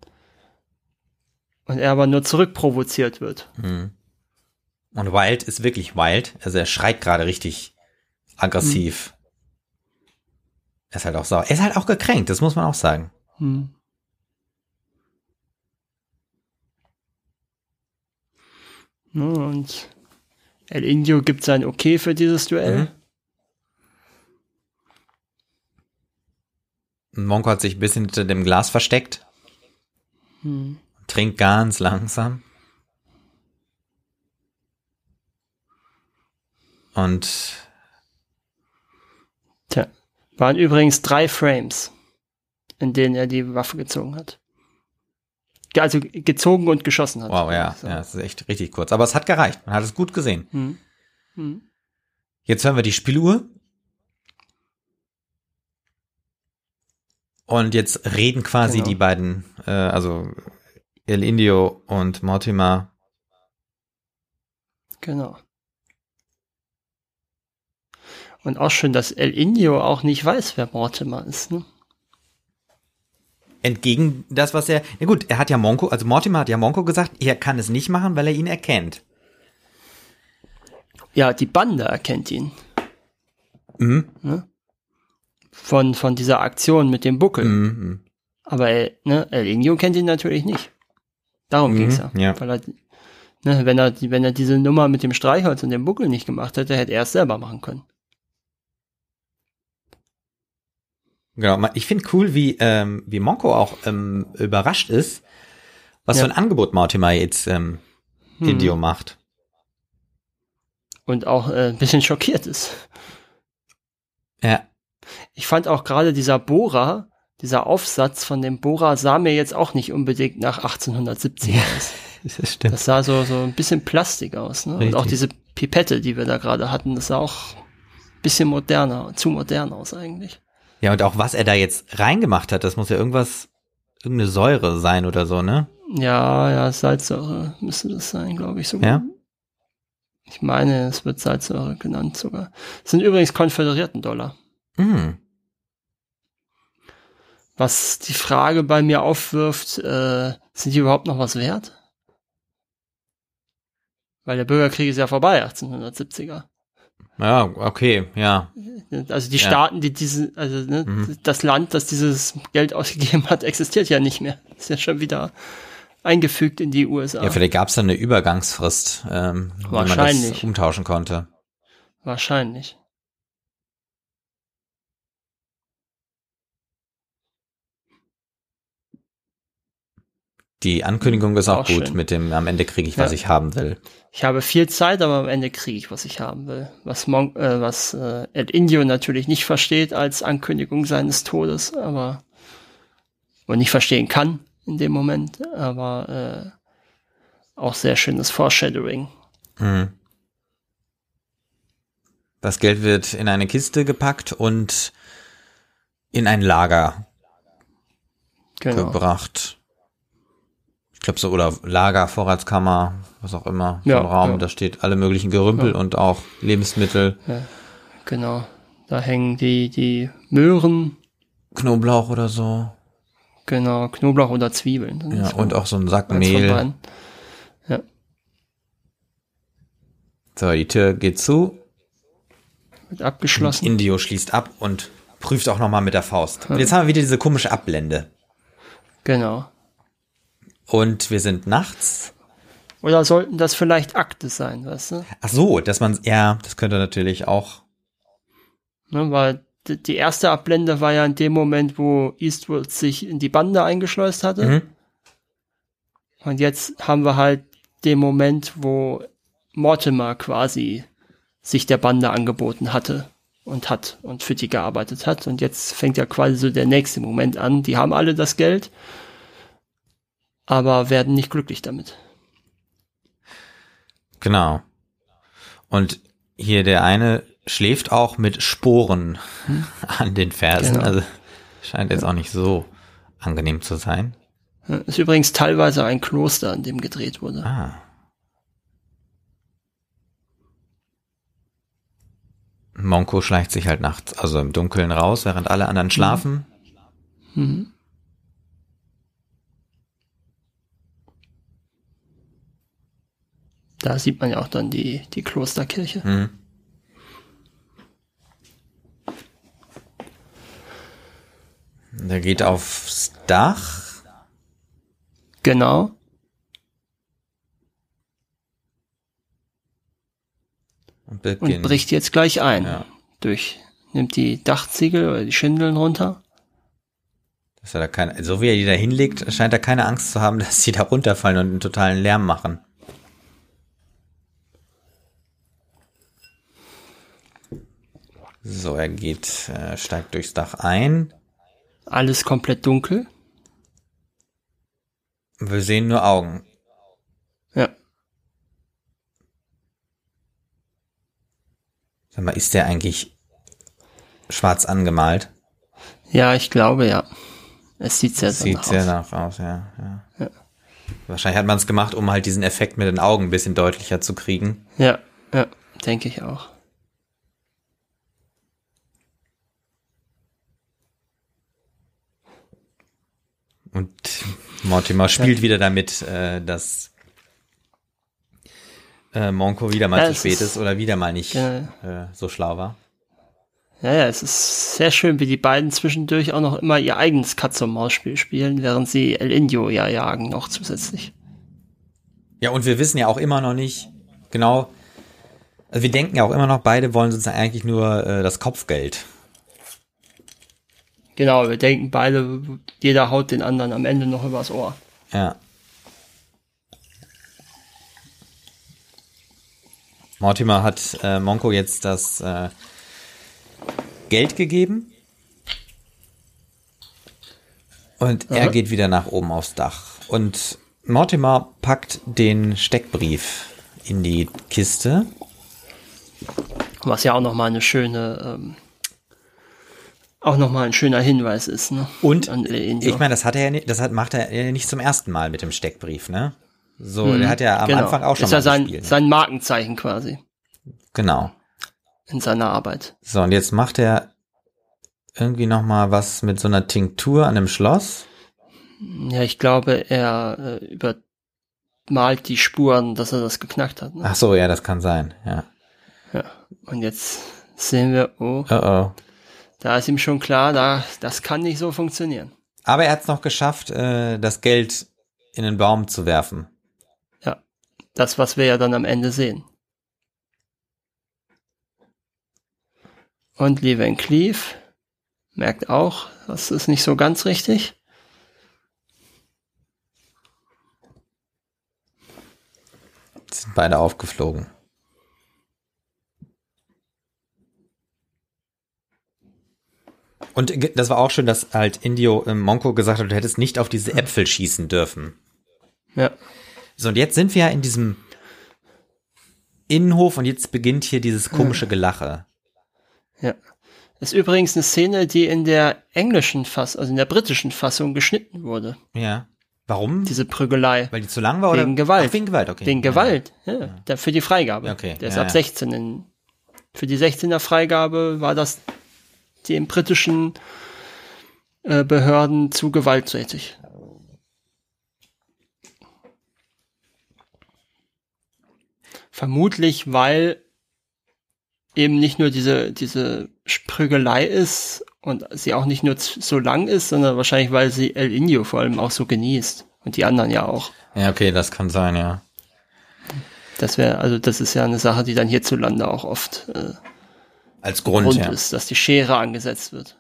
Und er aber nur zurückprovoziert wird. hm. Und Wild ist wirklich wild. Also er schreit gerade richtig aggressiv. Mhm. Er ist halt auch sauer. Er ist halt auch gekränkt, das muss man auch sagen. Mhm. Und El Indio gibt sein Okay für dieses Duell. Mhm. Monko hat sich ein bisschen hinter dem Glas versteckt. Mhm. Trinkt ganz langsam. Und Tja, waren übrigens drei Frames, in denen er die Waffe gezogen hat. Also gezogen und geschossen hat. wow, ja, So. ja, das ist echt richtig kurz. Aber es hat gereicht. Man hat es gut gesehen. Hm. Hm. Jetzt hören wir die Spieluhr. Und jetzt reden quasi Genau. die beiden, äh, also El Indio und Mortimer. Genau. Und auch schön, dass El Indio auch nicht weiß, wer Mortimer ist. Ne? Entgegen das, was er. Na gut, er hat ja Monko, also Mortimer hat ja Monko gesagt, er kann es nicht machen, weil er ihn erkennt. Ja, die Bande erkennt ihn. Mhm. Von, von dieser Aktion mit dem Buckel. Mhm. Aber El, ne, El Indio kennt ihn natürlich nicht. Darum Mhm, ging's ja. ja. Weil er, ne, wenn, er, wenn er diese Nummer mit dem Streichholz und dem Buckel nicht gemacht hätte, hätte er es selber machen können. Genau, ich finde cool, wie, ähm, wie Monko auch ähm, überrascht ist, was Ja. für ein Angebot Mortimer jetzt ähm, Hm. Indio macht. Und auch äh, ein bisschen schockiert ist. Ja. Ich fand auch gerade dieser Bohrer, dieser Aufsatz von dem Bohrer sah mir jetzt auch nicht unbedingt nach 1870 aus. Das stimmt. Das sah so, so ein bisschen Plastik aus. Ne? Und auch diese Pipette, die wir da gerade hatten, das sah auch ein bisschen moderner, zu modern aus eigentlich. Ja, und auch was er da jetzt reingemacht hat, das muss ja irgendwas, irgendeine Säure sein oder so, ne? Ja, ja, Salzsäure müsste das sein, glaube ich sogar. Ja. Ich meine, es wird Salzsäure genannt sogar. Das sind übrigens konföderierten Dollar. Mhm. Was die Frage bei mir aufwirft, äh, sind die überhaupt noch was wert? Weil der Bürgerkrieg ist ja vorbei, 1870er. Ja, okay, ja. Also die Ja. Staaten, die diese, also ne, Mhm. das Land, das dieses Geld ausgegeben hat, existiert ja nicht mehr. Ist ja schon wieder eingefügt in die USA. Ja, vielleicht gab es da eine Übergangsfrist, ähm, wie man das umtauschen konnte. Wahrscheinlich. Die Ankündigung ist auch, Auch gut schön. mit dem, am Ende kriege ich, was Ja. ich haben will. Ich habe viel Zeit, aber am Ende kriege ich, was ich haben will. Was, Mon äh, was äh, Ed Indio natürlich nicht versteht als Ankündigung seines Todes, aber und nicht verstehen kann in dem Moment, aber äh, auch sehr schönes Foreshadowing. Mhm. Das Geld wird in eine Kiste gepackt und in ein Lager Genau. gebracht. Ich glaube so, oder Lager, Vorratskammer, was auch immer, so Ja, ein Raum, ja. da steht alle möglichen Gerümpel Ja. und auch Lebensmittel, Genau. Da hängen die, die Möhren, Knoblauch oder so. genau, Knoblauch oder Zwiebeln. Das Ja, und auch so ein Sack Mehl. beiden. So, die Tür geht zu. Wird abgeschlossen. Indio schließt ab und prüft auch nochmal mit der Faust. Und jetzt haben wir wieder diese komische Abblende. Genau. Und wir sind nachts. Oder sollten das vielleicht Akte sein, weißt du? Ach so, dass man, ja, das könnte natürlich auch. Ne, weil die erste Ablende war ja in dem Moment, wo Eastwood sich in die Bande eingeschleust hatte. Mhm. Und jetzt haben wir halt den Moment, wo Mortimer quasi sich der Bande angeboten hatte und hat und für die gearbeitet hat. Und jetzt fängt ja quasi so der nächste Moment an. Die haben alle das Geld, aber werden nicht glücklich damit. Genau. Und hier der eine schläft auch mit Sporen an den Fersen. Genau. Also scheint jetzt auch nicht so angenehm zu sein. Ja, Ist übrigens teilweise ein Kloster, an dem gedreht wurde. Ah. Monko schleicht sich halt nachts, also im Dunkeln raus, während alle anderen schlafen. Mhm. Da sieht man ja auch dann die, die Klosterkirche. Mhm. Der geht aufs Dach. Genau. und bricht jetzt gleich ein. Ja. Durch, nimmt die Dachziegel oder die Schindeln runter. Dass er da keine, so wie er die da hinlegt, scheint er keine Angst zu haben, dass sie da runterfallen und einen totalen Lärm machen. So, er geht, äh, steigt durchs Dach ein. Alles komplett dunkel. Wir sehen nur Augen. Ja. Sag mal, ist der eigentlich schwarz angemalt? Ja, ich glaube ja. Es sieht sehr Sieht sehr aus. danach aus, ja. ja. ja. Wahrscheinlich hat man es gemacht, um halt diesen Effekt mit den Augen ein bisschen deutlicher zu kriegen. Ja, ja, denke ich auch. Und Mortimer spielt ja. wieder damit, äh, dass äh, Monko wieder mal ja, zu spät ist, oder wieder mal nicht äh, so schlau war. Ja, ja, es ist sehr schön, wie die beiden zwischendurch auch noch immer ihr eigenes Katz-und-Maus-Spiel spielen, während sie El Indio ja jagen noch zusätzlich. Ja, und wir wissen ja auch immer noch nicht genau, also wir denken ja auch immer noch, beide wollen sozusagen eigentlich nur äh, das Kopfgeld. Genau, wir denken beide, jeder haut den anderen am Ende noch übers Ohr. Ja. Mortimer hat äh, Monko jetzt das äh, Geld gegeben. Und Aha. er geht wieder nach oben aufs Dach. Und Mortimer packt den Steckbrief in die Kiste. Was ja auch nochmal eine schöne ähm, auch nochmal ein schöner Hinweis ist. Ne? Und ich meine, das hat er ja nicht, das hat, macht er ja nicht zum ersten Mal mit dem Steckbrief, ne? So, hm, der hat ja am genau. Anfang auch schon ist mal ja sein, gespielt, ne? sein Markenzeichen quasi. Genau. In seiner Arbeit. So, und jetzt macht er irgendwie nochmal was mit so einer Tinktur an dem Schloss. Ja, ich glaube, er äh, übermalt die Spuren, dass er das geknackt hat. Ne? Ach so, ja, das kann sein, ja. Ja, und jetzt sehen wir, oh. Oh oh. Da ist ihm schon klar, da, das kann nicht so funktionieren. Aber er hat es noch geschafft, äh, das Geld in den Baum zu werfen. Ja, das, was wir ja dann am Ende sehen. Und Lee Van Cleef merkt auch, das ist nicht so ganz richtig. Sind beide aufgeflogen. Und das war auch schön, dass halt Indio äh, Monko gesagt hat, du hättest nicht auf diese Äpfel schießen dürfen. Ja. So, und jetzt sind wir ja in diesem Innenhof und jetzt beginnt hier dieses komische Gelache. Ja. Das ist übrigens eine Szene, die in der englischen Fassung, also in der britischen Fassung geschnitten wurde. Ja. Warum? Diese Prügelei. Weil die zu lang war oder? Wegen Gewalt. Ach, wegen Gewalt, okay. Wegen Gewalt, ja. ja. ja. Für die Freigabe. Okay. Der ist ja, ab 16. In, für die 16er Freigabe war das den britischen äh, Behörden zu gewalttätig. Vermutlich, weil eben nicht nur diese, diese Sprügelei ist und sie auch nicht nur so lang ist, sondern wahrscheinlich, weil sie El Indio vor allem auch so genießt. Und die anderen ja auch. Ja, okay, das kann sein, ja. Das wäre, also das ist ja eine Sache, die dann hierzulande auch oft äh, als Grund, Grund ja. ist, dass die Schere angesetzt wird.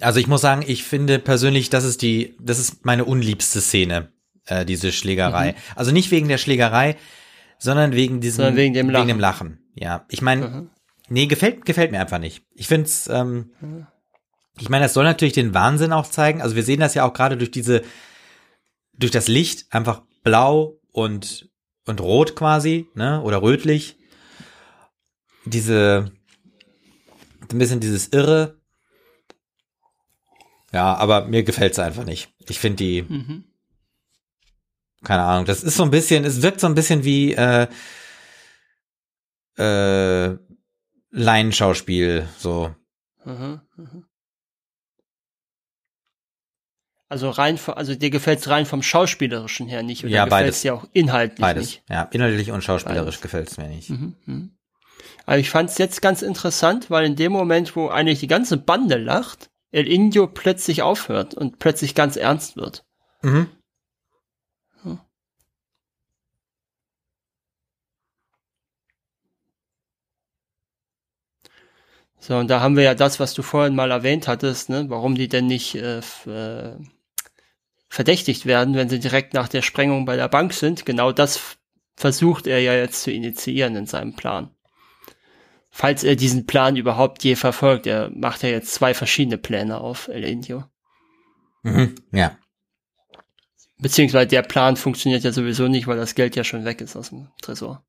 Also ich muss sagen, ich finde persönlich, das ist die, das ist meine unliebste Szene, äh, diese Schlägerei. Mhm. Also nicht wegen der Schlägerei, sondern wegen diesem, sondern wegen dem Lachen. Wegen dem Lachen. Ja, ich meine, mhm. nee, gefällt, gefällt mir einfach nicht. Ich finde es, ähm, mhm. ich meine, das soll natürlich den Wahnsinn auch zeigen. Also wir sehen das ja auch gerade durch diese, durch das Licht einfach blau und und rot quasi, ne, oder rötlich diese, ein bisschen dieses Irre. Ja, aber mir gefällt's einfach nicht. Ich finde die, mhm. keine Ahnung, das ist so ein bisschen, es wirkt so ein bisschen wie, äh, äh, Laienschauspiel, so. Mhm, mhm. Also rein, also dir gefällt's rein vom Schauspielerischen her nicht, oder ja, beides. ja auch inhaltlich beides. nicht? Ja, inhaltlich und schauspielerisch beides. gefällt's mir nicht. Mhm, mh. Aber ich fand es jetzt ganz interessant, weil in dem Moment, wo eigentlich die ganze Bande lacht, El Indio plötzlich aufhört und plötzlich ganz ernst wird. Mhm. So, und da haben wir ja das, was du vorhin mal erwähnt hattest, ne? warum die denn nicht äh, äh verdächtigt werden, wenn sie direkt nach der Sprengung bei der Bank sind. Genau das versucht er ja jetzt zu initiieren in seinem Plan. Falls er diesen Plan überhaupt je verfolgt. Er macht ja jetzt zwei verschiedene Pläne auf El Indio. Mhm, ja. Beziehungsweise der Plan funktioniert ja sowieso nicht, weil das Geld ja schon weg ist aus dem Tresor.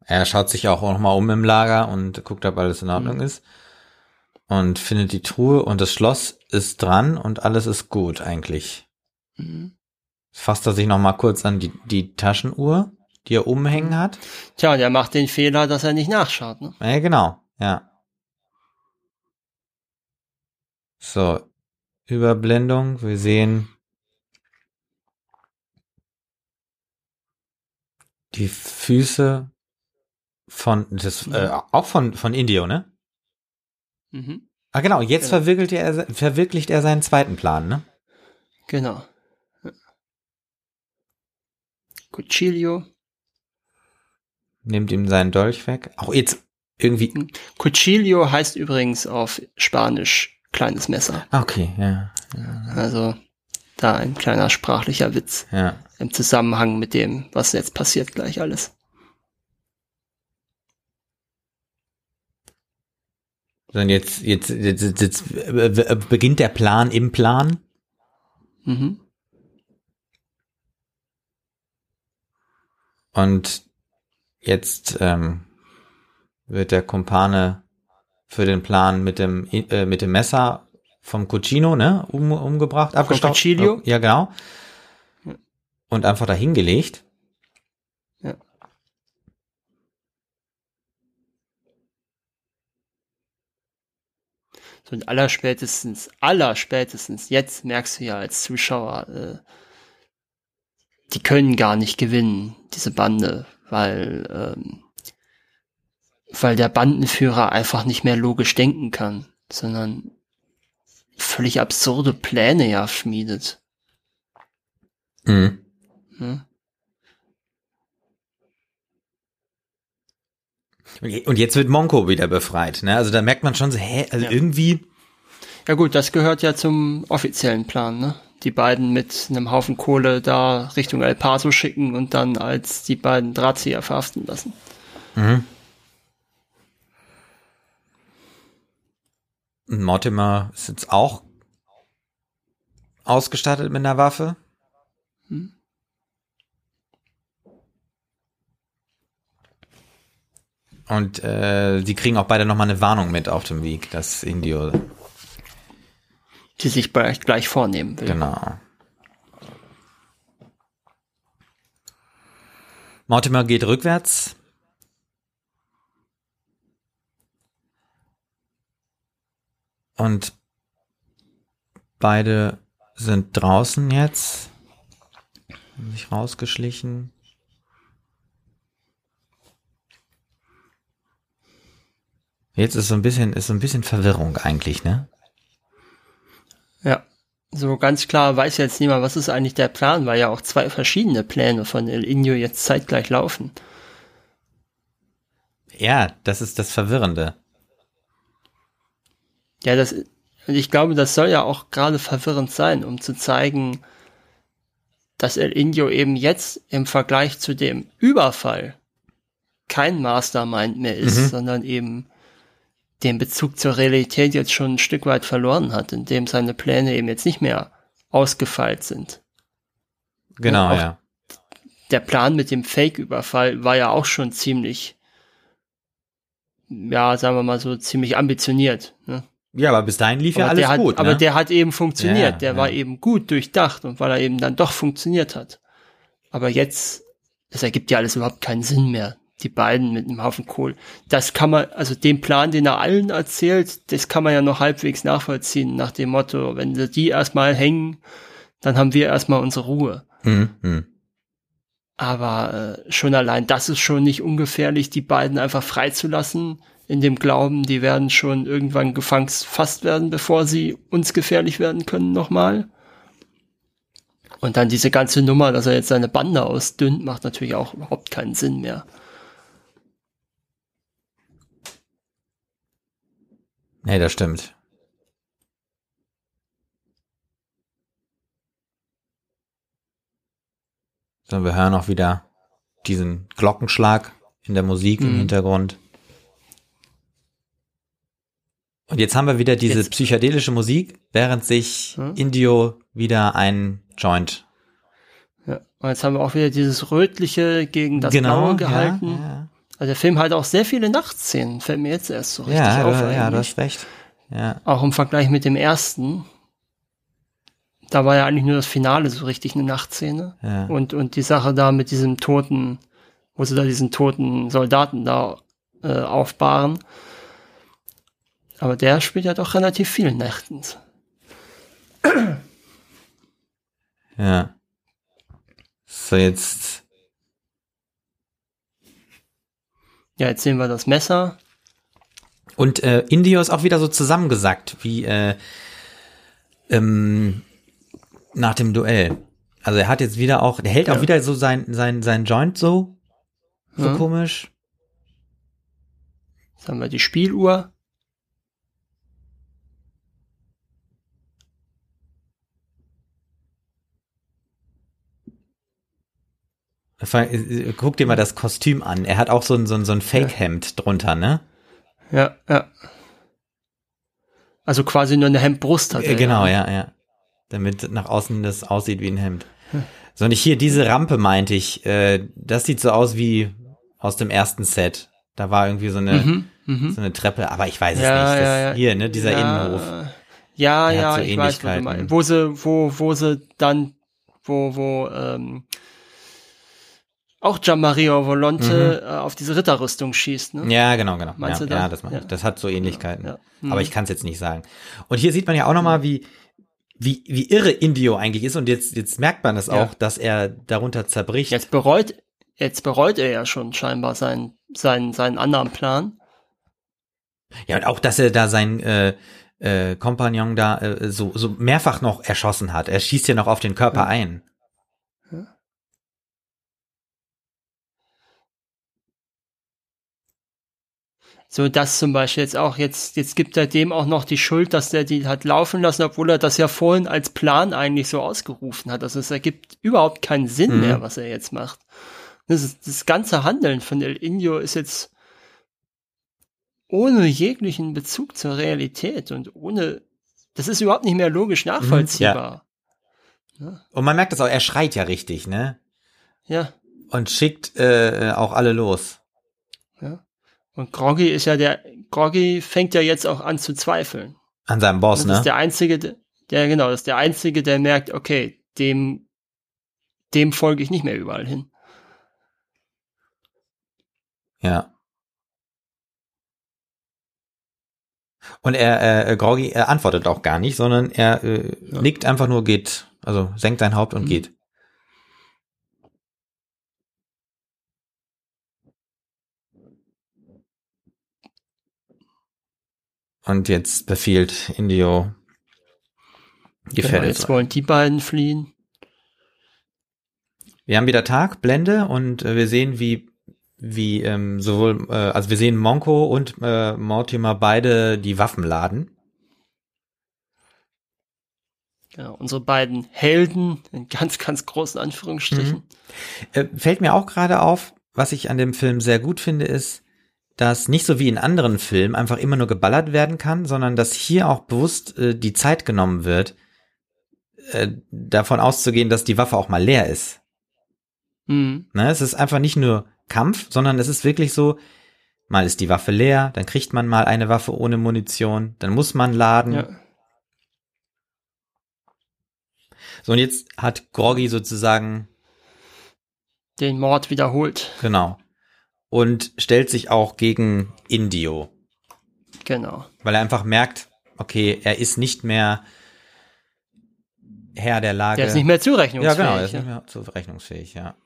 Er schaut sich auch noch mal um im Lager und guckt, ob alles in Ordnung mhm. ist. Und findet die Truhe und das Schloss ist dran und alles ist gut eigentlich. Mhm. Fasst er sich noch mal kurz an die, die Taschenuhr, die er umhängen hat. Tja, und er macht den Fehler, dass er nicht nachschaut. Ne? Ja, genau, ja. So, Überblendung, wir sehen die Füße von, das, äh, auch von, von Indio, ne? Mhm. Ah, genau, jetzt genau. Verwirklicht, er, verwirklicht er seinen zweiten Plan, ne? Genau. Cuchillo. Nimmt ihm seinen Dolch weg. Auch jetzt irgendwie. Hm. Cuchillo heißt übrigens auf Spanisch kleines Messer. Okay, ja. Also da ein kleiner sprachlicher Witz. Ja. Im Zusammenhang mit dem, was jetzt passiert gleich alles. Sondern jetzt, jetzt, jetzt, jetzt beginnt der Plan im Plan. Mhm. Und jetzt ähm, wird der Kumpane für den Plan mit dem äh, mit dem Messer vom Cucino, ne, um, umgebracht, abgestaubt. Ja, genau. Und einfach dahingelegt. Ja. So und allerspätestens, allerspätestens, jetzt merkst du ja als Zuschauer, äh, die können gar nicht gewinnen, diese Bande, weil, ähm, weil der Bandenführer einfach nicht mehr logisch denken kann, sondern völlig absurde Pläne ja schmiedet. Mhm. Hm? Und jetzt wird Monko wieder befreit, ne? Also da merkt man schon so, hä, also ja. irgendwie. Ja gut, das gehört ja zum offiziellen Plan, ne? Die beiden mit einem Haufen Kohle da Richtung El Paso schicken und dann als die beiden Drahtzieher verhaften lassen. Mhm. Mortimer ist jetzt auch ausgestattet mit einer Waffe. Hm. Und äh, sie kriegen auch beide nochmal eine Warnung mit auf dem Weg, dass Indio die sich gleich, gleich vornehmen will. Genau. Mortimer geht rückwärts. Und beide sind draußen jetzt. Sich rausgeschlichen. Jetzt ist so ein bisschen, ist so ein bisschen Verwirrung eigentlich, ne? Ja. So ganz klar weiß jetzt niemand, was ist eigentlich der Plan, weil ja auch zwei verschiedene Pläne von El Inyo jetzt zeitgleich laufen. Ja, das ist das Verwirrende. Ja, das, ich glaube, das soll ja auch gerade verwirrend sein, um zu zeigen, dass El Indio eben jetzt im Vergleich zu dem Überfall kein Mastermind mehr ist, mhm. sondern eben den Bezug zur Realität jetzt schon ein Stück weit verloren hat, indem seine Pläne eben jetzt nicht mehr ausgefeilt sind. Genau, ja. ja. Der Plan mit dem Fake-Überfall war ja auch schon ziemlich, ja, sagen wir mal so, ziemlich ambitioniert. Ne? Ja, aber bis dahin lief aber ja alles hat, gut. Ne? Aber der hat eben funktioniert. Ja, der ja. war eben gut durchdacht und weil er eben dann doch funktioniert hat. Aber jetzt, das ergibt ja alles überhaupt keinen Sinn mehr die beiden mit einem Haufen Kohl. Das kann man, also den Plan, den er allen erzählt, das kann man ja noch halbwegs nachvollziehen, nach dem Motto, wenn sie die erstmal hängen, dann haben wir erstmal unsere Ruhe. Mhm. mhm. Aber äh, schon allein das ist schon nicht ungefährlich, die beiden einfach freizulassen, in dem Glauben, die werden schon irgendwann gefasst werden, bevor sie uns gefährlich werden können nochmal. Und dann diese ganze Nummer, dass er jetzt seine Bande ausdünnt, macht natürlich auch überhaupt keinen Sinn mehr. Nee, das stimmt. So, wir hören auch wieder diesen Glockenschlag in der Musik im Mhm. Hintergrund. Und jetzt haben wir wieder diese Jetzt- psychedelische Musik, während sich Hm? Indio wieder ein Joint Ja. Und jetzt haben wir auch wieder dieses Rötliche gegen das genau Blaue gehalten. Ja, ja. Also der Film hat auch sehr viele Nachtszenen, fällt mir jetzt erst so richtig ja, auf. du, ja, du hast recht. Ja, Auch im Vergleich mit dem ersten. Da war ja eigentlich nur das Finale so richtig eine Nachtszene. ja. Und, und die Sache da mit diesem toten, wo sie da diesen toten Soldaten da äh, aufbahren. Aber der spielt ja doch relativ viel nächtens. ja. So, jetzt, Ja, jetzt sehen wir das Messer. und äh, Indio ist auch wieder so zusammengesackt, wie äh, ähm, nach dem Duell. Also er hat jetzt wieder auch, der hält Ja. auch wieder so sein, sein, sein Joint so, so Ja. komisch. Jetzt haben wir die Spieluhr. Vor allem, äh, Guck dir mal das Kostüm an. Er hat auch so ein, so ein, so ein Fake-Hemd drunter, ne? Ja, ja. Also quasi nur eine Hemdbrust hat Äh, er. genau, ja, ja. Damit nach außen das aussieht wie ein Hemd. So, und ich hier, diese Rampe meinte ich, äh, das sieht so aus wie aus dem ersten Set. Da war irgendwie so eine, Mhm, mhm. so eine Treppe, aber ich weiß es Ja, nicht. Das, ja, ja. Hier, ne, dieser ja, Innenhof. Ja, ja, so ich weiß, was du meinst. Wo sie, wo, wo sie dann, wo, wo, ähm, auch Gianmario Volonte äh, auf diese Ritterrüstung schießt, ne? Mhm. Ja, genau, genau. Meinst ja, du das? ja, das, meine ich. Ja. das hat so Ähnlichkeiten. Ja. Mhm. Aber ich kann es jetzt nicht sagen. Und hier sieht man ja auch nochmal, wie, wie, wie irre Indio eigentlich ist. Und jetzt, jetzt merkt man es Ja. auch, dass er darunter zerbricht. Jetzt bereut, jetzt bereut er ja schon scheinbar seinen, seinen, seinen anderen Plan. Ja, und auch, dass er da sein äh, äh, Kompagnon da äh, so, so mehrfach noch erschossen hat. Er schießt ja noch auf den Körper Ja. ein. So, das zum Beispiel jetzt auch, jetzt, jetzt gibt er dem auch noch die Schuld, dass der die hat laufen lassen, obwohl er das ja vorhin als Plan eigentlich so ausgerufen hat. Also es ergibt überhaupt keinen Sinn Mhm. mehr, was er jetzt macht. Das, ist, das ganze Handeln von El Indio ist jetzt ohne jeglichen Bezug zur Realität und ohne, das ist überhaupt nicht mehr logisch nachvollziehbar. Und man merkt das auch, er schreit ja richtig, ne? Ja, Und schickt äh, auch alle los. ja. Und Groggy ist ja der, Groggy fängt ja jetzt auch an zu zweifeln. An seinem Boss, Das ne? ist der einzige, der- der genau, das ist der einzige, der merkt, okay, dem, dem folge ich nicht mehr überall hin. Ja. Und er, äh, Groggy, er antwortet auch gar nicht, sondern er äh, Ja. nickt einfach nur, geht, also senkt sein Haupt und Mhm. geht. Und jetzt befiehlt Indio die Genau, jetzt wollen die beiden fliehen. Wir haben wieder Tag, Blende und äh, wir sehen, wie wie ähm, sowohl, äh, also wir sehen Monko und äh, Mortimer beide die Waffen laden. Genau, unsere beiden Helden, in ganz, ganz großen Anführungsstrichen. Äh, fällt mir auch gerade auf, was ich an dem Film sehr gut finde, ist, dass nicht so wie in anderen Filmen einfach immer nur geballert werden kann, sondern dass hier auch bewusst äh, die Zeit genommen wird, äh, davon auszugehen, dass die Waffe auch mal leer ist. Mhm. Ne? Es ist einfach nicht nur Kampf, sondern es ist wirklich so, mal ist die Waffe leer, dann kriegt man mal eine Waffe ohne Munition, dann muss man laden. Ja. So, und jetzt hat Groggy sozusagen, Den Mord wiederholt. genau, und stellt sich auch gegen Indio, Genau. weil er einfach merkt, okay, er ist nicht mehr Herr der Lage. Der ist nicht mehr ja, zurechnungsfähig. genau, er ist ja. nicht mehr zurechnungsfähig, ja.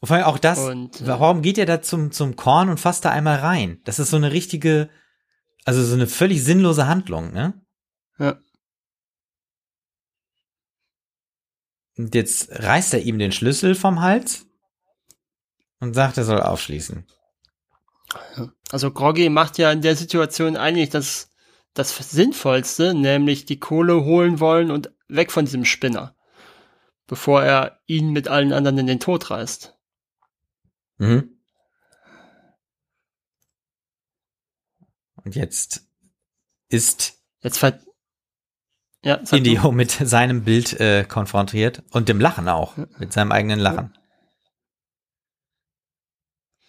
Und vor allem auch das, Und, äh, warum geht er da zum, zum Korn und fasst da einmal rein? Das ist so eine richtige, also so eine völlig sinnlose Handlung, ne? Ja. Und jetzt reißt er ihm den Schlüssel vom Hals und sagt, er soll aufschließen. Also Groggy macht ja in der Situation eigentlich das das Sinnvollste, nämlich die Kohle holen wollen und weg von diesem Spinner, bevor er ihn mit allen anderen in den Tod reißt. Mhm. Und jetzt ist Jetzt ver ja. Indio mit seinem Bild äh, konfrontiert und dem Lachen auch, mit seinem eigenen Lachen.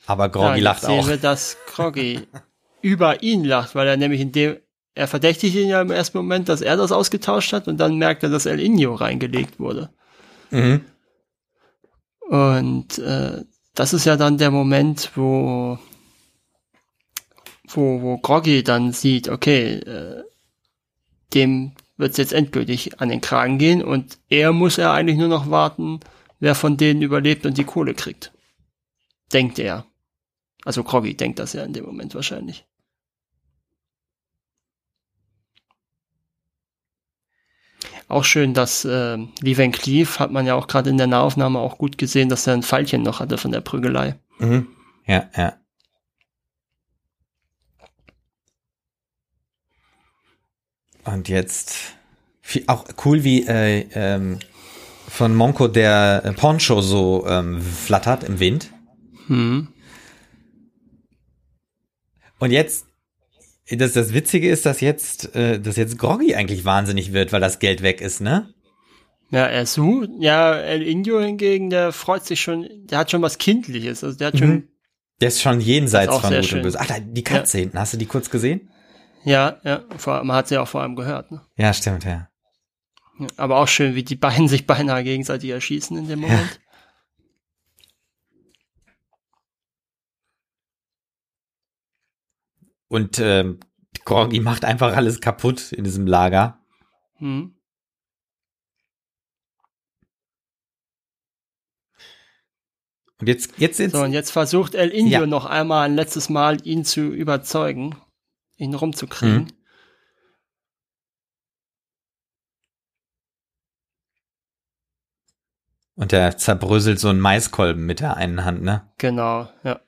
Aber Groggy ja, lacht sehen auch. wir, dass Groggy über ihn lacht, weil er nämlich in dem, er verdächtigt ihn ja im ersten Moment, dass er das ausgetauscht hat und dann merkt er, dass El Indio reingelegt wurde. Mhm. Und äh, das ist ja dann der Moment, wo wo, wo Groggy dann sieht, okay, äh, dem wird es jetzt endgültig an den Kragen gehen und er muss ja eigentlich nur noch warten, wer von denen überlebt und die Kohle kriegt. Denkt er. Also Groggy denkt das ja in dem Moment wahrscheinlich. Auch schön, dass äh, Lee Van Cleef hat man ja auch gerade in der Nahaufnahme auch gut gesehen, dass er ein Pfeilchen noch hatte von der Prügelei. Mhm. Ja, ja. Und jetzt auch cool, wie äh, ähm, von Monko der Poncho so ähm, flattert im Wind. Hm. Und jetzt, das, das Witzige ist, dass jetzt, äh, dass jetzt Groggy eigentlich wahnsinnig wird, weil das Geld weg ist, ne? Ja, er sucht. Ja, El Indio hingegen, der freut sich schon, der hat schon was Kindliches. Also der hat schon, Mhm. Der ist schon jenseits ist von Gut und. Böse. Ach, da, die Katze hinten, hast du die kurz gesehen? ja, ja, vor, man hat sie ja auch vor allem gehört. Ne? Ja, stimmt, ja. Ja, aber auch schön, wie die beiden sich beinahe gegenseitig erschießen in dem Moment. Und ähm, Groggy macht einfach alles kaputt in diesem Lager. Hm. Und jetzt, jetzt, jetzt, So, und jetzt versucht El Indio Ja. noch einmal ein letztes Mal, ihn zu überzeugen, ihn rumzukriegen. Mhm. und der zerbröselt so einen Maiskolben mit der einen Hand, ne? Genau, ja.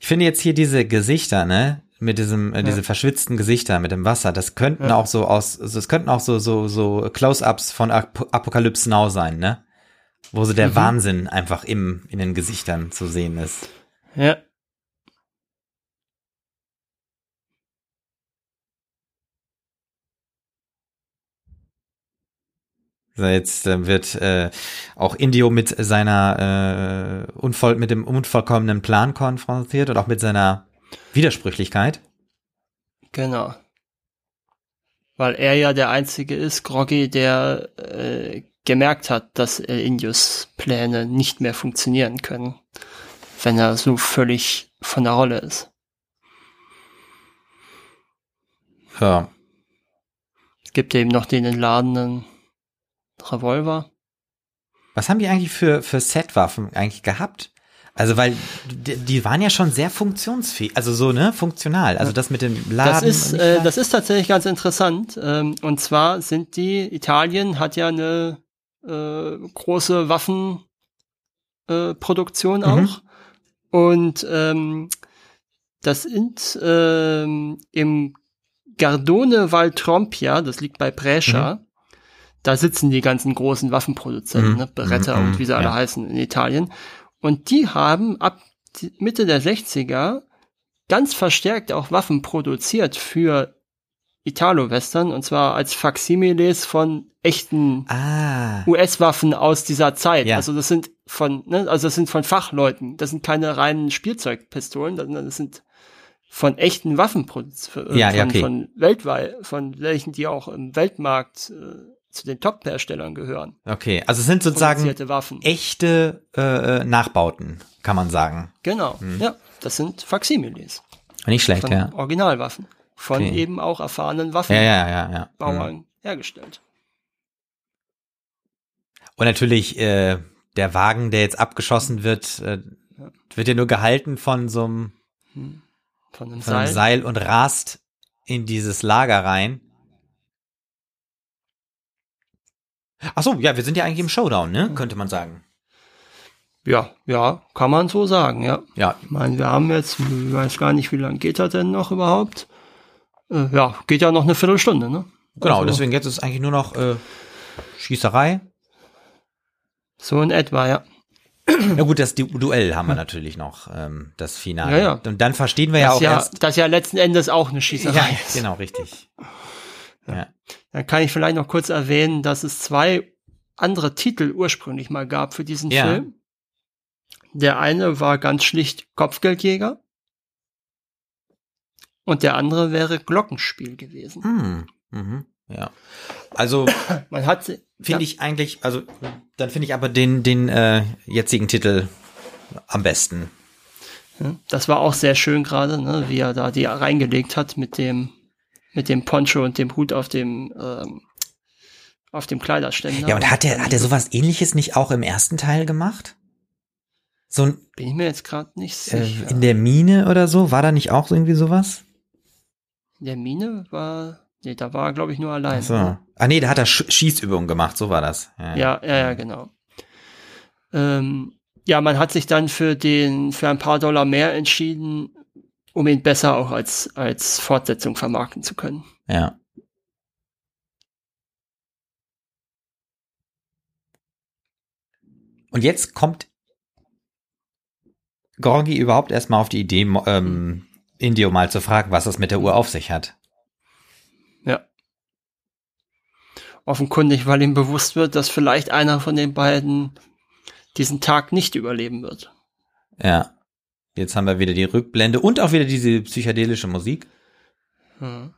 Ich finde jetzt hier diese Gesichter, ne? Mit diesem, äh, Ja. diese verschwitzten Gesichter mit dem Wasser, das könnten Ja. auch so aus, es könnten auch so, so, so Close-Ups von Ap Apocalypse Now sein, ne? Wo so der Mhm. Wahnsinn einfach im, in den Gesichtern zu sehen ist. Ja. Jetzt äh, wird äh, auch Indio mit seiner äh, unvoll, mit dem unvollkommenen Plan konfrontiert und auch mit seiner Widersprüchlichkeit. Genau. Weil er ja der Einzige ist, Groggy, der äh, gemerkt hat, dass El Indios Pläne nicht mehr funktionieren können, wenn er so völlig von der Rolle ist. Ja. Es gibt eben noch den entladenen Revolver. Was haben die eigentlich für, für Setwaffen eigentlich gehabt? Also, weil die, die waren ja schon sehr funktionsfähig, also so, ne, funktional. Also das mit dem Laden. Das ist, äh, das ist tatsächlich ganz interessant. Ähm, und zwar sind die, Italien hat ja eine äh, große Waffenproduktion äh, Mhm. auch. Und ähm, das sind ähm, im Gardone Valtrompia, das liegt bei Brescia, da sitzen die ganzen großen Waffenproduzenten, Mhm. ne, Beretta Mhm, und wie sie alle ja. heißen in Italien. Und die haben ab Mitte der 60er ganz verstärkt auch Waffen produziert für Italo-Western und zwar als Faximiles von echten Ah. US-Waffen aus dieser Zeit. Ja. Also das sind von, ne, also das sind von Fachleuten. Das sind keine reinen Spielzeugpistolen, sondern das sind von echten Waffenproduzenten, Ja, von, ja, okay. von weltweit, von welchen, die auch im Weltmarkt äh, zu den Top-Herstellern gehören. Okay, also es sind sozusagen echte äh, Nachbauten, kann man sagen. Genau, ja, das sind Faximiles Nicht schlecht, von ja. Originalwaffen. Von Okay. eben auch erfahrenen Ja, ja, ja, ja. Mhm. Waffenbauern hergestellt. Und natürlich äh, der Wagen, der jetzt abgeschossen wird, äh, wird ja nur gehalten von so einem, Von einem von einem Seil. Seil und rast in dieses Lager rein. Ach so, ja, wir sind ja eigentlich im Showdown, ne? Könnte man sagen. Ja, ja, kann man so sagen, ja. Ja. Ich meine, wir haben jetzt, ich weiß gar nicht, wie lange geht das denn noch überhaupt? Äh, ja, geht ja noch eine Viertelstunde, ne? Genau, Also, deswegen jetzt ist eigentlich nur noch äh, Schießerei. So in etwa, ja. Ja gut, das Du- Duell haben wir natürlich noch, ähm, das Finale. Ja, ja. Und dann verstehen wir ja Das auch ja, erst. das ja letzten Endes auch eine Schießerei Ja, ist. genau, richtig. Ja. Dann kann ich vielleicht noch kurz erwähnen, dass es zwei andere Titel ursprünglich mal gab für diesen Ja. Film. Der eine war ganz schlicht Kopfgeldjäger und der andere wäre Glockenspiel gewesen. Hm. Mhm. Ja. Also Man hat finde ja, ich eigentlich, also dann finde ich aber den, den äh, jetzigen Titel am besten. das war auch sehr schön gerade, ne, wie er da die reingelegt hat mit dem mit dem Poncho und dem Hut auf dem ähm, auf dem Kleiderständer. Ja, und hat er, hat er sowas ähnliches nicht auch im ersten Teil gemacht? So ein, Bin ich mir jetzt gerade nicht äh, sicher. in der Mine oder so? War da nicht auch so irgendwie sowas? In der Mine war, nee, da war er, glaube ich, nur allein. So. ne? Ah nee, da hat er Sch Schießübungen gemacht, so war das. Ja, ja, ja, genau. Ähm, ja, man hat sich dann für den, für ein paar Dollar mehr entschieden, um ihn besser auch als, als Fortsetzung vermarkten zu können. ja. Und jetzt kommt Gorgi überhaupt erstmal auf die Idee, ähm, Indio mal zu fragen, was es mit der Uhr auf sich hat. Ja. Offenkundig, weil ihm bewusst wird, dass vielleicht einer von den beiden diesen Tag nicht überleben wird. Ja. Jetzt haben wir wieder die Rückblende und auch wieder diese psychedelische Musik. Hm.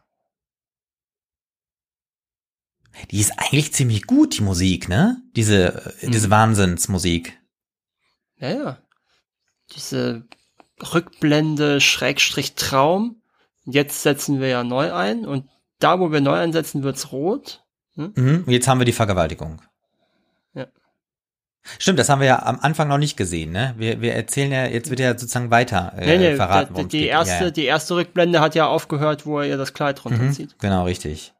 Die ist eigentlich ziemlich gut, die Musik, ne? Diese, äh, diese Mhm. Wahnsinnsmusik. Ja, ja. Diese Rückblende, Schrägstrich Traum. Jetzt setzen wir ja neu ein und da, wo wir neu einsetzen, wird's rot. Mhm. Und Jetzt haben wir die Vergewaltigung. Ja. Stimmt, das haben wir ja am Anfang noch nicht gesehen, ne? Wir, wir erzählen ja, jetzt wird ja sozusagen weiter äh, nee, nee, verraten, es die erste, Ja, ja. die erste Rückblende hat ja aufgehört, wo er ihr das Kleid runterzieht. Mhm, genau, richtig.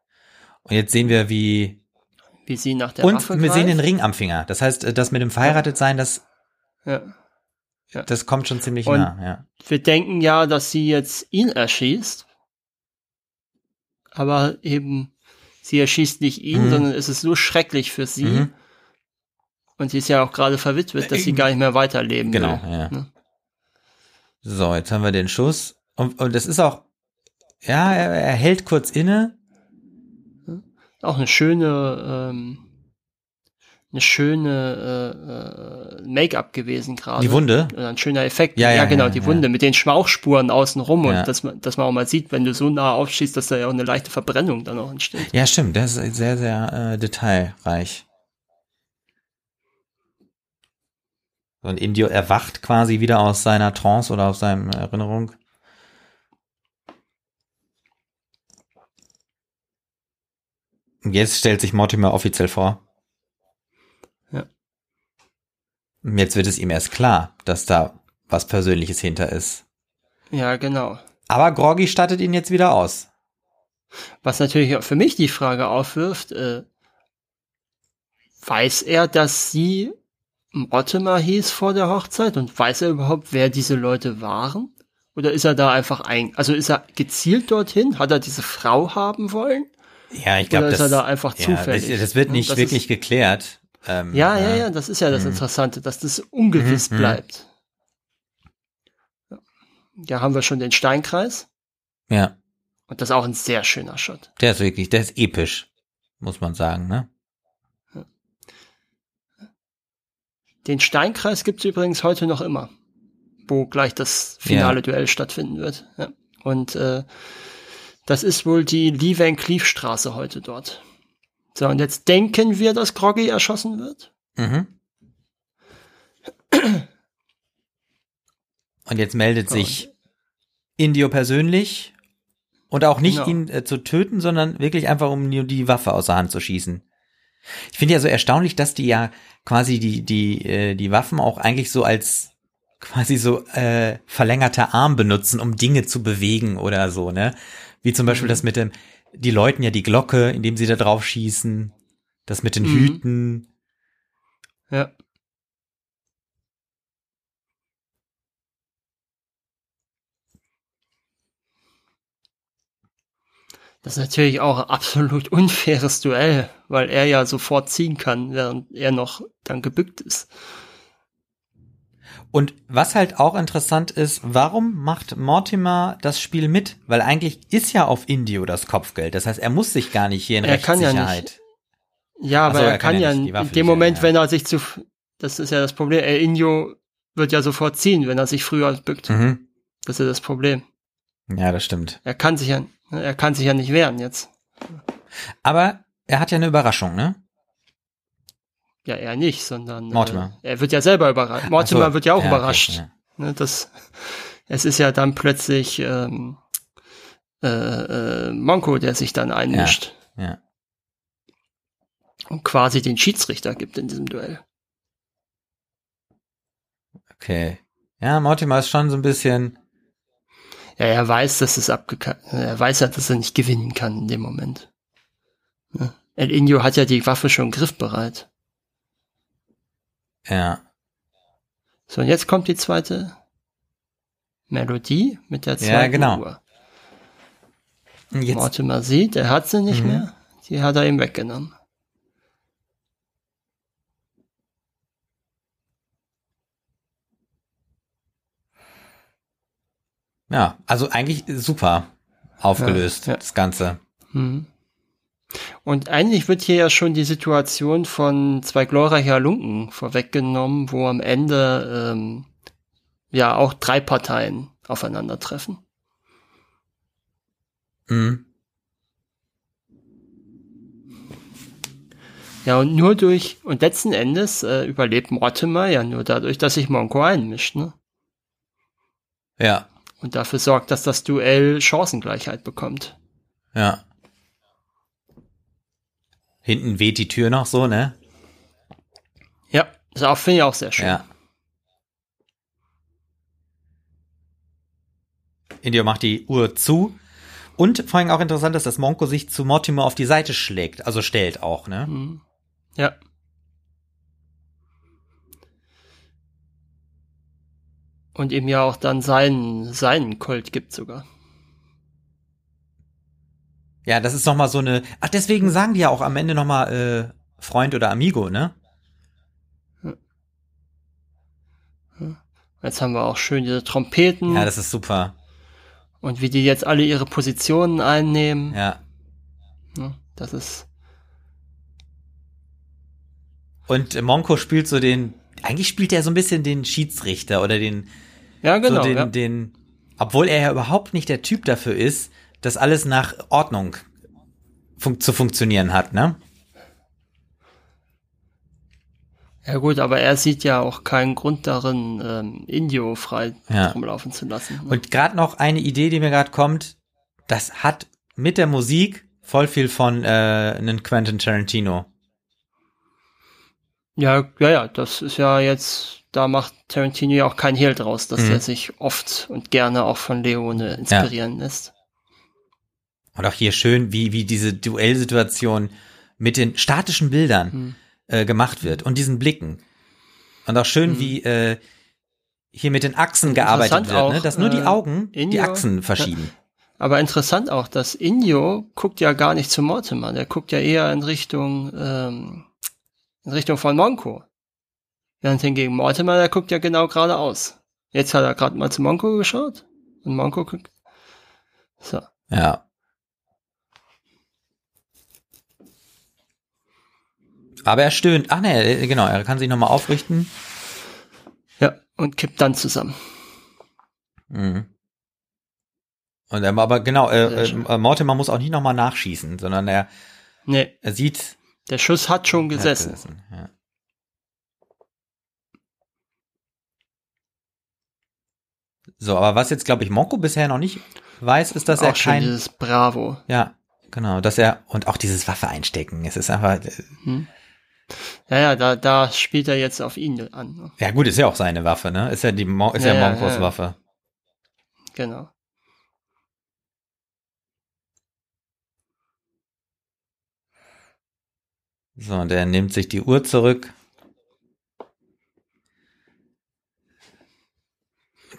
Und jetzt sehen wir, wie Wie sie nach der und Waffe wir sehen den. Ring am Finger. Das heißt, äh, das mit dem Verheiratetsein, das Ja. das kommt schon ziemlich Und- nah. Ja. Wir denken ja, dass sie jetzt ihn erschießt. Aber eben, sie erschießt nicht ihn, Mhm. sondern es ist so schrecklich für sie. Mhm. Und sie ist ja auch gerade verwitwet, dass sie Äh, gar nicht mehr weiterleben Genau, will. ja. Ne? So, jetzt haben wir den Schuss und, und das ist auch, ja, er, er hält kurz inne. Auch eine schöne, ähm, eine schöne äh, äh, Make-up gewesen gerade. Die Wunde. Oder ein schöner Effekt. Ja, ja, genau, ja, die ja. Wunde mit den Schmauchspuren außenrum Ja. und dass man, dass man auch mal sieht, wenn du so nah aufschießt, dass da ja auch eine leichte Verbrennung dann auch entsteht. Ja, stimmt, das ist sehr, sehr äh, detailreich. Und Indio erwacht quasi wieder aus seiner Trance oder aus seiner Erinnerung. Und jetzt stellt sich Mortimer offiziell vor. Ja. Und jetzt wird es ihm erst klar, dass da was Persönliches hinter ist. Ja, genau. Aber Groggy stattet ihn jetzt wieder aus. Was natürlich auch für mich die Frage aufwirft, äh, weiß er, dass sie Mortimer hieß vor der Hochzeit und weiß er überhaupt, wer diese Leute waren? Oder ist er da einfach ein, also ist er gezielt dorthin? Hat er diese Frau haben wollen? Ja, ich glaube, Oder ist das, er da einfach zufällig? das, das wird Ja, nicht das wirklich ist- geklärt. Ähm, Ja, ja, ja, das ist ja das Mhm. Interessante, dass das ungewiss Mhm, mhm. bleibt. Ja. Da haben wir schon den Steinkreis Ja, und das ist auch ein sehr schöner Shot. der ist wirklich, der ist episch, muss man sagen, ne? Den Steinkreis gibt's übrigens heute noch immer, wo gleich das finale Duell stattfinden wird. Ja. Und äh, das ist wohl die Lee Van Cleef Straße heute dort. So, und jetzt denken wir, dass Groggy erschossen wird. Mhm. Und jetzt meldet sich Indio persönlich und auch nicht Genau. ihn äh, zu töten, sondern wirklich einfach um die Waffe aus der Hand zu schießen. Ich finde ja so erstaunlich, dass die ja quasi die die äh, die Waffen auch eigentlich so als quasi so äh, verlängerter Arm benutzen, um Dinge zu bewegen oder so, ne? Wie zum Beispiel Mhm. das mit dem, die läuten ja die Glocke, indem sie da drauf schießen, das mit den Mhm. Hüten. Ja. Das ist natürlich auch ein absolut unfaires Duell, weil er ja sofort ziehen kann, während er noch dann gebückt ist. Und was halt auch interessant ist, warum macht Mortimer das Spiel mit? Weil eigentlich ist ja auf Indio das Kopfgeld. Das heißt, er muss sich gar nicht hier in Er kann ja Rechtssicherheit. nicht. Ja, aber so, er, kann, ja, nicht die in dem Moment, ja. wenn er sich zu, das ist ja das Problem, El Indio wird ja sofort ziehen, wenn er sich früher bückt. Mhm. Das ist ja das Problem. Ja, das stimmt. Er kann sich ja, er kann sich ja nicht wehren jetzt. Aber er hat ja eine Überraschung, ne? Ja, er nicht, sondern Mortimer. Äh, er wird ja selber überrascht. Mortimer so. wird ja auch okay, überrascht. ja. Ne, das, es ist ja dann plötzlich ähm, äh, äh, Monko, der sich dann einmischt Ja. und quasi den Schiedsrichter gibt in diesem Duell. Okay. Ja, Mortimer ist schon so ein bisschen. Ja, er weiß, dass es abgekackt. Er weiß ja, dass er nicht gewinnen kann in dem Moment. Ja. El Indio hat ja die Waffe schon griffbereit. Ja. So, und jetzt kommt die zweite Melodie mit der zweiten Ja, genau. Uhr. Jetzt, Mortimer sieht, er hat sie nicht Mhm. mehr. Die hat er ihm weggenommen. Ja, also eigentlich super aufgelöst, Ja, ja. das Ganze. Mhm. Und eigentlich wird hier ja schon die Situation von zwei glorreicher Halunken vorweggenommen, wo am Ende ähm, ja auch drei Parteien aufeinandertreffen. Mhm. Ja, und nur durch, und letzten Endes äh, überlebt Mortimer ja nur dadurch, dass sich Monko einmischt, ne? Ja, Und dafür sorgt, dass das Duell Chancengleichheit bekommt. ja. Hinten weht die Tür noch so, ne? Ja, das finde ich auch sehr schön. Ja. Indio macht die Uhr zu. Und vor allem auch interessant ist, dass Monko sich zu Mortimer auf die Seite schlägt, also stellt auch, ne? Mhm. Ja. Und ihm ja auch dann seinen, seinen Colt gibt sogar. Ja, das ist noch mal so eine. Ach, deswegen sagen die ja auch am Ende noch mal äh, Freund oder Amigo, ne? Jetzt haben wir auch schön diese Trompeten Ja, das ist super. und wie die jetzt alle ihre Positionen einnehmen. Ja. Das ist, Und Monko spielt so den. Eigentlich spielt er so ein bisschen den Schiedsrichter oder den. Ja genau, so den, ja. den. Obwohl er ja überhaupt nicht der Typ dafür ist, dass alles nach Ordnung fun zu funktionieren hat, ne? ja gut, aber er sieht ja auch keinen Grund darin, ähm, Indio frei Ja. rumlaufen zu lassen. ne? Und gerade noch eine Idee, die mir gerade kommt, das hat mit der Musik voll viel von äh, einem Quentin Tarantino. Ja, ja, ja, das ist ja jetzt, da macht Tarantino ja auch kein Hehl draus, dass Mhm. er sich oft und gerne auch von Leone inspirieren lässt. Und auch hier schön, wie, wie diese Duellsituation mit den statischen Bildern Mhm. äh, gemacht wird und diesen Blicken. Und auch schön, Mhm. wie äh, hier mit den Achsen gearbeitet wird, ne? auch, dass nur die äh, Augen die Indio- Achsen verschieben. Aber interessant auch, dass Indio guckt ja gar nicht zu Mortimer, der guckt ja eher in Richtung, ähm, in Richtung von Monko. Während hingegen Mortimer, der guckt ja genau geradeaus. Jetzt hat er gerade mal zu Monko geschaut und Monko guckt. So. Ja. Aber er stöhnt. Ach nee, genau, er kann sich nochmal aufrichten. Ja, und kippt dann zusammen. Mhm. Und er, aber genau, äh, äh, Mortimer muss auch nicht nochmal nachschießen, sondern er, Nee, er sieht. der Schuss hat schon er hat gesessen. gesessen, Ja. So, aber was jetzt, glaube ich, Monko bisher noch nicht weiß, ist, dass er auch schon kein. dieses Bravo. Ja, genau, dass er. Und auch dieses Waffe einstecken. Es ist einfach. äh, Hm? Ja, ja, da, da spielt er jetzt auf ihn an. ne? Ja, gut, ist ja auch seine Waffe, ne? Ist ja die Mon ist ja, Ja, ja, Monkos ja. Waffe. Genau. So, und er nimmt sich die Uhr zurück.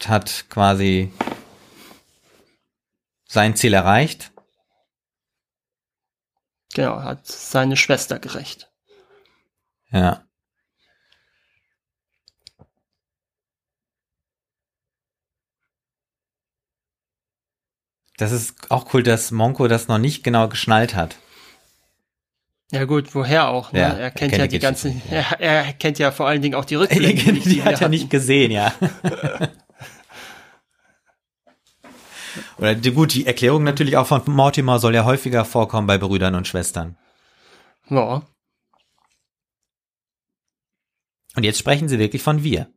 Hat quasi sein Ziel erreicht. Genau, hat seine Schwester gerecht. Ja. Das ist auch cool, dass Monko das noch nicht genau geschnallt hat. Ja gut, woher auch? Ne? Ja, er kennt er ja die die ganzen, ja. er, er kennt ja vor allen Dingen auch die Die, Rückblenden. die, wir hat er nicht gesehen, ja. Oder die, gut, die Erklärung natürlich auch von Mortimer soll ja häufiger vorkommen bei Brüdern und Schwestern. Ja, Und jetzt sprechen sie wirklich von wir.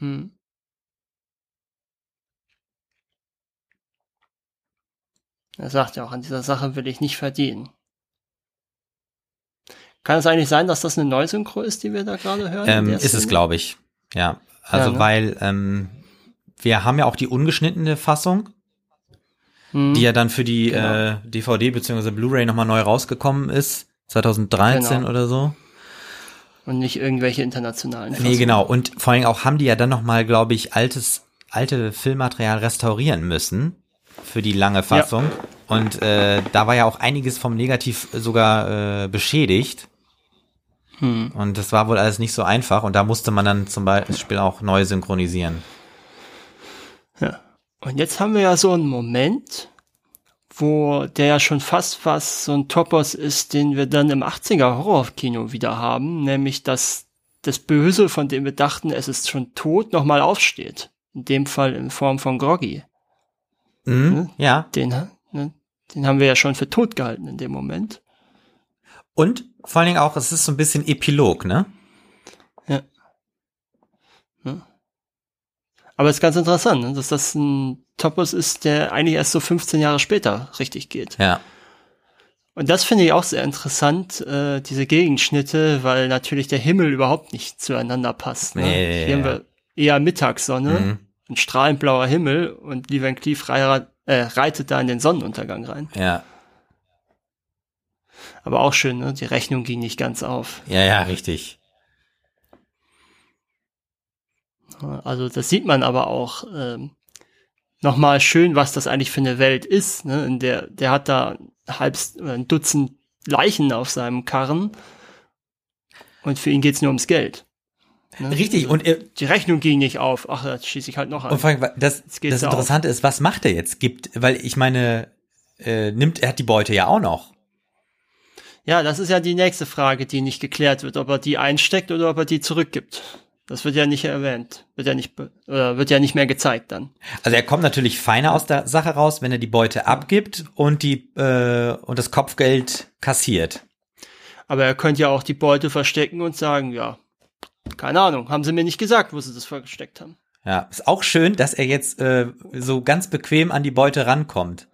hm. Er sagt ja auch, an dieser Sache will ich nicht verdienen. Kann es eigentlich sein, dass das eine Neusynchro ist, die wir da gerade hören? Ähm, ist es, glaube ich. Ja. Also, Ja, ne? weil ähm, wir haben ja auch die ungeschnittene Fassung, Hm. die ja dann für die Genau. äh, DVD bzw. Blu-ray nochmal neu rausgekommen ist. 2013 Genau. oder so. Und nicht irgendwelche internationalen Nee, Fassungen. genau. Und vor allem auch haben die ja dann nochmal, glaube ich, altes, alte Filmmaterial restaurieren müssen für die lange Fassung. Und äh, da war ja auch einiges vom Negativ sogar äh, beschädigt. Hm. Und das war wohl alles nicht so einfach. Und da musste man dann zum Beispiel auch neu synchronisieren. Und jetzt haben wir ja so einen Moment, wo der ja schon fast was so ein Topos ist, den wir dann im 80er Horrorkino wieder haben, nämlich dass das Böse, von dem wir dachten, es ist schon tot, nochmal aufsteht. In dem Fall in Form von Groggy. Mhm, Hm? Ja. Den, ne, den haben wir ja schon für tot gehalten in dem Moment. Und vor allen Dingen auch, es ist so ein bisschen Epilog, ne? Aber es ist ganz interessant, ne, dass das ein Topos ist, der eigentlich erst so 15 Jahre später richtig geht. Ja. Und das finde ich auch sehr interessant, äh, diese Gegenschnitte, weil natürlich der Himmel überhaupt nicht zueinander passt. Ne? Nee, Hier haben ja. wir eher Mittagssonne, Mhm. ein strahlend blauer Himmel und Lee Van Cleef rei- äh, reitet da in den Sonnenuntergang rein. Ja. Aber auch schön, ne? die Rechnung ging nicht ganz auf. Ja, ja, richtig. Also das sieht man aber auch ähm, nochmal schön, was das eigentlich für eine Welt ist. Ne? In der, der hat da ein halbs, äh, ein Dutzend Leichen auf seinem Karren und für ihn geht's nur ums Geld. Ne? Richtig. Und, er- Die Rechnung ging nicht auf. Ach, da schieße ich halt noch und an. vor allem, das, das Interessante ist, was macht er jetzt? Gibt, weil ich meine, äh, nimmt, er hat die Beute ja auch noch. Ja, das ist ja die nächste Frage, die nicht geklärt wird, ob er die einsteckt oder ob er die zurückgibt. Das wird ja nicht erwähnt. Wird ja nicht, oder wird ja nicht mehr gezeigt dann. Also er kommt natürlich feiner aus der Sache raus, wenn er die Beute abgibt und die äh, und das Kopfgeld kassiert. Aber er könnte ja auch die Beute verstecken und sagen, ja, keine Ahnung, haben sie mir nicht gesagt, wo sie das versteckt haben. Ja, ist auch schön, dass er jetzt äh, so ganz bequem an die Beute rankommt.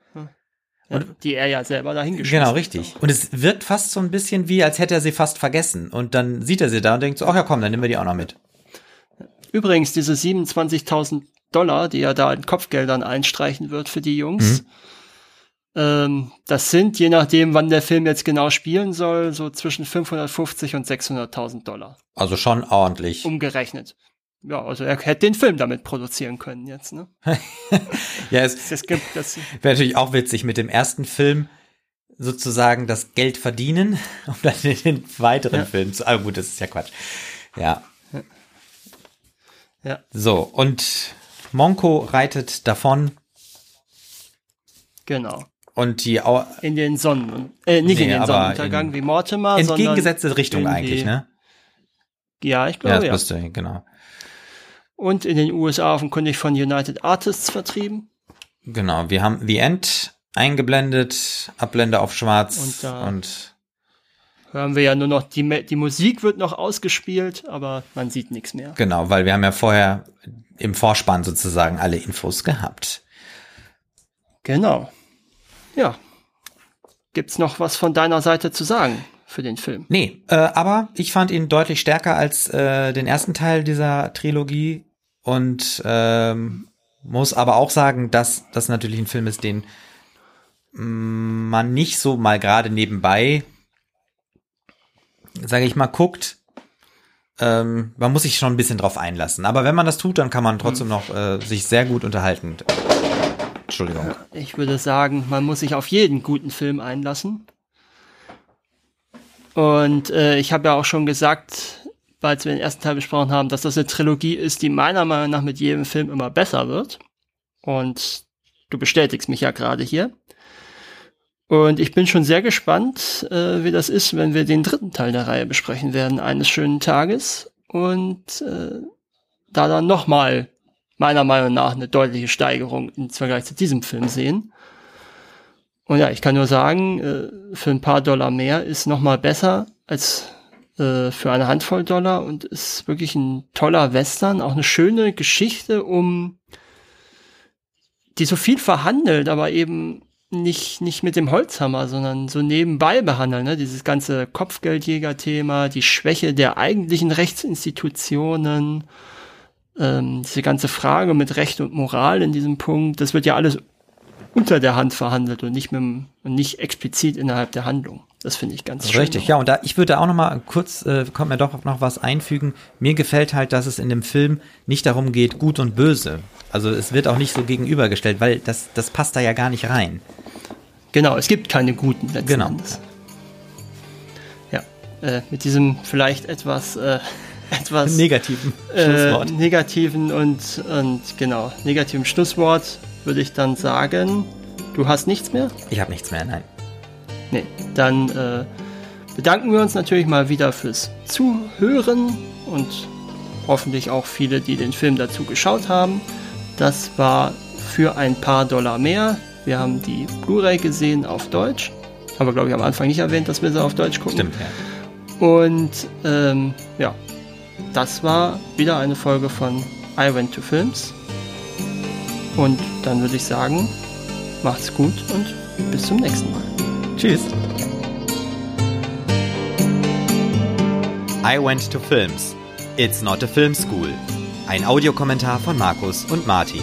Ja, die er ja selber dahingeschmissen Genau, hat. richtig. Und es wirkt fast so ein bisschen wie, als hätte er sie fast vergessen. Und dann sieht er sie da und denkt so, ach ja, komm, dann nehmen wir die auch noch mit. Übrigens, diese 27.000 Dollar, die er da in Kopfgeldern einstreichen wird für die Jungs, Mhm. ähm, das sind, je nachdem, wann der Film jetzt genau spielen soll, so zwischen 550 und 600.000 Dollar. Also schon ordentlich. Umgerechnet. Ja, also er hätte den Film damit produzieren können jetzt, ne? Ja, es Das gibt, das, wäre natürlich auch witzig mit dem ersten Film sozusagen das Geld verdienen, um dann in den weiteren Ja. Film zu. Ah, gut, das ist ja Quatsch. Ja. Ja. So, und Monko reitet davon Genau. und die Au In den Sonnen, äh, nicht Nee, in den Sonnenuntergang in wie Mortimer, sondern entgegengesetzte Richtung eigentlich, ne? Ja, ich Ja, glaube das ja. müsste, genau. Und in den USA offenkundig von United Artists vertrieben. Genau, wir haben The End eingeblendet, Ablende auf schwarz Und da- und Hören wir ja nur noch, die, die Musik wird noch ausgespielt, aber man sieht nichts mehr. genau, weil wir haben ja vorher im Vorspann sozusagen alle Infos gehabt. Genau. Ja. Gibt's noch was von deiner Seite zu sagen für den Film? Nee, äh, aber ich fand ihn deutlich stärker als äh, den ersten Teil dieser Trilogie und ähm, muss aber auch sagen, dass das natürlich ein Film ist, den mm, man nicht so mal gerade nebenbei, sage ich mal, guckt. Ähm, man muss sich schon ein bisschen drauf einlassen. Aber wenn man das tut, dann kann man trotzdem noch äh, sich sehr gut unterhalten. Entschuldigung. Ich würde sagen, man muss sich auf jeden guten Film einlassen. Und äh, ich habe ja auch schon gesagt, als wir den ersten Teil besprochen haben, dass das eine Trilogie ist, die meiner Meinung nach mit jedem Film immer besser wird. Und du bestätigst mich ja gerade hier. Und ich bin schon sehr gespannt, äh, wie das ist, wenn wir den dritten Teil der Reihe besprechen werden, eines schönen Tages. Und äh, da dann nochmal meiner Meinung nach eine deutliche Steigerung im Vergleich zu diesem Film sehen. Und ja, ich kann nur sagen, äh, für ein paar Dollar mehr ist nochmal besser als äh, für eine Handvoll Dollar und ist wirklich ein toller Western, auch eine schöne Geschichte um, die so viel verhandelt, aber eben nicht, nicht mit dem Holzhammer, sondern so nebenbei behandeln, ne? dieses ganze Kopfgeldjäger-Thema, die Schwäche der eigentlichen Rechtsinstitutionen, ähm, diese ganze Frage mit Recht und Moral in diesem Punkt, das wird ja alles unter der Hand verhandelt und nicht mit und nicht explizit innerhalb der Handlung. Das finde ich ganz schön. Richtig, ja, und da ich würde auch noch mal kurz äh, kommt mir doch noch was einfügen. Mir gefällt halt, dass es in dem Film nicht darum geht, gut und böse. Also es wird auch nicht so gegenübergestellt, weil das das passt da ja gar nicht rein. Genau, es gibt keine guten letzten genau. Endes. Ja, äh, mit diesem vielleicht etwas äh, etwas negativen äh, Schlusswort. negativen und und genau negativen Schlusswort würde ich dann sagen, du hast nichts mehr? Ich habe nichts mehr, nein. Nee, dann äh, bedanken wir uns natürlich mal wieder fürs Zuhören und hoffentlich auch viele, die den Film dazu geschaut haben. Das war für ein paar Dollar mehr. Wir haben die Blu-ray gesehen auf Deutsch. Aber glaube ich am Anfang nicht erwähnt, dass wir sie auf Deutsch gucken. Stimmt, ja. Und ähm, ja, das war wieder eine Folge von I Went to Films. Und dann würde ich sagen, macht's gut und bis zum nächsten Mal. Tschüss. I went to films. It's not a film school. Ein Audiokommentar von Markus und Martin.